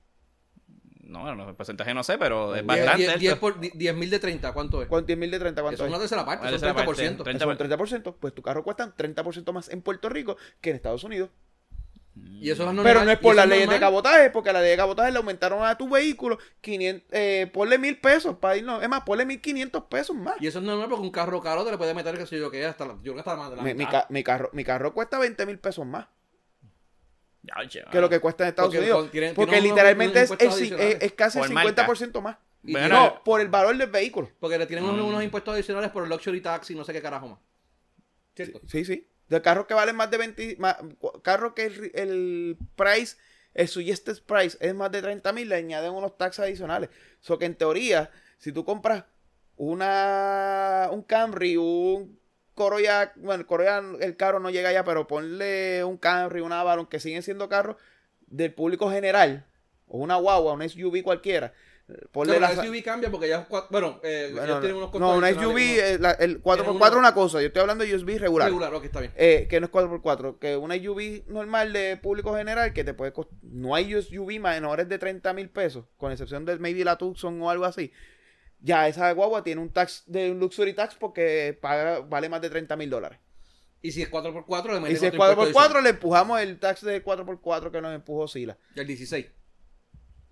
No, no, el porcentaje no sé, pero es bastante. diez- alto. diez por- di- 10 mil de 30, ¿cuánto es? ¿Cuánto? 10 mil de 30, ¿cuánto Eso es una tercera parte, son tercera parte, 30%. 30. Eso es un 30%. Pues tu carro cuesta 30% más en Puerto Rico que en Estados Unidos. Y eso es Pero no es por las leyes de cabotaje, porque la ley de cabotaje le aumentaron a tu vehículo 500, eh, ponle mil pesos para irnos. Es más, ponle 1500 pesos más. Y eso es normal porque un carro caro te le puede meter, que sé yo, que hasta la, yo creo que hasta más de la Mi, mi ca- mi carro, mi carro cuesta 20 mil pesos más Ya, che, que lo que cuesta en Estados Porque Unidos. tienen- porque tienen literalmente unos es, es, adicionales. es casi el Por marca. 50% más. Bueno, no, por el valor del vehículo. Porque le tienen unos, Mm. unos impuestos adicionales por el luxury tax y no sé qué carajo más. ¿Cierto? Sí, sí. De carros que valen más de 20, más, cu- carros que el, el price, el suggested price es más de 30 mil, le añaden unos taxes adicionales. So que en teoría, si tú compras una un Camry, un Corolla, bueno, Corolla el carro no llega allá, pero ponle un Camry, un Avalon, que siguen siendo carros del público general, o una guagua, un SUV cualquiera. Ponle No, la- SUV cambia porque ya bueno, eh, bueno, ellos tienen unos no, una SUV, eh, la- el 4x4 Tienen es una cosa, yo estoy hablando de SUV regular. regular, ok, está bien. Eh, que no es 4x4, que una SUV normal de público general que te puede costar. No hay SUV menores de 30 mil pesos, con excepción de maybe la Tucson o algo así. Ya esa guagua tiene un tax de un luxury tax porque paga, vale más de 30 mil dólares. Y si es 4x4, le Y meten si es otro impuesto 4x4, le empujamos el tax de 4x4 que nos empujó Sila. adicional. El 16.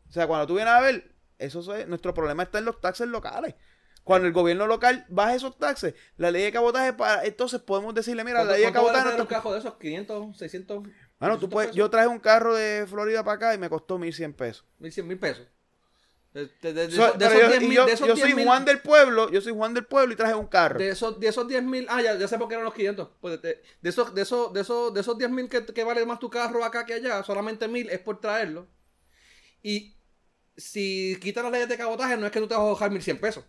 O sea, cuando tú vienes a ver, eso es, nuestro problema está en los taxes locales. Cuando el gobierno local baja esos taxes, la ley de cabotaje, para, entonces podemos decirle, mira, la ¿Cuánto, ley de cabotaje... tener un cajo de esos? 500, 600. Bueno, tú 800 puedes, pesos? yo traje un carro de Florida para acá y me costó 1100 pesos. 1100 mil pesos. De, de- de- So- esos- de esos yo, 10 y mil- yo- de esos yo 10 soy Juan del pueblo, yo soy Juan del pueblo y traje un carro. De esos, de esos 10 mil, ah, ya, ya sé por qué eran los 500. Pues de, de esos, de esos, de esos, de esos 10 mil que, que vale más tu carro acá que allá, solamente mil es por traerlo. Y si quitas las leyes de cabotaje, no es que tú te vas a bajar 1100 pesos.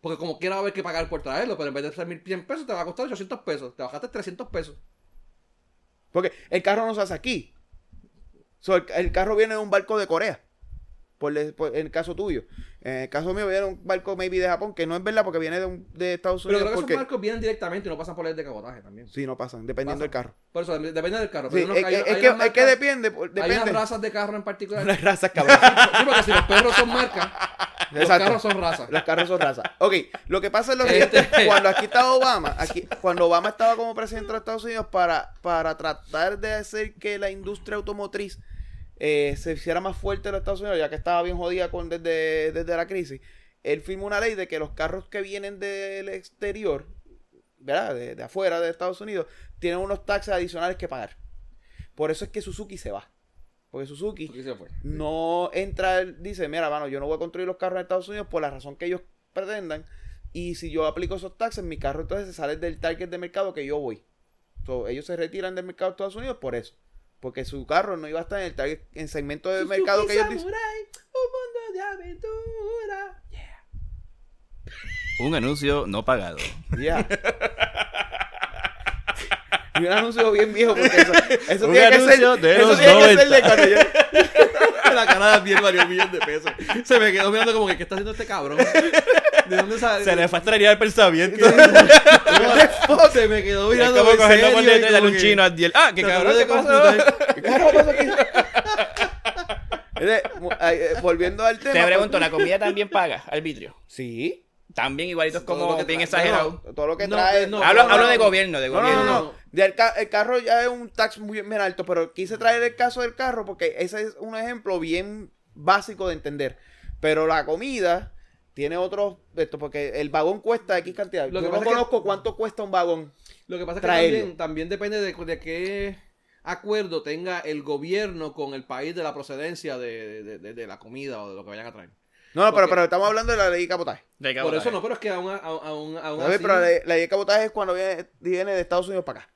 Porque como quiera va a haber que pagar por traerlo, pero en vez de ser 1100 pesos, te va a costar 800 pesos. Te bajaste 300 pesos. Porque el carro no se hace aquí. El carro viene de un barco de Corea. Por, el- por- en el caso tuyo. En el caso mío viene un barco maybe de Japón, que no es verdad porque viene de, un- de Estados Pero Unidos. creo que porque esos barcos vienen directamente y no pasan por leyes de cabotaje también. Sí, no pasan, dependiendo Pasan. del carro. Por eso, dep- depende del carro. Sí, pero es, hay- es hay que, es que depende. por- Hay depende. unas razas de carro en particular. Las razas, cabrón. Sí, porque si los perros son marcas, los carros son razas. Los carros son raza. Ok, lo que pasa es lo siguiente. Este- Cuando aquí estaba Obama, aquí, cuando Obama estaba como presidente de los Estados Unidos para, para tratar de hacer que la industria automotriz eh, se hiciera más fuerte en los Estados Unidos, ya que estaba bien jodida con, desde, desde la crisis, él firmó una ley de que los carros que vienen del exterior, ¿verdad? De, de afuera de Estados Unidos, tienen unos taxes adicionales que pagar. Por eso es que Suzuki se va. Porque Suzuki Aquí se fue. no entra, él dice, mira, mano, yo no voy a construir los carros en Estados Unidos por la razón que ellos pretendan. Y si yo aplico esos taxes, mi carro entonces se sale del target de mercado que yo voy. So, ellos se retiran del mercado de Estados Unidos por eso. Porque su carro no iba a estar en el target, en segmento de mercado que ellos dicen. Samurai, un mundo de aventura. Un anuncio no pagado. Ya. y un anuncio bien viejo porque eso, eso Un tiene que ser, de eso los tiene que ser 90. de cuando yo, La cara de bien valió un millón de pesos. Se me quedó mirando como que, ¿qué está haciendo este cabrón? ¿De dónde sale? Se le fue a extrañar el pensamiento. Se me quedó Es mirando como en cogerlo serio por y detrás de como un que- chino a Diel. Ah, qué cabrón, de ¿qué pasó? ¿Qué carajo pasa aquí? Eh, volviendo al tema. Te pues, pregunto, ¿la comida también paga arbitrio? Sí. También igualitos Todo como lo que bien exagerado. Todo lo que No, trae. no, hablo no, hablo no, de no. gobierno, de No, no, gobierno. no, no. El, ca- el carro ya es un tax muy bien alto, pero quise traer el caso del carro porque ese es un ejemplo bien básico de entender. Pero la comida tiene otros esto porque el vagón cuesta X cantidad. Lo Yo que no es que- conozco cuánto cuesta un vagón. Lo que pasa es que también, también depende de, de qué acuerdo tenga el gobierno con el país de la procedencia de, de- de- de la comida o de lo que vayan a traer. No, no, pero, pero estamos hablando de la ley de cabotaje. De Por eso no, pero es que aún, aún, aún, así- Pero la, ley- la ley de cabotaje es cuando viene, viene de Estados Unidos para acá.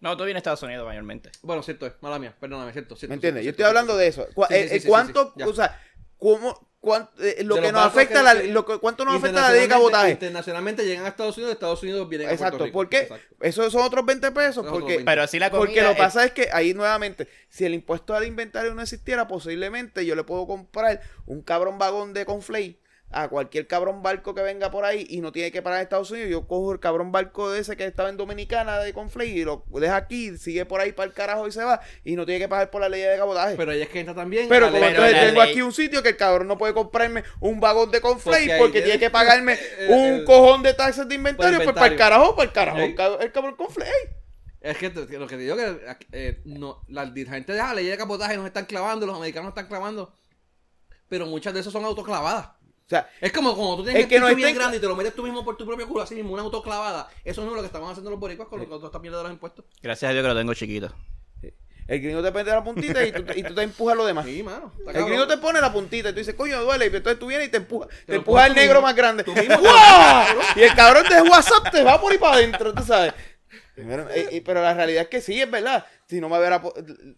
No, tú vienes a Estados Unidos mayormente. Bueno, cierto es, mala mía, perdóname, cierto. cierto ¿Me entiendes? Yo estoy cierto, hablando de eso. Eh, ¿Cuánto, o sea, cómo, cuán- eh, lo que nos afecta que- la, que- lo que- cuánto nos afecta la ley de Internacionalmente- cabotaje? Internacionalmente llegan a Estados Unidos, de Estados Unidos vienen a Exacto, Puerto Rico. ¿por qué? Exacto. Esos son otros 20 pesos, Esos porque, 20. Pero así la comida. porque lo que es- pasa es que ahí nuevamente, si el impuesto al inventario no existiera, posiblemente yo le puedo comprar un cabrón vagón de conflay a cualquier cabrón barco que venga por ahí y no tiene que parar en Estados Unidos. Yo cojo el cabrón barco de ese que estaba en Dominicana de conflay y lo deja aquí, sigue por ahí para el carajo y se va y no tiene que pagar por la ley de cabotaje. Pero, ahí es que entra también. como Pero entonces la tengo ley- aquí un sitio que el cabrón no puede comprarme un vagón de conflay Porque tiene que pagarme un el- cojón de taxes de inventario, pues para el carajo, para el carajo, Sí. el cab- el cabrón conflay. Es que lo que te digo que eh, no, la, la gente deja la ley de cabotaje, nos están clavando, los americanos están clavando. Pero muchas de esas son autoclavadas. O sea, Es como cuando tú tienes El que no bien grande y te lo metes tú mismo por tu propio culo, así mismo, una autoclavada. Eso no es lo que estaban haciendo los boricuas con, lo- con esta mierda de los impuestos. Gracias a Dios que lo tengo chiquito. el gringo te pende la puntita y tú, te- y tú te empujas lo demás. Sí, mano. El cabrón. gringo te pone la puntita y tú dices, coño, duele. Y entonces tú vienes y te empujas. Te, lo empuja pones el tú negro mismo. más grande. Tú. Y el cabrón de WhatsApp te va por ahí para adentro, tú sabes. Pero, eh, pero la realidad es que sí, es verdad. Si no me hubiera...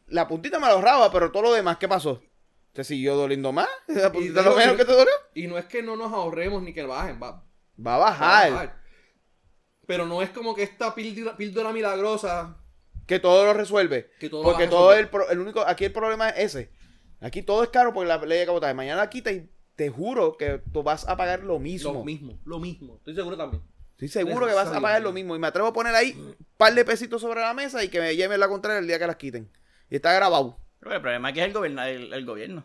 La puntita me lo ahorraba, pero todo lo demás, ¿qué pasó? ¿Te siguió doliendo más? ¿La puntita es lo menos y- que te dolió? Y no es que no nos ahorremos ni que bajen, va, Va a va a bajar. Pero no es como que esta píldora, píldora milagrosa. Que todo lo resuelve. Que todo lo porque todo el, pro- el único, aquí el problema es ese. Aquí todo es caro por la ley de cabotaje. Mañana aquí te, te juro que tú vas a pagar lo mismo. Lo mismo, lo mismo. Estoy seguro también. Estoy seguro que vas a pagar lo mismo. Y me atrevo a poner ahí un par de pesitos sobre la mesa y que me lleven la contraria el día que las quiten. Y está grabado. Pero el problema aquí es el, gobierna- el, el gobierno.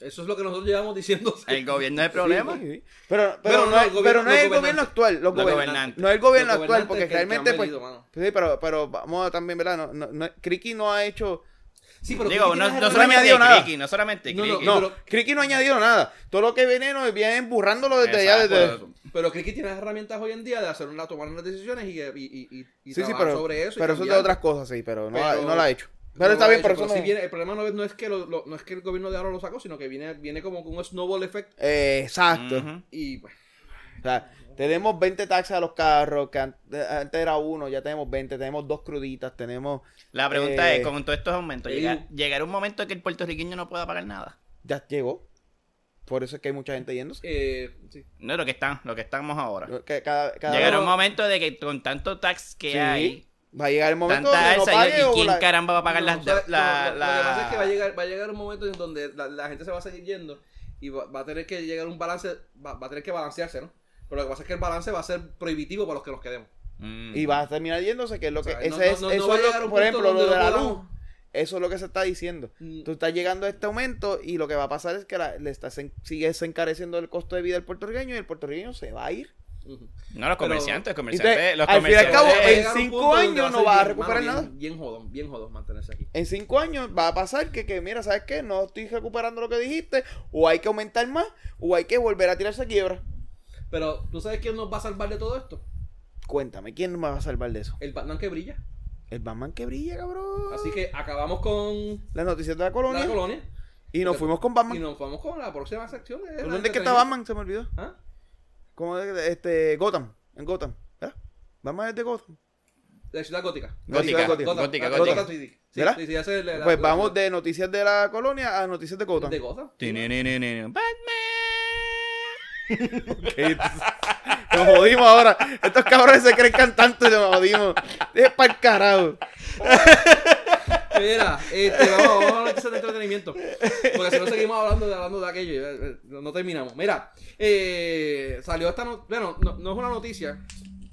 Eso es lo que nosotros llevamos diciendo. El gobierno es el problema. Sí, sí. Pero, pero, Pero no, no, es, el gobierno- pero no es el gobierno actual. Los gobernantes. No es el gobierno actual, porque realmente, pues. venido. Sí, pero, pero vamos a también, ¿verdad? No, no, no, Criqui no ha hecho. Sí, pero Digo, no, no solamente- nada. Criqui, no solamente No, no, Criqui. No, pero- Criqui no ha añadido nada. Todo lo que viene nos viene burrándolo desde allá. Desde... Pero Criqui tiene las herramientas hoy en día de hacer una, tomar unas decisiones y, y, y, y, y Sí, sí, trabajar pero, sobre eso. y pero eso es de otras cosas, sí, pero no, Pero- no la ha hecho. No Pero lo está bien, hecho, pero eso no- viene- el problema no es, no es que lo- lo- no es que el gobierno de ahora lo sacó, sino que viene, viene como con un snowball effect. Eh, exacto. Y pues, O sea, tenemos 20 taxes a los carros, que an- antes era uno, ya tenemos 20, tenemos dos cruditas, tenemos... La pregunta Eh, es, con todos estos aumentos, eh, ¿llega- ¿llegará un momento en que el puertorriqueño no pueda pagar nada? Ya llegó. Por eso es que hay mucha gente yéndose. eh, sí. No es lo que están, lo que estamos ahora. Que cada, cada Llegará uno- un momento de que con tanto tax que Sí, hay, Va a llegar el momento tanta donde no pague ¿y quién la- caramba va a pagar No, las o sea, de- la, lo, lo- la- lo que pasa es que va a llegar, va a llegar un momento en donde la, la gente se va a seguir yendo y va, va a tener que llegar un balance, va, va a tener que balancearse, ¿no? Pero lo que pasa es que el balance va a ser prohibitivo para los que nos quedemos. Mm. Y va a terminar yéndose, que es lo que... O sea, ese no- es, no- no eso es lo- por ejemplo, lo de no la luz. Eso es lo que se está diciendo. Mm. Tú estás llegando a este aumento y lo que va a pasar es que la- le estás en- sigue encareciendo el costo de vida del puertorriqueño y el puertorriqueño se va a ir. No, los Pero- comerciantes, los comerciantes, Entonces, los al fin y al cabo, en cinco años no vas a recuperar mano, nada. Bien, bien jodón, bien jodón mantenerse aquí. En cinco años va a pasar que, que, mira, ¿sabes qué? No estoy recuperando lo que dijiste, o hay que aumentar más, o hay que volver a tirarse a quiebra. Pero, ¿tú sabes quién nos va a salvar de todo esto? Cuéntame, ¿quién me va a salvar de eso? El Batman que brilla. El Batman que brilla, cabrón. Así que acabamos con Las noticias de la colonia. la colonia y nos fuimos con Batman. y nos vamos con la próxima sección. de la ¿Dónde es que está. Batman? Se me olvidó. ¿Ah? ¿Cómo es? Este, Gotham. En Gotham. ¿Verdad? Batman es de Gotham. De Ciudad Gótica. Gótica, Gótica, gótica, gótica. Sí, ¿Verdad? sí, sí, ese es la- la- Pues la- vamos de noticias de la colonia a noticias de Gotham. de Gotham. Tinininininin. Nos jodimos ahora. Estos cabrones se creen cantantes y nos jodimos. Es para el carajo. Mira, este, vamos, vamos a noticias de entretenimiento. Porque si no seguimos hablando de, hablando de aquello, eh, no, no terminamos. Mira, eh, salió esta noticia. Bueno, no, no es una noticia.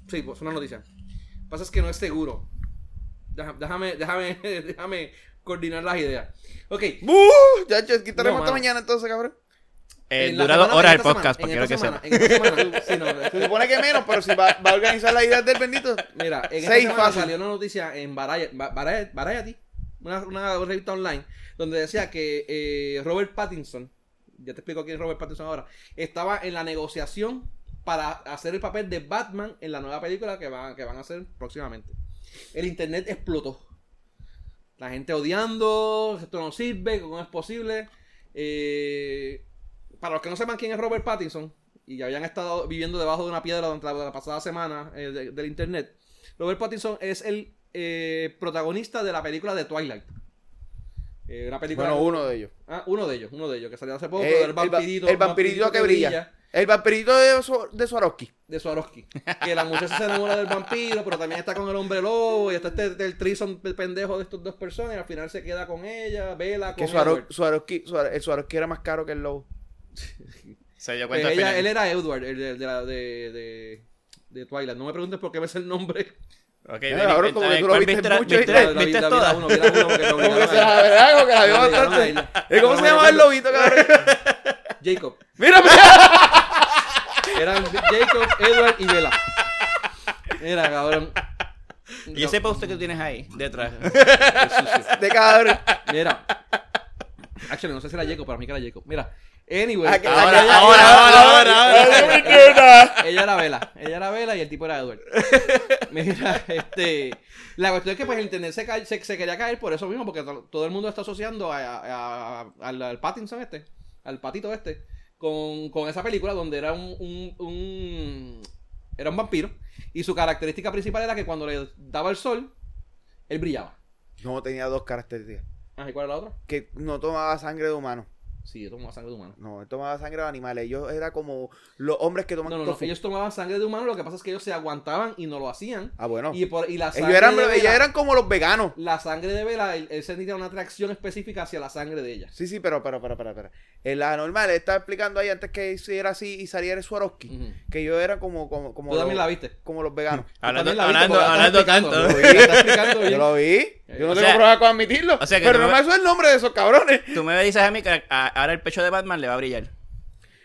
Sí, pues es una noticia. Lo que pasa es que no es seguro. Déjame, déjame, déjame coordinar las ideas. Ok. ¡Buh! Ya, ya, quitaremos No, esta mañana entonces, cabrón. Eh, en la dura dos horas el podcast, semana, porque quiero en que semana, sí, no, Se supone que menos, pero si va, va a organizar las ideas del bendito. Mira, en esta Seis semana fácil. salió una noticia en Variety, Va- Variety, Variety, una, revista online, donde decía que eh, Robert Pattinson, ya te explico quién es Robert Pattinson ahora, estaba en la negociación para hacer el papel de Batman en la nueva película que van, que van a hacer próximamente. El internet explotó. La gente odiando, esto no sirve, cómo es posible. Eh, para los que no sepan quién es Robert Pattinson y habían estado viviendo debajo de una piedra durante la, pasada semana eh, de- del internet, Robert Pattinson es el eh, protagonista de la película de Twilight. Eh, una película Bueno, uno de ellos. Ah, uno de ellos, uno de ellos, que salió hace poco, Eh, vampirito. el, el vampirito que brilla. El vampirito de, de Swarovski. de Swarovski. Que la muchacha se enamora del vampiro, pero también está con el hombre lobo. Y está este, el trison pendejo de estas dos personas. Y al final se queda con ella, vela Que con Edward. Swarovski, Swar- el Swarovski era más caro que el lobo. Se dio Pues cuenta al ella- él era Edward, el de, de, la- de, de, de Twilight. No me preguntes por qué me sé el nombre. Ok, ven, como que tú lo ¿cuál viste mucho, viste- todas? la Como que se verdad, como que vio bastante. ir. ¿Y cómo se llama el lobito, cabrón? Jacob. Mira, Eran Jacob, Edward y Bella. Mira, cabrón. Y ese poster que tú tienes ahí, detrás. de cabrón. Mira. Actually, no sé si era Jacob, para mí que era Jacob. Mira. Anyway. Ah, Ahora, ella- ahora, ahora, ahora, ahora. Ella era Vela. Ella era Vela y el tipo era Edward. Mira, este. La cuestión es que pues el internet se, se, se quería caer por eso mismo, porque to- todo el mundo está asociando a, a- a- al, al Pattinson este, al patito este, con, con esa película donde era un, un, un- era un vampiro. Y su característica principal era que cuando le daba el sol, él brillaba. No, tenía dos características. Ah, ¿y cuál era la otra? Que no tomaba sangre de humano. Sí, ellos tomaban sangre de humano. No, él tomaba sangre de animales. Ellos era como los hombres que toman No, no, no. Ellos tomaban sangre de humano, lo que pasa es que ellos se aguantaban y no lo hacían. Ah, bueno. Y, por, y la sangre ellos, eran, Bella- eran como los veganos. La sangre de Vela, él, él sentía una atracción específica hacia la sangre de ella. Sí, sí, pero, pero, pero, pero, pero. En la normal, él estaba explicando ahí antes que hiciera así y saliera el Swarovski. Ujú. Que ellos eran como, como, como, Tú también los, la viste. como los veganos. Hablando, también la viste, hablando, hablando tanto. explicando. Lo estás explicando bien. Yo lo vi. Yo no O tengo sea- problema con admitirlo. o sea que pero no me- me suena el nombre de esos cabrones. Tú me dices a mí que a- ahora el pecho de Batman le va a brillar.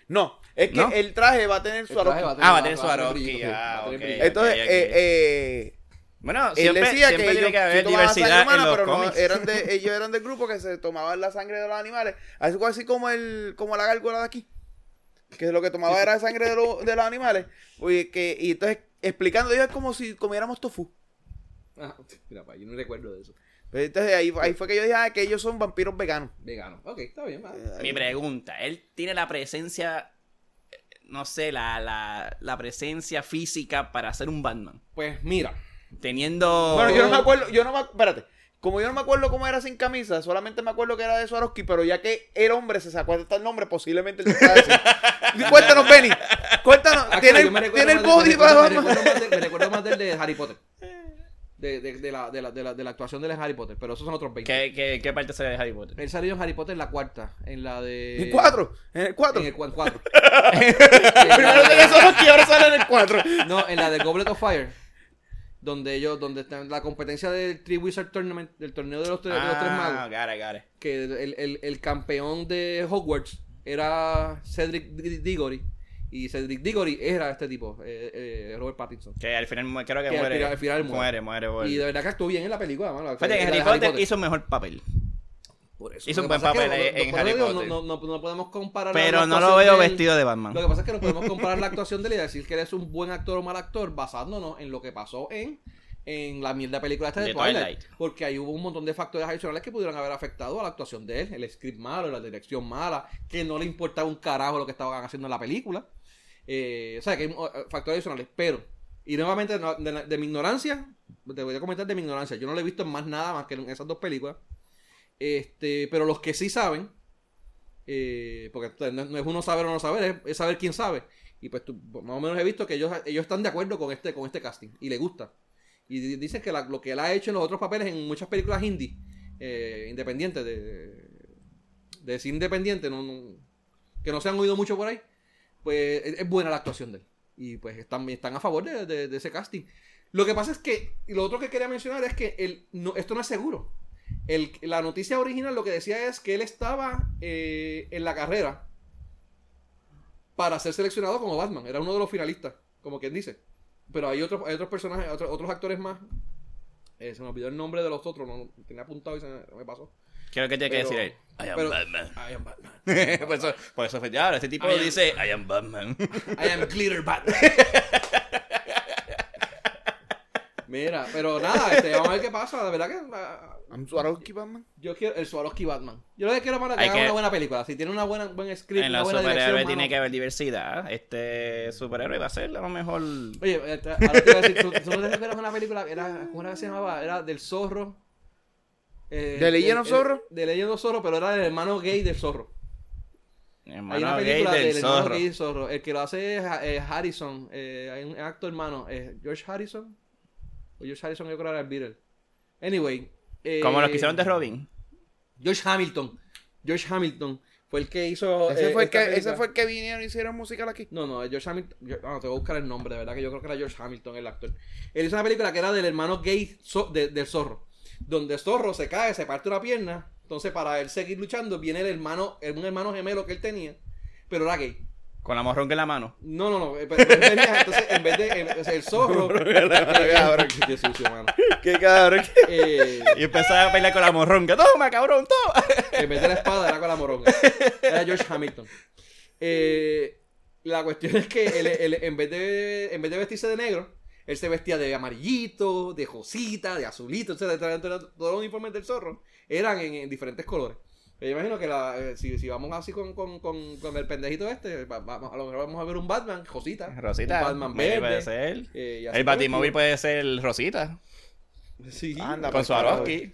No, es que ¿No? el traje va a tener El traje Swarovski. va a Ah, va a tener va a Swarovski, brillo, ah, va a tener ok. brillo. Entonces, eh, eh, Bueno, él siempre, decía siempre que tiene ellos que sí haber tomaban diversidad sangre humana, en los pero no, eran de, ellos eran del grupo que se tomaban la sangre de los animales. Algo así como el como la gárgola de aquí. Que lo que tomaba era sangre de, lo- de los animales. Oye, que, y entonces explicando, ellos es como si comiéramos tofu. Ah, mira, pa, yo no recuerdo de eso. Pues Entonces ahí, ahí fue que yo dije ah, que ellos son vampiros veganos. Vegano. Ok, está bien. va. Mi pregunta, él tiene la presencia, eh, no sé, la, la, la presencia física para ser un Batman. Pues mira. Teniendo... Bueno, yo no me acuerdo, yo no me, espérate. Como yo no me acuerdo cómo era sin camisa, solamente me acuerdo que era de Swarovski, pero ya que el hombre se sacó hasta el nombre, posiblemente él decir. Cuéntanos, Benny. Cuéntanos. ¿Tiene, el- tiene el body me para recuerdo- me Batman? recuerdo más de- Me recuerdo más del de Harry Potter. De, de, de la, de, la, de, la, de la actuación de Harry Potter. Pero esos son otros 20. ¿Qué, qué, qué parte sale de Harry Potter? Él salió en Harry Potter en la cuarta. En la de. En cuatro. En el cuatro. En el cua- cuatro. Primero tenía Swarovski, ahora sale en el cuatro. No, en la de Goblet of Fire. Donde ellos, donde está la competencia del Three Wizard Tournament, del torneo de los, tres- de los tres Ah, magos. got it, got it. Que el, el, el campeón de Hogwarts era Cedric D- Diggory. Y Cedric Diggory era este tipo, eh, eh, Robert Pattinson. Que al final creo que, Que al muere. final- al final muere. muere, muere. Y de verdad que actuó bien en la película, mano. Fíjate que En Harry Potter hizo un mejor papel. Por eso. hizo un buen papel en por Harry Potter. No, no, no, no podemos comparar. Pero no lo veo vestido de Batman. Lo que pasa es que no podemos comparar la actuación de él y decir que él es un buen actor o mal actor basándonos en lo que pasó en, en la mierda película esta de, De Twilight, Twilight. Porque ahí hubo un montón de factores adicionales que pudieron haber afectado a la actuación de él. El script malo, la dirección mala, que no le importaba un carajo lo que estaban haciendo en la película. Eh, o sea, que hay factores adicionales. Pero, y nuevamente, de, mi ignorancia, te voy a comentar de mi ignorancia. Yo no lo he visto en más nada más que en esas dos películas. Este, pero los que sí saben, eh, porque no, es uno saber o no saber, es, saber quién sabe. Y pues tú- más o menos he visto que ellos, ellos están de acuerdo con este, con este casting y le gusta. Y di- dicen que lo que él ha hecho en los otros papeles en muchas películas indie, eh, independientes, de, de cine independiente, no, no- que no se han oído mucho por ahí, pues es, buena la actuación de él. Y pues están, están a favor de, ese casting. Lo que pasa es que, lo otro que quería mencionar es que el, no, esto no es seguro. El- la noticia original lo que decía es que él estaba eh, en la carrera para ser seleccionado como Batman. Era uno de los finalistas, como quien dice. Pero hay otros, hay otros personajes, otros, otros actores más. Eh, se me olvidó el nombre de los otros, no, tenía apuntado y se me pasó. ¿Qué es lo que tiene que Pero- decir él? I am pero- Batman. I am Batman. por, eso, por eso ya, este tipo I am- dice I am Batman. I am Glitter Batman. Mira, pero nada, este, vamos a ver qué pasa. De verdad que ah, I'm Swarovski, Batman. yo quiero el Swarovski Batman. Yo lo que quiero para que Hay haga que- una buena película. Si tiene una buena buen script, en una los buena superhéroes tiene mano. que haber diversidad. Este superhéroe va a ser a lo mejor. Oye, eh, ahora te iba a decir, ¿tú, tú no te de una película? Era, ¿Cómo era que se llamaba? Era del zorro. Eh, ¿De Legend el- of el- Zorro? De Legend of Zorro, pero era del hermano gay del zorro. Hay una gay película del del hermano zorro. gay zorro. El que lo hace es eh, Harrison. eh, hay un actor hermano. eh, George Harrison. O George Harrison yo creo que era el Beatle. Anyway. eh, Como los que hicieron de Robin. George Hamilton. George Hamilton fue el que hizo. Ese, eh, fue el que, película. ese fue el que vinieron y hicieron musical aquí. No, no, George Hamilton. yo- no, te voy a buscar el nombre, de verdad que yo creo que era George Hamilton el actor. Él hizo una película que era del hermano gay de- del zorro. Donde zorro se cae, se parte una pierna. Entonces, para él seguir luchando, viene el hermano, un hermano gemelo que él tenía, pero era gay. Con la morronca en la mano. No, no, no. eh, Pero, pero entonces, en vez de. en- o sea, el zorro. cabrón. Qué sucio, mano. Qué cabrón. Eh, Y empezaba a pelear con la morronca. Toma, cabrón, toma. en vez de la espada era con la moronga. Era George Hamilton. Eh, la cuestión es que él, él, en, vez de, en vez de vestirse de negro, él se vestía de amarillito, de josita, de azulito, etc. Todos los uniformes del zorro eran en, en diferentes colores. Yo imagino que la, eh, si, si vamos así con, con, con, con el pendejito este, va- a lo mejor vamos a ver un Batman, Josita. Rosita. Un Batman verde. puede ser. eh, El batimóvil puede ser Rosita. Sí, Anda, Con pues, Swarovski.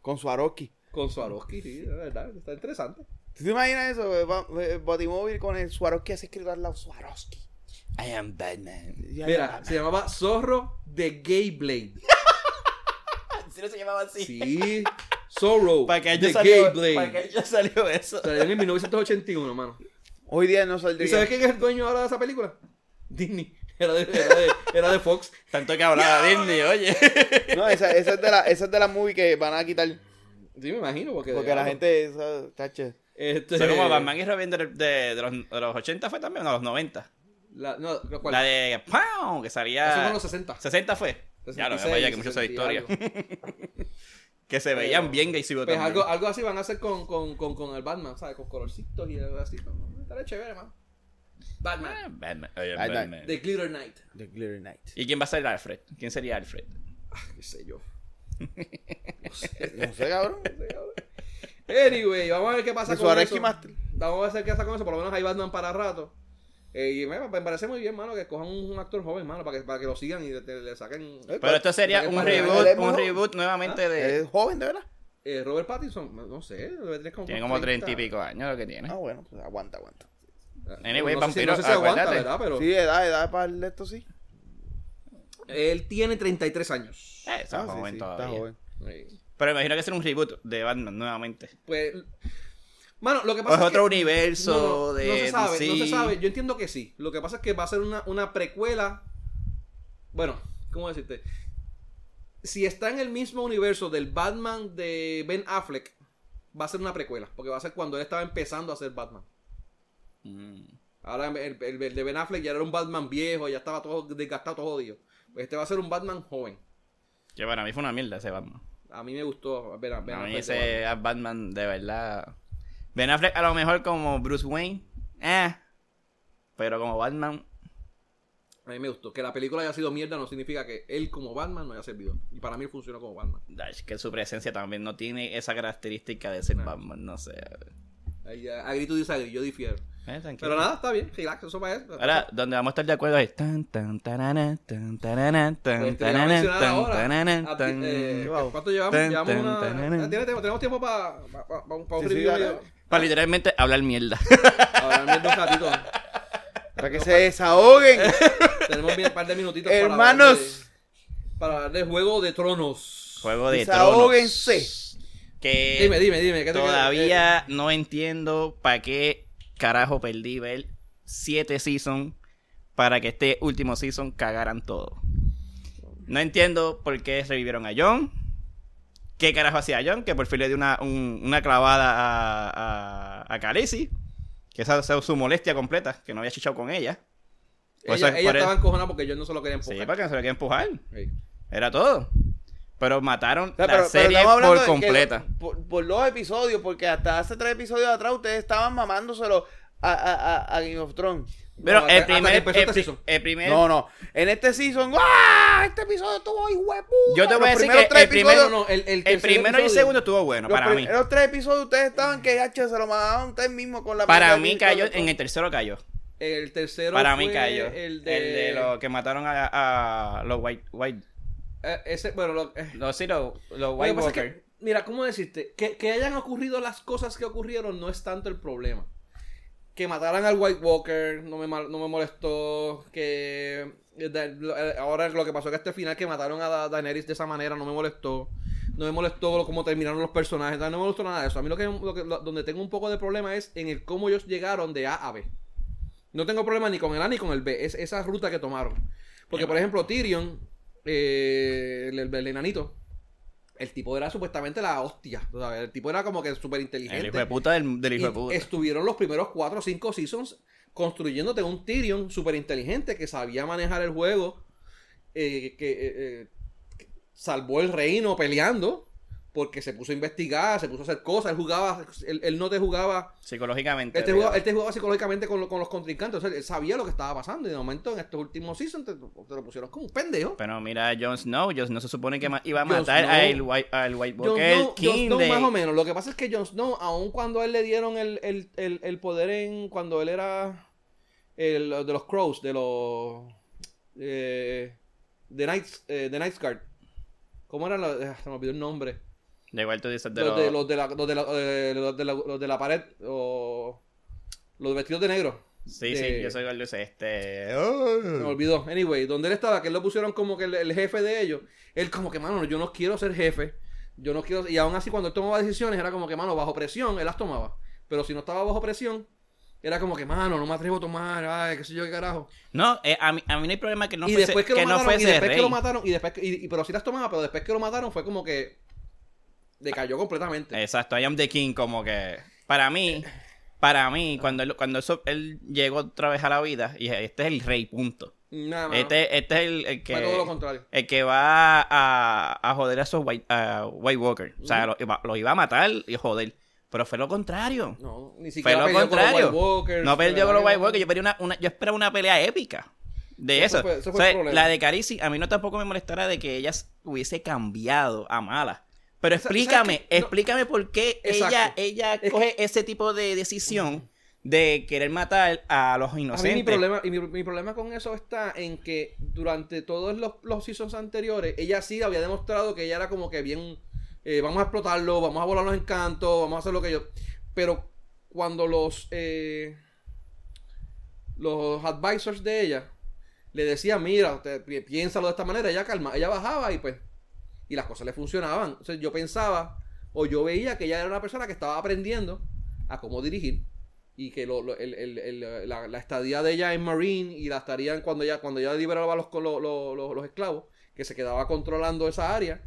Con Swarovski. con Swarovski, sí, de verdad, está interesante. ¿Tú te imaginas eso? Eh, Batimóvil con el Swarovski así escrito al lado. Swarovski. I am Batman. Ya, Mira, ya. se llamaba Zorro de Gay Blade. ¿Sí no se llamaba así? Sí. Zorro ¿Para de salió, Gay Blade. ¿para qué año salió eso? Salió en el 1981, mano. Hoy día no saldría. ¿Y sabes quién es el dueño ahora de esa película? Disney. Era de, era de, era de Fox. Tanto que hablaba Disney, oye. No, esa, esa es de la, esa es de la movie que van a quitar. Sí, me imagino. Porque, Porque la gente. Esa, tache. Este, Fue como Batman y Robin de, de- de los, de los 80 fue también, o de los 90. La, no, ¿cuál? La de ¡Pam! que Eso salía. fue en los 60. 60 fue. Ya lo 66, vaya que mucho esa 60 y historia. que se veían bien gay Pues algo, algo así van a hacer con, con, con, con el Batman, ¿sabes? Con colorcitos y algo así. No, Estará chévere, man. Batman. Batman. I am Batman. Batman. The Glitter Knight. The Glitter Knight. ¿Y quién va a ser Alfred? ¿Quién sería Alfred? Qué sé yo. No sé, cabrón. Anyway, vamos a ver qué pasa con eso. Master. Vamos a ver qué pasa con eso. Por lo menos hay Batman para rato. Eh, y me, me parece muy bien, mano, que cojan un, un actor joven, mano, para que, para que lo sigan y le, le saquen. Pero esto sería un reboot, un reboot nuevamente de. Es joven, de verdad. Eh, Robert Pattinson, no sé, debe tener como Tiene como 30 y pico años lo que tiene. Ah, bueno, pues aguanta, aguanta. Anyway, no, sé si, vampiro, no sé si aguanta. ¿verdad? Pero Sí, edad, edad para el esto sí. él tiene 33 años. Eh, está Ah, joven sí, todavía. Está joven. Eh, Pero imagino que será un reboot de Batman nuevamente. Pues, mano, lo que O pasa es es otro que- universo no, de no se sabe, no se sabe. Yo entiendo que sí. Lo que pasa es que va a ser una, una precuela. Bueno, ¿cómo decirte? Si está en el mismo universo del Batman de Ben Affleck, va a ser una precuela. Porque va a ser cuando él estaba empezando a ser Batman. Mm. Ahora el, el- el de Ben Affleck ya era un Batman viejo, ya estaba todo desgastado, todo jodido. Pues este va a ser un Batman joven. Que para mí fue una mierda ese Batman. A mí me gustó Ben, Ben a mí Affleck ese Batman de verdad. Ben Affleck a lo mejor como Bruce Wayne. Eh. Pero como Batman. A mí me gustó. Que la película haya sido mierda no significa que él como Batman no haya servido. Y para mí funcionó como Batman. Es que su presencia también no tiene esa característica de ser Batman. No sé. Ahí to disagree, yo difiero. Eh. Pero nada, está bien, relax, eso va a ser. Ahora, donde vamos a estar de acuerdo es tan tan tarana, tan tarana, tan Pues tarana, tan tan- eh. ¿Cuánto llevamos? Tan, llevamos tan, una... tarana. eh, ¿Tiene tiempo? Tenemos tiempo para un review. Para literalmente hablar mierda. Ahora viendo un ratito. Para que se desahoguen. Tenemos bien un par de minutitos Hermanos. para hablar de, para hablar de Juego de Tronos. Juego de Desahóguense. tronos. Que Dime, dime, dime. ¿qué te- todavía eh, no entiendo para qué carajo perdí ver siete seasons para que este último season cagaran todo. No entiendo por qué revivieron a John. ¿Qué carajo hacía John? Que por fin le dio una, un- una clavada a, a, a Khaleesi. Que esa es su molestia completa, que no había chichado con ella. Por ella eso- ella por estaba el- encojonada porque yo no se lo quería Sí, empujar. porque no se lo quería empujar. Sí. Era todo. Pero mataron O sea, la pero- serie por que completa. por, por dos episodios, porque hasta hace tres episodios atrás ustedes estaban mamándoselo a, a, a, a Game of Thrones. Pero el hasta- hasta primer, que empezó el, este el primer No, no. En este season, ¡ah! Este episodio estuvo hijo de puta. Yo te voy a Los decir que tres el primero- No, el, el el primero y el segundo estuvo bueno los para mí. primeros tres episodios ustedes estaban que H se lo mamaban ustedes mismos con la Para mí de- cayó, en el tercero cayó. El tercero Para mí cayó. El de... los que mataron a, a los White, White, eh, ese, bueno, lo- eh, los, sí, los, los Lo White Walker. que, mira, ¿cómo decirte? Que, que hayan ocurrido las cosas que ocurrieron no es tanto el problema. Que mataran al White Walker no me, no me molestó. Que eh, eh, ahora lo que pasó que este final que mataron a Da- Daenerys de esa manera no me molestó. No me molestó cómo terminaron los personajes. No me molestó nada de eso. A mí lo que, lo que- lo- donde tengo un poco de problema es en el cómo ellos llegaron de A a B. No tengo problema ni con el A ni con el B. Es esa ruta que tomaron. Porque, por ejemplo, Tyrion, eh, el, el- el enanito, el tipo era supuestamente la hostia. El tipo era como que súper El inteligente. hijo de puta del, del hijo de puta. Estuvieron los primeros 4 o 5 seasons construyéndote un Tyrion súper inteligente que sabía manejar el juego, eh, que eh, eh, que salvó el reino peleando. Porque se puso a investigar, se puso a hacer cosas, él jugaba, él, él no te jugaba Psicológicamente. él te, jugaba, él te jugaba psicológicamente con, lo- con los contrincantes. O sea, él sabía lo que estaba pasando. Y de momento, en estos últimos seasons, te, te lo pusieron como un pendejo. Pero mira, Jon Snow, Jon Snow se supone que iba a Jon matar al White, al White Jon Walker Snow, Jon King Snow de... más o menos. Lo que pasa es que Jon Snow, aun cuando a él le dieron el, el, el, el poder en. Cuando él era. El, de los Crows, de los. Eh, de Knights, eh, de Knights Guard. ¿Cómo era? la- eh, se me olvidó el nombre. De igual tú dices de Los los... de, los de la, los de la, los de la, los de la pared, o los vestidos de negro. Sí, de- sí, yo soy ese, este... Me olvidó. Anyway, donde él estaba, que él lo pusieron como que el, el jefe de ellos. Él como que, mano, yo no quiero ser jefe. Yo no quiero... Y aún así cuando él tomaba decisiones era como que, mano, bajo presión, él las tomaba. Pero si no estaba bajo presión, era como que, mano, no me atrevo a tomar, ay, qué sé yo, qué carajo. No, eh, a, mí, a mí no hay problema que no y fuese, después que, que lo no mataron, y después rey. que lo mataron, y después que- y, y- pero sí las tomaba, pero después que lo mataron fue como que decayó completamente. Exacto, I am the king, como que... Para mí, para mí, cuando él, cuando eso, él llegó otra vez a la vida, y este es el rey, punto. Nada más. Este, este es el, el fue todo lo que... contrario. El que va a, a joder a esos White, a White Walkers. O sea, lo, iba- lo iba a matar y joder. Pero fue lo contrario. No, ni Fue siquiera lo peleó con los contrario. White Walkers, no perdió fue con los White Walkers. Yo, una, una- yo esperaba una pelea épica. De Eso eso. fue- eso O fue sea, el problema. la de Carisi, a mí no tampoco me molestara de que ella hubiese cambiado a mala. Pero Sa- ¿sabes explícame? No. explícame por qué ella, Exacto. ella Es coge ese tipo de decisión de querer matar a los A mí inocentes. mi problema, y mi, mi problema con eso está en que durante todos los, los seasons anteriores, ella sí había demostrado que ella era como que bien, eh, vamos a explotarlo, vamos a volar los encantos, vamos a hacer lo que yo... Pero cuando los, eh, los advisors de ella le decían, mira, usted piénsalo de esta manera, ella calma, ella bajaba y pues, y las cosas le funcionaban. Entonces yo pensaba, o yo veía que ella era una persona que estaba aprendiendo a cómo dirigir y que lo- lo- el- el- el- la, la estadía de ella en Marine y la estaría cuando ella cuando ella liberaba los, los, los- los esclavos que se quedaba controlando esa área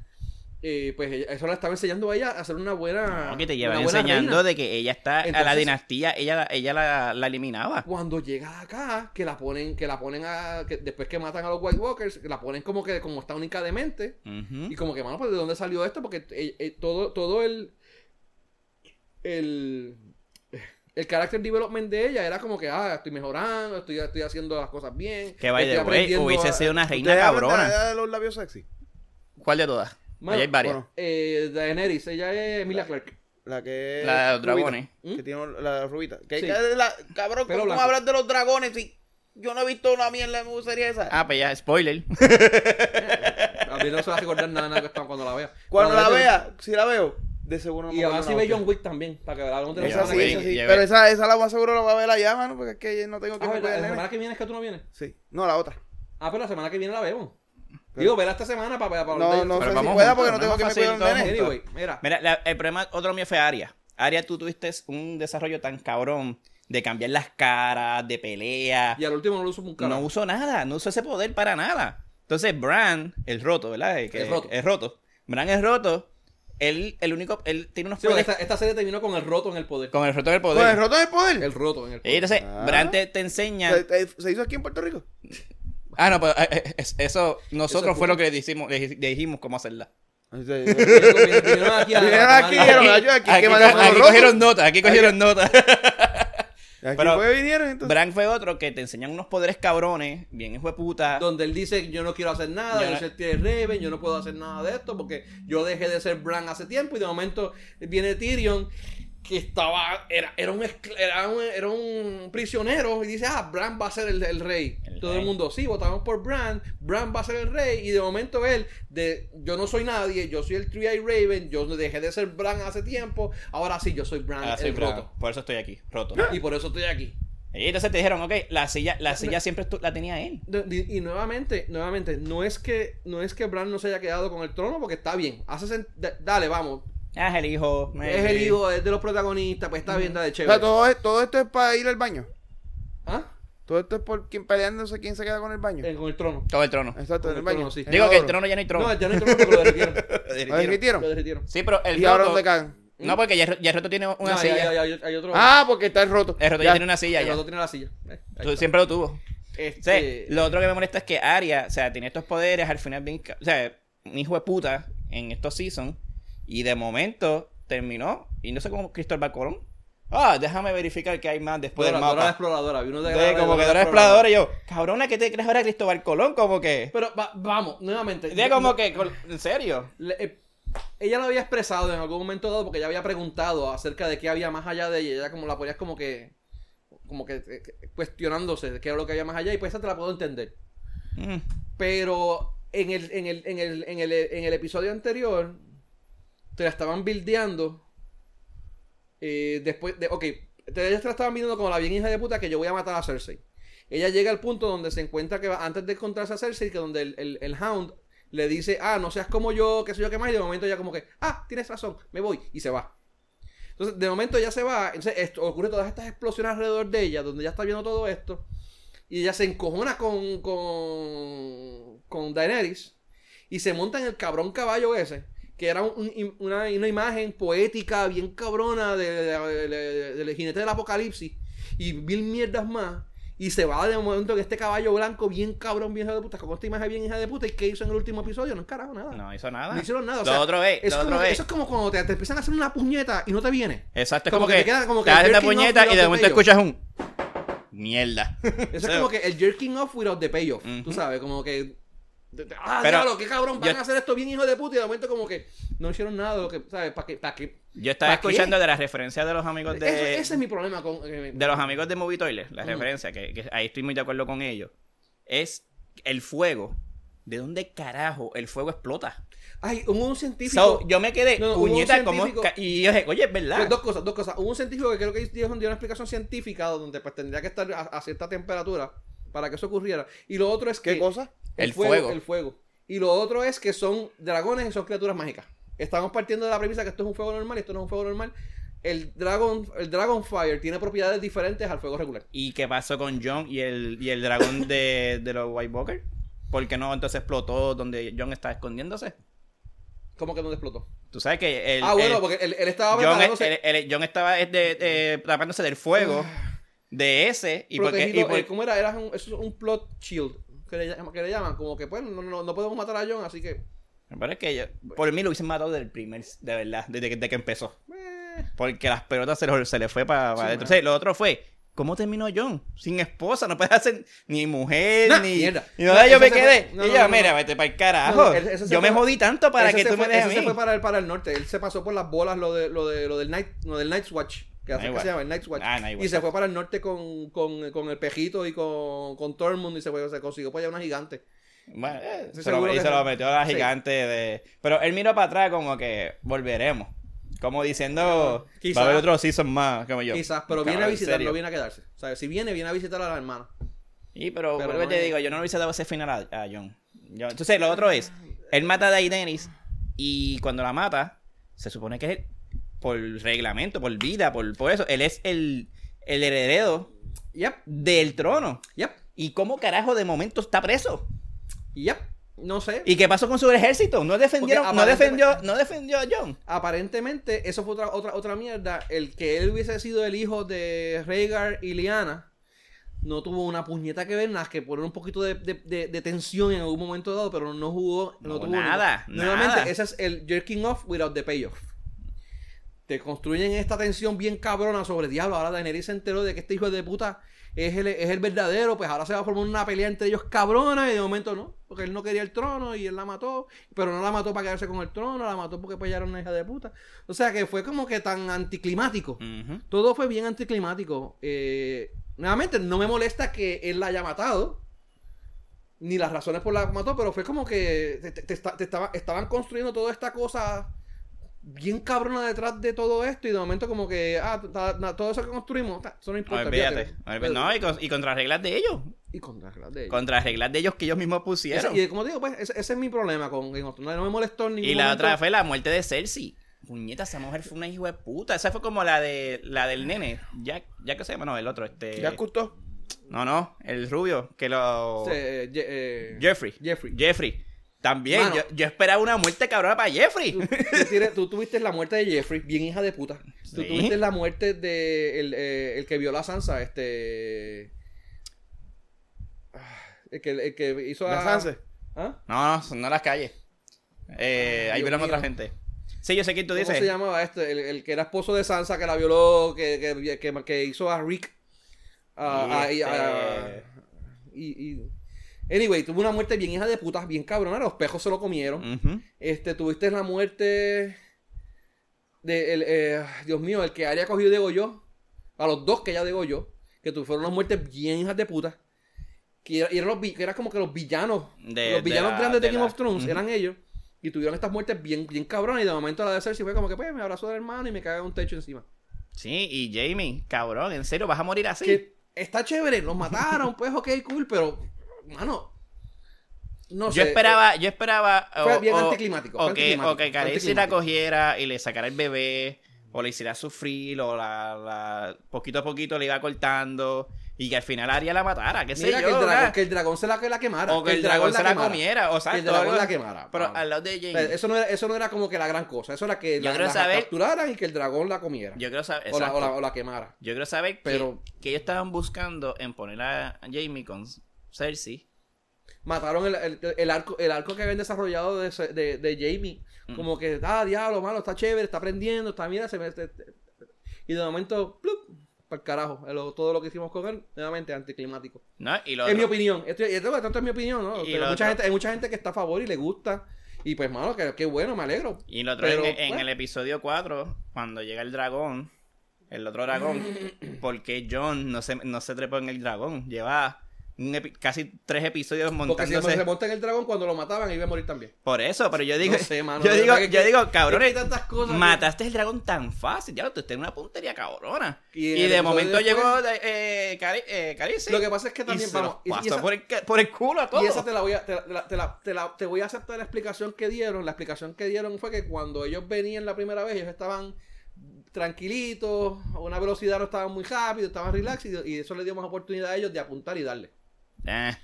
eh, pues eso la estaba enseñando a ella a ser una buena No, que te llevan enseñando reina. de que ella está a la dinastía, ella, ella la, la eliminaba. cuando llega acá que la ponen que la ponen a que después que matan a los White Walkers que la ponen como que como está única de mente Ujú. Y como que, mano, pues de dónde salió esto, porque eh, eh, todo, todo el. El. El character development de ella era como que, ah, estoy mejorando, estoy, estoy haciendo las cosas bien. Que by the way, hubiese sido una reina ¿Ustedes hablan cabrona. los labios sexy? ¿Cuál de todas? Mano, Ahí hay varias. bueno. Eh, Daenerys, ella es Emilia Clark. La que La de los rubita, dragones. Que tiene la rubita. Que, Sí. que la- cabrón, Pelo ¿cómo hablas de los dragones si yo no he visto una mierda en la serie esa? Ah, pues ya, spoiler. A mí no se va a recordar nada, nada cuando la vea. Cuando Pero la de- vea, si la veo, de seguro no Y me ahora acuerdo sí ve John. Wick también, para que hablamos de la Esa sí, esa sí. Pero esa, esa la más seguro la va a ver la llama, ¿no? Porque es que no tengo que Ah, ver la nene. semana que viene es que tú no vienes. Sí. No, la otra. Ah, pero la semana que viene la vemos. Digo, verla esta semana para, para No, no Pero sé si vamos pueda porque no no tengo que me cuidar el todos nene. Anyway, mira. Mira, la- el problema, otro mío fue Aria. Aria, tú tuviste un desarrollo tan cabrón de cambiar las caras, de pelea. Y al último no lo uso un carajo. No usó nada, no usó ese poder para nada. Entonces, Bran, el roto, ¿verdad? El, que- El roto. El roto. Bran es roto. Él, el único, él tiene unos Sí, poderes esta, esta serie terminó con el roto en el poder. con el roto del poder. ¿Con el roto de poder? El roto en el Y poder. entonces, Ah. Bran te, te enseña. ¿Se, se hizo aquí en Puerto Rico? Ah, no, pero eh, eh, es- eso, nosotros Eso fue fue. lo que le dijimos, le, le dijimos cómo hacerla. Vinieron aquí a- Vinieron aquí, a- dijeron, "Ay, yo aquí, Aquí, que co- me dejaron aquí roto". cogieron nota, aquí cogieron nota. Aquí Pero- fue vinieron entonces. Bran fue otro que te enseñan unos poderes cabrones, bien hijo de puta. donde él dice yo no quiero hacer nada, Yo soy de Raven, yo no puedo hacer nada de esto porque yo dejé de ser Bran hace tiempo y de momento viene Tyrion que estaba era, era, un, escl- era, un, era un prisionero y dice, ah, Bran va a ser el, el rey. Todo el mundo, sí, votamos por Bran, Bran va a ser el rey y de momento él, de yo no soy nadie, yo soy el Three Eye Raven, yo dejé de ser Bran hace tiempo, ahora sí, yo soy Bran, Ah, soy el Bran. roto. Por eso estoy aquí, roto. Y por eso estoy aquí. Y entonces te dijeron, ok, la silla, la silla siempre la tenía él. De- Y, y nuevamente, nuevamente, no es que no es que Bran no se haya quedado con el trono porque está bien. Hace dale, vamos. Es el hijo. Es el hijo, es de los protagonistas, pues está bien, O sea, chévere. todo, es- todo esto es para ir al baño. Todo esto es por quien peleándose quién se queda con el baño. Eh, con el trono. Todo el trono. Exacto, con en el el baño. trono, sí. En Digo que el trono ya no hay trono. No, ya no hay trono porque lo derritieron. ¿Lo derritieron? Lo derritieron. Sí, pero el ¿Y ahora roto. dónde cagan? No, porque ya, ya el roto tiene una No, silla. ya, ya, ya, hay otro. Ah, porque está el roto. El roto ya, Ya. tiene una silla el ya. otro tiene la silla. Eh, Tú siempre lo tuvo. Este, Sí, lo otro que me molesta es que Arya, o sea, tiene estos poderes al final bien. O sea, un hijo de puta en estos seasons. Y de momento terminó. Y no sé cómo Cristóbal Colón. Ah, déjame verificar que hay más después Dora, del Dora la mapa. exploradora. Vi uno de, De, como que Dora exploradora y yo, cabrona, ¿qué te crees ahora Cristóbal Colón? Como que. Pero va- vamos, nuevamente. De como que, en serio. Le- eh, ella lo había expresado en algún momento dado porque ella había preguntado acerca de qué había más allá de ella. Ella como la ponías como que como que eh, cuestionándose de qué era lo que había más allá y pues esa te la puedo entender. Mm. Pero en el, en el, en el, en el, en el episodio anterior te la estaban buildeando. Eh, después de. Ok, te la estaban viendo como la bien hija de puta que yo voy a matar a Cersei. Ella llega al punto donde se encuentra que va- antes de encontrarse a Cersei, que donde el, el, el Hound le dice, ah, no seas como yo, qué sé yo qué más, y de momento ya como que, ah, tienes razón, me voy, y se va. Entonces, de momento ya se va, entonces esto, ocurre todas estas explosiones alrededor de ella, donde ya está viendo todo esto, y ella se encojona con, con, con Daenerys, y se monta en el cabrón caballo ese, que era un- un- una, una imagen poética bien cabrona de- de- de- del jinete del apocalipsis, y mil mierdas más. Y se va de momento en este caballo blanco bien cabrón, bien hija de puta, con esta imagen bien hija de puta. ¿Y qué hizo en el último episodio? No es carajo nada. No hizo nada. No hicieron nada. O lo sea, otro es, es lo otro que- es. Eso es como cuando te, te empiezan a hacer una puñeta y no te viene. Exacto, es como como, que que, te queda como que te haces off puñeta y de momento escuchas un... Mierda. Eso es como que el jerking off without the payoff. Tú sabes, como que. Ah, Pero diablo, qué cabrón, van yo- a hacer esto bien hijo de puta. Y de momento, como que no hicieron nada de lo que. ¿Sabes? ¿Para qué? ¿Para qué? Yo estaba escuchando de las referencias de los amigos de... Ese, ese es mi problema con. eh, de los amigos de Movie Toilet, la referencia, que, que ahí estoy muy de acuerdo con ellos, es el fuego. ¿De dónde carajo el fuego explota? Ay, hubo un científico. So, yo me quedé, No, no, puñeta, como... Y yo dije, oye, es verdad. Pues dos cosas, dos cosas. Hubo un científico que creo que dio dio una explicación científica donde pues tendría que estar a, a cierta temperatura para que eso ocurriera. Y lo otro es que... ¿Qué cosa? El fuego. El fuego. Y lo otro es que son dragones y son criaturas mágicas. Estamos partiendo de la premisa que esto es un fuego normal y esto no es un fuego normal. El Dragon, el Dragonfire tiene propiedades diferentes al fuego regular. ¿Y qué pasó con John y el, y el dragón de, de los White Walker? ¿Por qué no entonces explotó donde John estaba escondiéndose? ¿Cómo que no explotó? Tú sabes que el, ah, bueno, el- porque él, él estaba John, John estaba es de, de- tapándose del fuego de ese y porque, protegido, y por- eh, ¿Cómo era? Era un, eso es un plot shield. Que le, llaman- que le llaman. Como que, pues, no, no, no podemos matar a John, así que... Pero es que yo- por mí lo hubiesen matado del primer, de verdad, desde que, desde que empezó. eh, Porque las pelotas se, le- se le fue para Sí, adentro. mano. Entonces, lo otro fue, ¿cómo terminó John? Sin esposa, no puede hacer ni mujer, Nah, ni... mierda. Y No, yo me quedé. no, y ella, no, mira, vete para el carajo. Yo me jodí tanto para que tú fue, me dejes a ese se fue para el, para el norte. Él se pasó por las bolas lo, de, lo, de, lo del Night, no, del Night's Watch. Que hace que se llama el Night's Watch. Ah, y se fue para el norte con, con, con el pejito y con, con Tormund y se, fue, se consiguió para allá una gigante. Bueno, eh, se lo, y se lo metió a la Sí. gigante de... Pero él miró para atrás como que volveremos. Como diciendo, Quizá. va a haber otro season más, como yo. Quizás, pero viene a visitar, no viene a quedarse. O sea, si viene, viene a visitar a la hermana. Y pero, Pero no te es- digo, yo no le hubiese dado ese final a, a John. Yo- entonces, lo otro es, él mata a Daenerys y cuando la mata, se supone que es por reglamento, por vida, por, por eso, él es el, el heredero Yep, del trono. yep, ¿Y cómo carajo de momento está preso? yep. No sé. ¿Y qué pasó con su ejército? ¿No defendieron, no defendió, no defendió a John? Aparentemente, eso fue otra, otra, otra mierda. El que él hubiese sido el hijo de Rhaegar y Lyanna no tuvo una puñeta que ver, nada que poner un poquito de, de- de- de tensión en algún momento dado, pero no jugó. No, No, tuvo nada, Nuevamente, nada. ese es el jerking off without the payoff. Te construyen esta tensión bien cabrona sobre diablo. Ahora Daenerys se enteró de que este hijo de puta es el, es el verdadero. Pues ahora se va a formar una pelea entre ellos cabrona. Y de momento no. Porque él no quería el trono y él la mató. Pero no la mató para quedarse con el trono. La mató porque pues ya era una hija de puta. O sea que fue como que tan anticlimático. Todo fue bien anticlimático. Eh, nuevamente, no me molesta que él la haya matado. Ni las razones por las que mató, pero fue como que te, te- te esta- te estaba- estaban construyendo toda esta cosa bien cabrona detrás de todo esto. Y de momento, como que, ah, ta- na- todo eso que construimos, ta, eso no importa. Olvídate. No, y, con- y contra reglas de ellos. Y contra las de ellos. Contra reglas de ellos que ellos mismos pusieron. Ese- y como digo, pues, ese, ese es mi problema con Game of Thrones. No me molestó ningún Y la momento. otra fue la muerte de Cersei. Puñeta, esa mujer fue una hijo de puta. Esa fue como la de la del nene. Jack, Jack que se llama, no, el otro, este. ¿Ya escuchó? No, no, el rubio, que lo. Este, Ye- eh, Jeffrey. Jeffrey. Jeffrey. También, Mano. yo, yo esperaba una muerte cabrona para Jeffrey. Tú, tú tienes- tú tuviste la muerte de Jeffrey, bien hija de puta. Tú Sí. tuviste la muerte de el, eh, el que violó a Sansa, este. ah, El que, el que hizo a. ¿La Sansa? ¿Ah? No, no, no las calles. Eh, ahí vieron mío. otra gente. Sí, yo sé quién tú ¿Cómo dices. se llamaba este? El, el que era esposo de Sansa, que la violó, que, que, que, que hizo a Rick. a- a- y- a- Este- y, y- Anyway, tuvo una muerte bien hija de puta, bien cabrona. Los pejos se lo comieron. Este, tuviste la muerte de el, eh, Dios mío, el que Arya cogió y degolló. A los dos que ella degolló. Que tu- fueron unas muertes bien hijas de puta. Que, era- los, que eran como que los villanos. De- los de villanos la- grandes de, de Game la- of Thrones eran ellos. Y tuvieron estas muertes bien, bien cabronas. Y de momento la de Cersei fue como que, pues, me abrazó del hermano y me caga un techo encima. Sí, y Jamie, cabrón, ¿en serio vas a morir así? Que está chévere, los mataron, pues, ok, cool, pero, mano, no sé. yo esperaba, yo esperaba. Fue o- bien o- anticlimático, O que, anticlimático, o que fue Khaleesi la cogiera y le sacara el bebé, o le hiciera sufrir, o la, la- poquito a poquito le iba cortando, y que al final Arya la matara, qué sé Mira, yo. que, el dragón, que el dragón se la, que la quemara. o que el dragón se la comiera, o sea, Que el dragón la quemara. Pero al lado de Jamie. Pero eso, no era, eso no era como que la gran cosa. Eso era que Yo la, saber- capturaran y que el dragón la comiera. Yo quiero saber. o, la, o, la quemara. Yo quiero saber que- Pero- que, ellos estaban buscando en poner a Jamie con Cersei. Mataron el, el, el arco, el arco que habían desarrollado de, de, de Jamie. Mm. Como que, ah, diablo, malo, está chévere, está aprendiendo, está, mira, se me... este- este- y de momento, plup, para el carajo. Todo lo que hicimos con él, nuevamente anticlimático. ¿No? Y lo En mi otro- opinión. Esto, esto, esto es mi opinión, ¿no? Y Pero lo mucha otro- gente, hay mucha gente que está a favor y le gusta. Y pues, mano, que, que bueno, me alegro. Y lo otro Pero, en, en pues, el episodio 4, cuando llega el dragón, el otro dragón, porque John no se, no se trepó en el dragón? Lleva casi tres episodios Porque si montándose. se monta en el dragón, cuando lo mataban, iba a morir también. Por eso, pero yo digo, No sé, mano, yo digo, que- yo digo, cabrones, hay tantas cosas. mataste el dragón tan fácil, ya tú estás en una puntería cabrona. Y de momento después- llegó eh, Cari- eh, Lo que pasa es que también, vamos, y- y pasó esa- por, el, por el culo a todos. Y esa te la voy a, te la- te la- te la- te la- te voy a aceptar la explicación que dieron. La explicación que dieron fue que cuando ellos venían la primera vez, ellos estaban tranquilitos, a una velocidad no estaban muy rápido, estaban relax y, y eso les dio más oportunidad a ellos de apuntar y darle. Eh,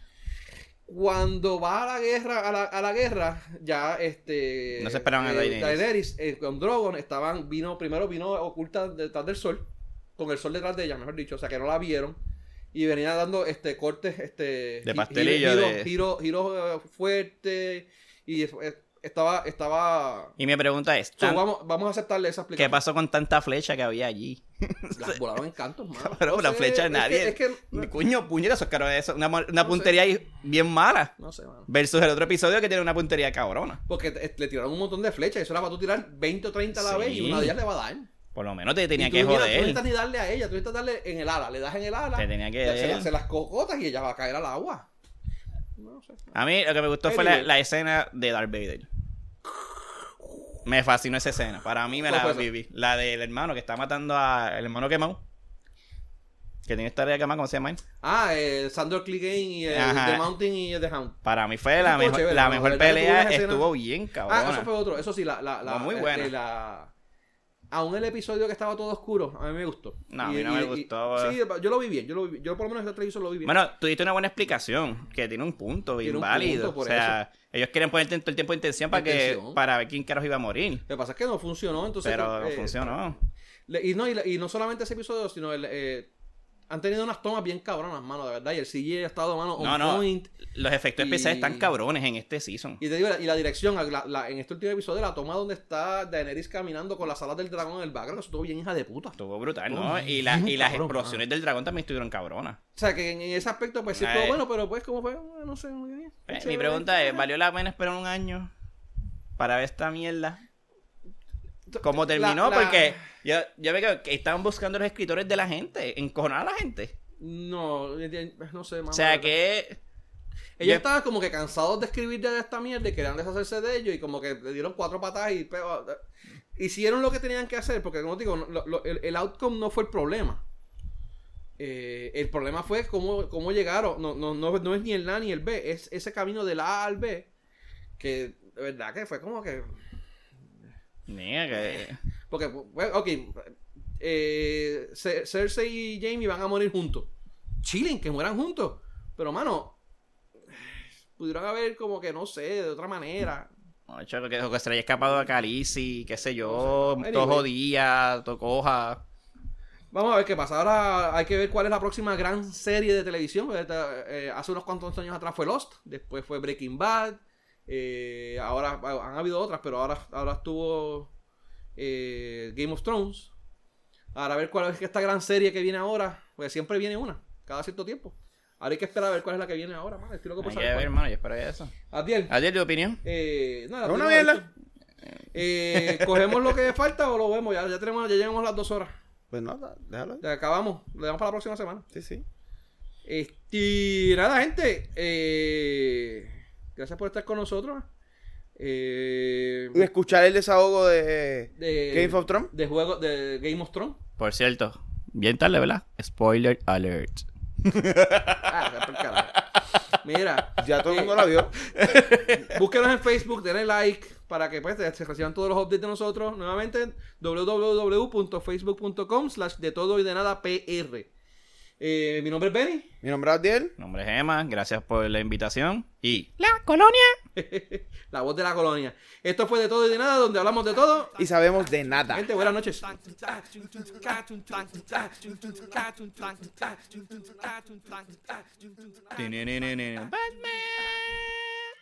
Cuando va a la guerra, a la, a la guerra, ya este No se esperaban a Daenerys. Daenerys, eh, con Drogon estaban, vino, primero vino oculta detrás del sol, con el sol detrás de ella, mejor dicho, o sea que no la vieron. Y venía dando este cortes, este De pastelillo, giro- de- giros eh, fuertes. Y es- estaba, estaba. y mi pregunta es, So, ¿tan- vamos, vamos a aceptarle esa ¿qué explicación. pasó con tanta flecha que había allí? Las volaban en cantos, mano. Cabrón, la flecha de es que- nadie. Es que, Mi cuño, puñeta, eso es. Una, una No puntería bien mala. no sé, mano. Versus el otro episodio que tiene una puntería cabrona. Porque le tiraron un montón de flechas. Eso era para tú tirar 20 o 30 a la Sí. vez y una de ellas le va a dar. Por lo menos te tenía Y tú, que mira, Tú no joder. necesitas ni darle a ella, tú necesitas darle en el ala. Le das en el ala. Te tenía que se, se las cocotas y ella va a caer al agua. No sé. A mí lo que me gustó fue la escena de Darth Vader. Me fascinó esa escena. Para mí me ¿Cuál la viví. La del hermano que está matando al hermano quemado. Que tiene esta área quemada, ¿cómo se llama? él? Ah, el Sandor Clegane y el Ajá. The Mountain y el The Hound. Para mí fue la mejor, chévere, la mejor ¿Verdad que tuvo pelea. Estuvo bien, cabrón. Ah, eso fue otro. Eso sí, la. la, la muy este, buena. la- Aún el episodio que estaba todo oscuro, a mí me gustó. No, a mí no me gustó. sí, yo lo vi bien. Yo, lo vi, yo por lo menos en el televisor lo vi bien. Bueno, tú diste una buena explicación, que tiene un punto bien válido. o sea, ellos quieren ponerte todo el tiempo de intención para que para ver quién carajo iba a morir. Lo que pasa es que no funcionó, entonces. Pero pues, eh, funcionó. Le- Y no, y no solamente ese episodio, sino el, eh, han tenido unas tomas bien cabronas, mano, de verdad. Y el CGI ha estado, mano, on No, no. point. Los efectos Y- especiales están cabrones en este season. Y te digo, la- y la dirección, la- la- en este último episodio, la toma donde está Daenerys caminando con las alas del dragón en el background, eso estuvo bien hija de puta. Estuvo brutal, Estuvo ¿no? Y, la- y las cabrón, explosiones del dragón también estuvieron cabronas. O sea, que en, ese aspecto, pues sí, estuvo bueno, pero pues, como fue, Eh, no sé. muy bien, Eh, Mi pregunta es, ¿valió la pena esperar un año para ver esta mierda? ¿Cómo terminó? La- la- Porque yo, yo que estaban buscando los escritores de la gente, encojonar a la gente. No, eh, no sé, mano, O sea que... Ellos yo- estaban como que cansados de escribir de esta mierda y querían deshacerse de ellos y como que le dieron cuatro patadas y pero, eh, hicieron lo que tenían que hacer porque como te digo, no- lo- lo- el, el outcome no fue el problema. Eh, el problema fue cómo, cómo llegaron, no, no, no, no es ni el A ni el B, es ese camino del A al B que de verdad que fue como que... Mira, que... Porque, ok, eh, Cer- Cersei y Jamie van a morir juntos. Chilen, que mueran juntos. Pero, mano, pudieron haber como que, no sé, de otra manera. Ocho, que, que se le haya escapado a Calici, qué sé yo, No sé. todo jodía, todo coja. Vamos a ver qué pasa. Ahora hay que ver cuál es la próxima gran serie de televisión. Eh, hace unos cuantos años atrás fue Lost, después fue Breaking Bad. Eh, ahora han habido otras, pero ahora, ahora estuvo eh, Game of Thrones. Ahora a ver cuál es esta gran serie que viene ahora. Porque siempre viene una, cada cierto tiempo. Ahora hay que esperar a ver cuál es la que viene ahora. Man. Estoy loco por saber hermano, yo espero eso. Adiel. Adiós, tu opinión. Eh, nada, ¿Es una mierda? Eh, ¿Cogemos lo que falta o lo vemos? Ya, ya tenemos, ya llegamos las dos horas. Pues no, da- déjalo. Ya acabamos. Le damos para la próxima semana. Sí, sí. Este, nada, gente. eh, gracias por estar con nosotros. Eh, Y escuchar el desahogo de, de, Game of Thrones. de juego de Game of Thrones. Por cierto, bien tarde, ¿verdad? Spoiler alert. Ah. Mira, Ya todo el eh, mundo la vio. Búsquenos en Facebook, denle like para que pues, se reciban todos los updates de nosotros. Nuevamente, www.facebook.com slash de todo y de nada PR. Eh, mi nombre es Benny. Mi nombre es Abdiel. Mi nombre es Emma, gracias por la invitación. Y. ¡La colonia! La voz de la colonia. Esto fue de todo y de nada, donde hablamos de todo. Y sabemos de nada. Gente, buenas noches. Batman.